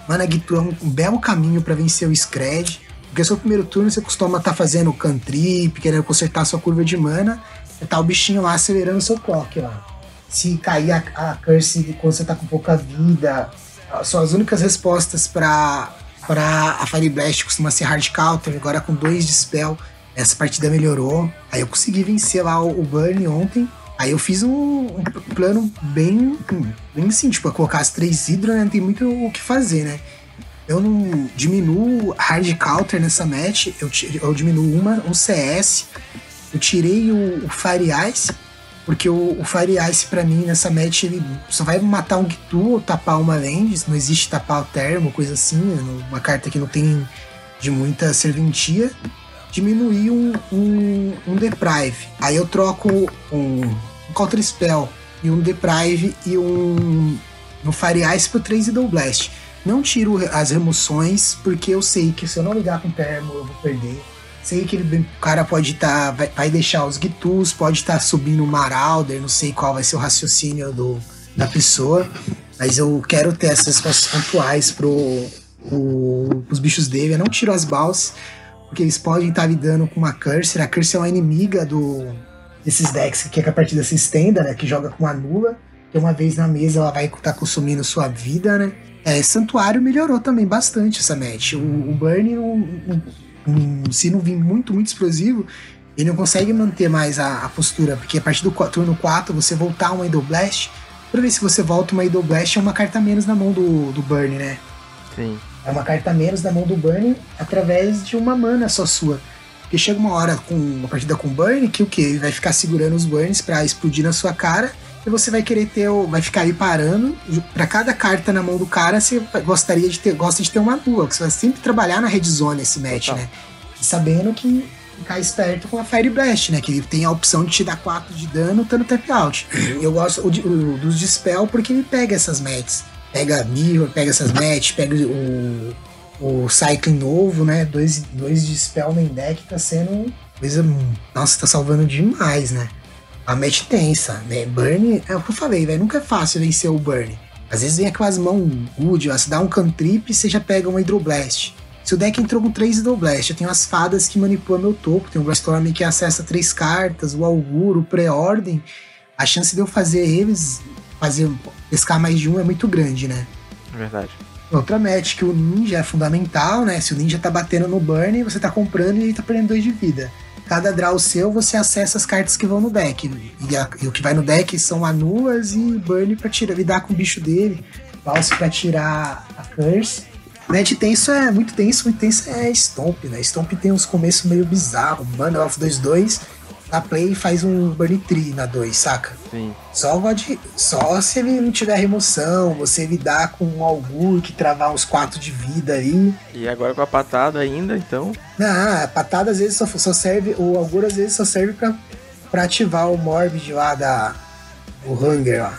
[SPEAKER 2] Mana Gitu é um, um belo caminho para vencer o Scred. Porque seu primeiro turno você costuma estar tá fazendo cantrip, querendo consertar sua curva de mana, e tá o bichinho lá acelerando seu clock lá. Se cair a, a curse quando você tá com pouca vida, são as únicas respostas para para a Fire Blast costuma ser hard counter, agora com dois de spell essa partida melhorou. Aí eu consegui vencer lá o, Burn ontem. Aí eu fiz um, um, plano bem, bem assim, tipo, colocar as três hidro, né? Não tem muito o que fazer, né? Eu não diminuo hard counter nessa match, eu, eu diminuo uma, um CS, eu tirei o, o Fire Ice, porque o, o Fire Ice pra mim nessa match ele só vai matar um Gitu ou tapar uma Lens, não existe tapar o termo, coisa assim, né? uma carta que não tem de muita serventia diminuir um, um, um deprive. Aí eu troco um, um counter spell e um deprive e um no Fire Ice pro 3 e Blast. Não tiro as remoções, porque eu sei que se eu não ligar com o termo, eu vou perder. Sei que ele, o cara pode estar. Tá, vai, vai, deixar os Gitus, pode estar tá subindo o Marauder, não sei qual vai ser o raciocínio do, da pessoa. Mas eu quero ter essas respostas pontuais pro, o, os bichos dele. Eu não tiro as balls porque eles podem estar lidando com uma Cursor. A Cursor é uma inimiga do, desses decks que quer que a partida se estenda, né? Que joga com a nula. Que uma vez na mesa ela vai estar tá consumindo sua vida, né? É, Santuário melhorou também bastante essa match. O, o Burn, se não vir muito, muito explosivo, ele não consegue manter mais a, a postura, porque a partir do turno 4 você voltar uma Idol Blast, toda vez que você volta uma Idol Blast é uma carta menos na mão do, do Burn, né?
[SPEAKER 1] Sim.
[SPEAKER 2] É uma carta menos da mão do Burn através de uma mana só sua. Porque chega uma hora com uma partida com Burn que o que? Ele vai ficar segurando os Burns para explodir na sua cara e você vai querer ter, vai ficar aí parando. Para cada carta na mão do cara, você gostaria de ter, gosta de ter uma duas, você vai sempre trabalhar na red zone esse match, né? E sabendo que ficar esperto com a Fire Blast, né? Que ele tem a opção de te dar 4 de dano estando tap out. Eu gosto o, o, dos Dispel porque ele pega essas matches pega Mirror, pega essas matches, pega o, o Cycling novo, né? Dois, dois Spell main deck tá sendo coisa. Nossa, tá salvando demais, né? A match tensa, né? Burn, é o que eu falei, velho. Nunca é fácil vencer o Burn. Às vezes vem aquelas mãos good, ó, você dá um cantrip e você já pega uma Hydroblast. Se o deck entrou com três Hydroblast, eu tenho as fadas que manipulam meu topo, tem o Brainstorm que acessa três cartas, o Auguro, o Pré-Ordem. A chance de eu fazer eles fazer pescar mais de um é muito grande, né?
[SPEAKER 1] Verdade.
[SPEAKER 2] Outra match que o ninja é fundamental, né? Se o ninja tá batendo no burn, você tá comprando e ele tá perdendo dois de vida. Cada draw seu, você acessa as cartas que vão no deck. E, a, e o que vai no deck são anulas e burn pra tirar, lidar com o bicho dele. Pulse pra tirar a curse. Net tenso é muito tenso, muito tenso é Stomp, né? Stomp tem uns começos meio bizarros. Bundle of 2-2 na Play faz um Burn Tree na 2, saca?
[SPEAKER 1] Sim.
[SPEAKER 2] Só, de, só se ele não tiver remoção, você lidar com um Augur que travar uns 4 de vida aí.
[SPEAKER 1] E agora com a patada ainda, então?
[SPEAKER 2] Não, a patada às vezes só, só serve, o Augur às vezes só serve pra, pra ativar o Morbid lá da. o Hunger lá.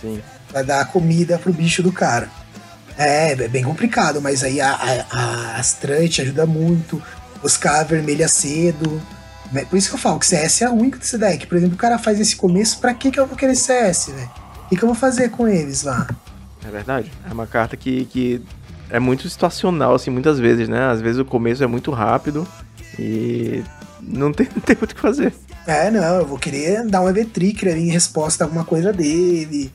[SPEAKER 1] Sim.
[SPEAKER 2] Pra dar comida pro bicho do cara. É, é bem complicado, mas aí a, a, a Astrante ajuda muito. Buscar a vermelha cedo. Né? Por isso que eu falo que CS é a única desse deck. Por exemplo, o cara faz esse começo, pra que, que eu vou querer CS, velho? O que, que eu vou fazer com eles lá?
[SPEAKER 1] É verdade. É uma carta que, que é muito situacional, assim, muitas vezes, né? Às vezes o começo é muito rápido e não tem, não tem muito o que fazer.
[SPEAKER 2] É, não, eu vou querer dar um EV-Trigger ali em resposta a alguma coisa dele,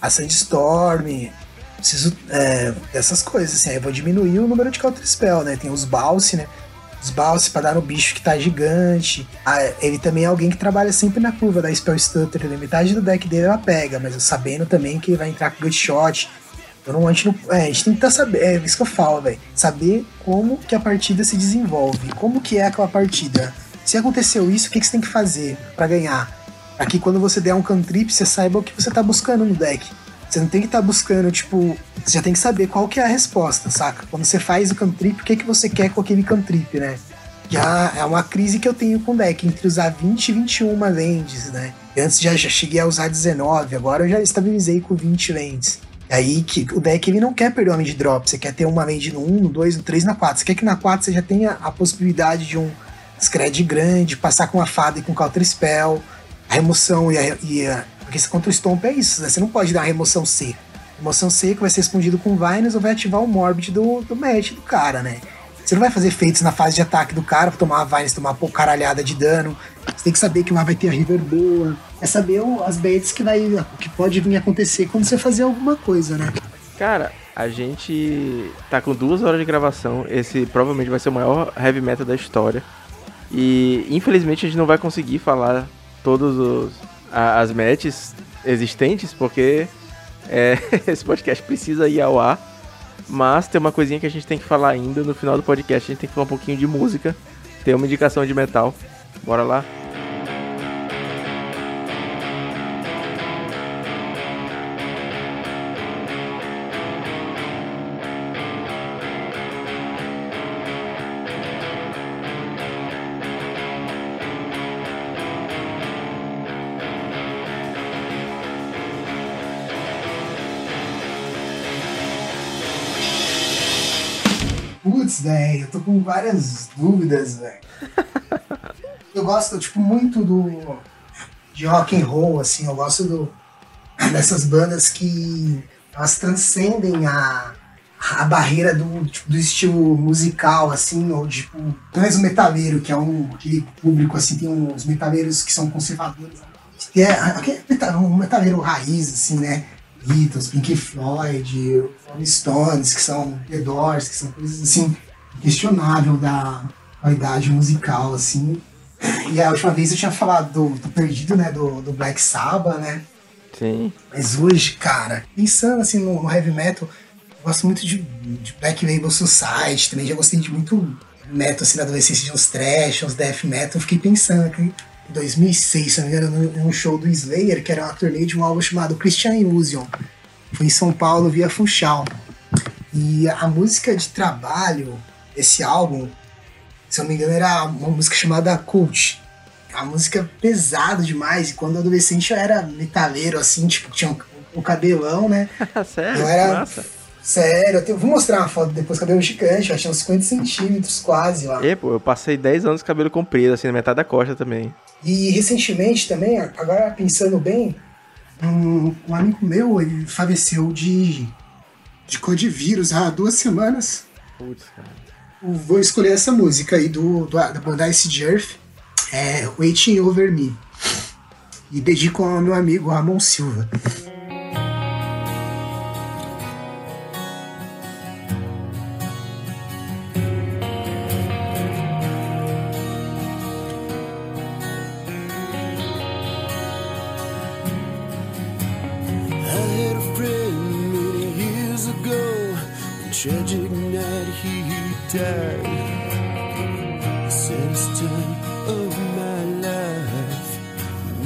[SPEAKER 2] a Sandstorm, preciso é, dessas coisas, assim, aí eu vou diminuir o número de Counter Spell, né? Tem os Bounce, né? Bounce para dar no bicho que tá gigante. Ah, ele também é alguém que trabalha sempre na curva da Spell Stutter. Né? Metade do deck dele ela pega, mas sabendo também que vai entrar com Good Shot. Então, a, gente não, é, a gente tem que tá saber, é isso que eu falo, velho. Saber como que a partida se desenvolve, como que é aquela partida. Se aconteceu isso, o que, que você tem que fazer para ganhar? Aqui, quando você der um cantrip, você saiba o que você tá buscando no deck. Você não tem que estar tá buscando, tipo, você já tem que saber qual que é a resposta, saca? Quando você faz o cantrip, o que, que você quer com aquele cantrip, né? Já é uma crise que eu tenho com o deck, entre usar 20 e 21 lands, né? Antes já, já cheguei a usar 19, agora eu já estabilizei com 20 lands. E aí que o deck ele não quer perder o de drop, você quer ter uma land no 1, no 2, no 3, na 4. Você quer que na 4 você já tenha a possibilidade de um scred grande, passar com uma fada e com counter spell, a remoção e a, e a porque contra o Stomp é isso, né? Você não pode dar a remoção C. Remoção que vai ser respondido com Vines ou vai ativar o Morbid do, do match do cara, né? Você não vai fazer feitos na fase de ataque do cara pra tomar a Vines, tomar uma caralhada de dano. Você tem que saber que lá vai ter a River boa. É saber as baits que, vai, que pode vir acontecer quando você fazer alguma coisa, né?
[SPEAKER 1] Cara, a gente tá com duas horas de gravação. Esse provavelmente vai ser o maior heavy metal da história. E infelizmente a gente não vai conseguir falar todos os, as matches existentes, porque é, esse podcast precisa ir ao ar. Mas tem uma coisinha que a gente tem que falar ainda. No final do podcast, a gente tem que falar um pouquinho de música. Tem uma indicação de metal. Bora lá?
[SPEAKER 2] Com várias dúvidas, velho. eu gosto, tipo, muito do. de rock and roll, assim, eu gosto do, dessas bandas que elas transcendem a, a barreira do, tipo, do estilo musical, assim, ou tipo, o metaleiro, que é um, aquele público, assim, tem uns metaleiros que são conservadores. É, aquele um metaleiro raiz, assim, né? Beatles, Pink Floyd, Rolling Stones, que são The Doors, que são coisas assim, questionável da qualidade musical, assim. E a última vez eu tinha falado do, do Perdido, né, do, do Black Sabbath, né?
[SPEAKER 1] Sim.
[SPEAKER 2] Mas hoje, cara, pensando assim no, no heavy metal, eu gosto muito de, de Black Label Society, também já gostei de muito metal assim na adolescência, de uns trash, uns death metal, fiquei pensando que 2006, se não me engano, num show do Slayer, que era uma turnê de um álbum chamado Christian Illusion. Foi em São Paulo, via Funchal. E a música de trabalho desse álbum, se eu não me engano, era uma música chamada Cult. A música pesada demais, e quando adolescente eu era metaleiro, assim, tipo, tinha um, um cabelão, né?
[SPEAKER 1] Sério?
[SPEAKER 2] Eu era. Nossa. Sério, eu tenho, vou mostrar uma foto depois, cabelo gigante, eu achei uns 50 centímetros quase lá.
[SPEAKER 1] E, pô, eu passei 10 anos com cabelo comprido, assim, na metade da costa também.
[SPEAKER 2] E recentemente também, agora pensando bem, um, um amigo meu ele faleceu de, de codivírus há duas semanas.
[SPEAKER 1] Putz, cara.
[SPEAKER 2] Vou escolher essa música aí do, do da banda Ice Earth, é Waiting Over Me. E dedico ao meu amigo Ramon Silva.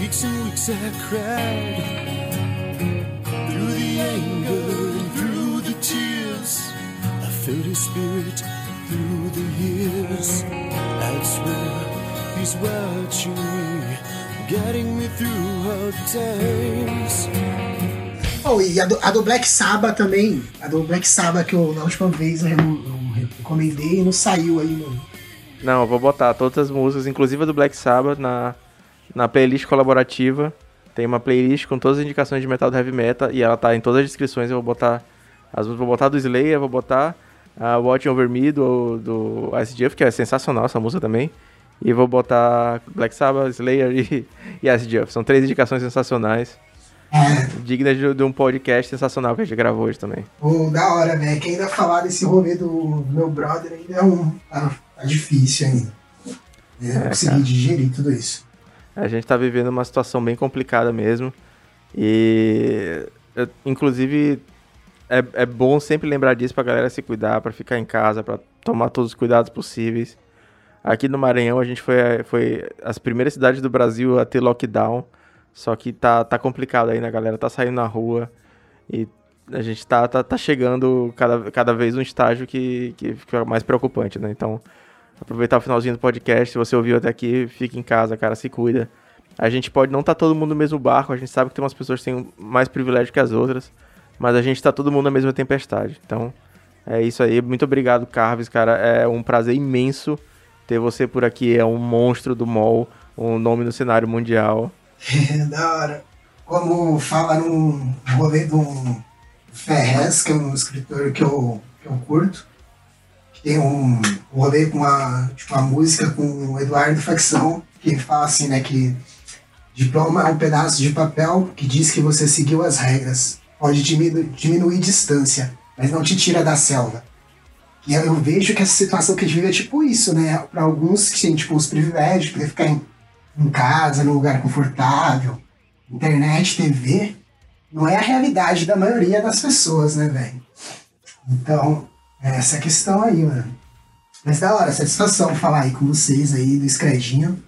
[SPEAKER 3] Weeks and weeks I cried. Through the anger and through the tears, I felt his spirit through the years. I swear he's watching me, guiding me through hard times.
[SPEAKER 2] Oh, e a do, a do Black Sabbath também. A do Black Sabbath que eu, na última vez eu, eu recomendei e não saiu aí no.
[SPEAKER 1] Não, eu vou botar todas as músicas, inclusive a do Black Sabbath, na, na playlist colaborativa. Tem uma playlist com todas as indicações de metal do heavy metal e ela tá em todas as descrições. Eu vou botar as vou botar do Slayer, vou botar a Watching Over Me do, do Ice Duff, que é sensacional essa música também. E vou botar Black Sabbath, Slayer e, e Ice Duff. São três indicações sensacionais.
[SPEAKER 2] É,
[SPEAKER 1] Dignas de, de um podcast sensacional que a gente gravou hoje também.
[SPEAKER 2] pô, da hora, velho. Que ainda falar desse rolê do meu brother ainda é um. Tá, tá difícil ainda. É,
[SPEAKER 1] É,
[SPEAKER 2] conseguir
[SPEAKER 1] cara.
[SPEAKER 2] digerir tudo isso.
[SPEAKER 1] A gente tá vivendo uma situação bem complicada mesmo. E, inclusive, é, é bom sempre lembrar disso pra galera se cuidar, pra ficar em casa, pra tomar todos os cuidados possíveis. Aqui no Maranhão, a gente foi, foi as primeiras cidades do Brasil a ter lockdown. Só que tá, tá complicado aí, né, galera? Tá saindo na rua e a gente tá, tá, tá chegando cada, cada vez um estágio que, que fica mais preocupante, né? Então, aproveitar o finalzinho do podcast. Se você ouviu até aqui, fique em casa, cara, se cuida. A gente pode não estar todo mundo no mesmo barco, a gente sabe que tem umas pessoas que têm mais privilégio que as outras, mas a gente tá todo mundo na mesma tempestade. Então, é isso aí. Muito obrigado, Carves, cara. É um prazer imenso ter você por aqui. É um monstro do MOL, um nome no cenário mundial.
[SPEAKER 2] Da hora. Como fala num rolê do Ferrez, que é um escritor que eu, que eu curto, tem um, rolê com uma, tipo, uma música com o Eduardo Facção, que fala assim, né, que diploma é um pedaço de papel que diz que você seguiu as regras. Pode diminu diminuir distância, mas não te tira da selva. E eu vejo que essa situação que a gente vive é tipo isso, né? Para alguns que têm tipo, os privilégios, poder ficar em em casa, num lugar confortável, internet, TV, não é a realidade da maioria das pessoas, né, velho? Então, essa a questão aí, mano. Mas da hora, satisfação falar aí com vocês aí do Scredinho.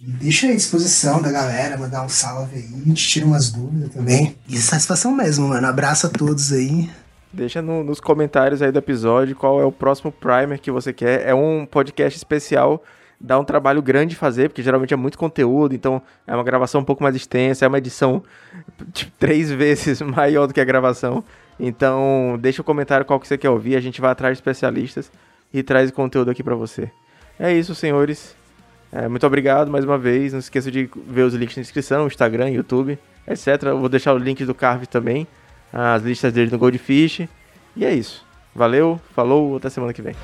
[SPEAKER 2] E deixa aí à disposição da galera, mandar um salve aí, a gente tira umas dúvidas também. E satisfação mesmo, mano. Abraço a todos aí.
[SPEAKER 1] Deixa no- nos comentários aí do episódio qual é o próximo primer que você quer. É um podcast especial, dá um trabalho grande fazer, porque geralmente é muito conteúdo, então é uma gravação um pouco mais extensa, é uma edição tipo, três vezes maior do que a gravação. Então, deixa o um comentário qual que você quer ouvir, a gente vai atrás de especialistas e traz conteúdo aqui para você. É isso, senhores. É, muito obrigado mais uma vez. Não esqueça de ver os links na descrição, Instagram, YouTube, etc. Eu vou deixar o link do Carve também, as listas dele no Goldfish. E é isso. Valeu, falou, até semana que vem.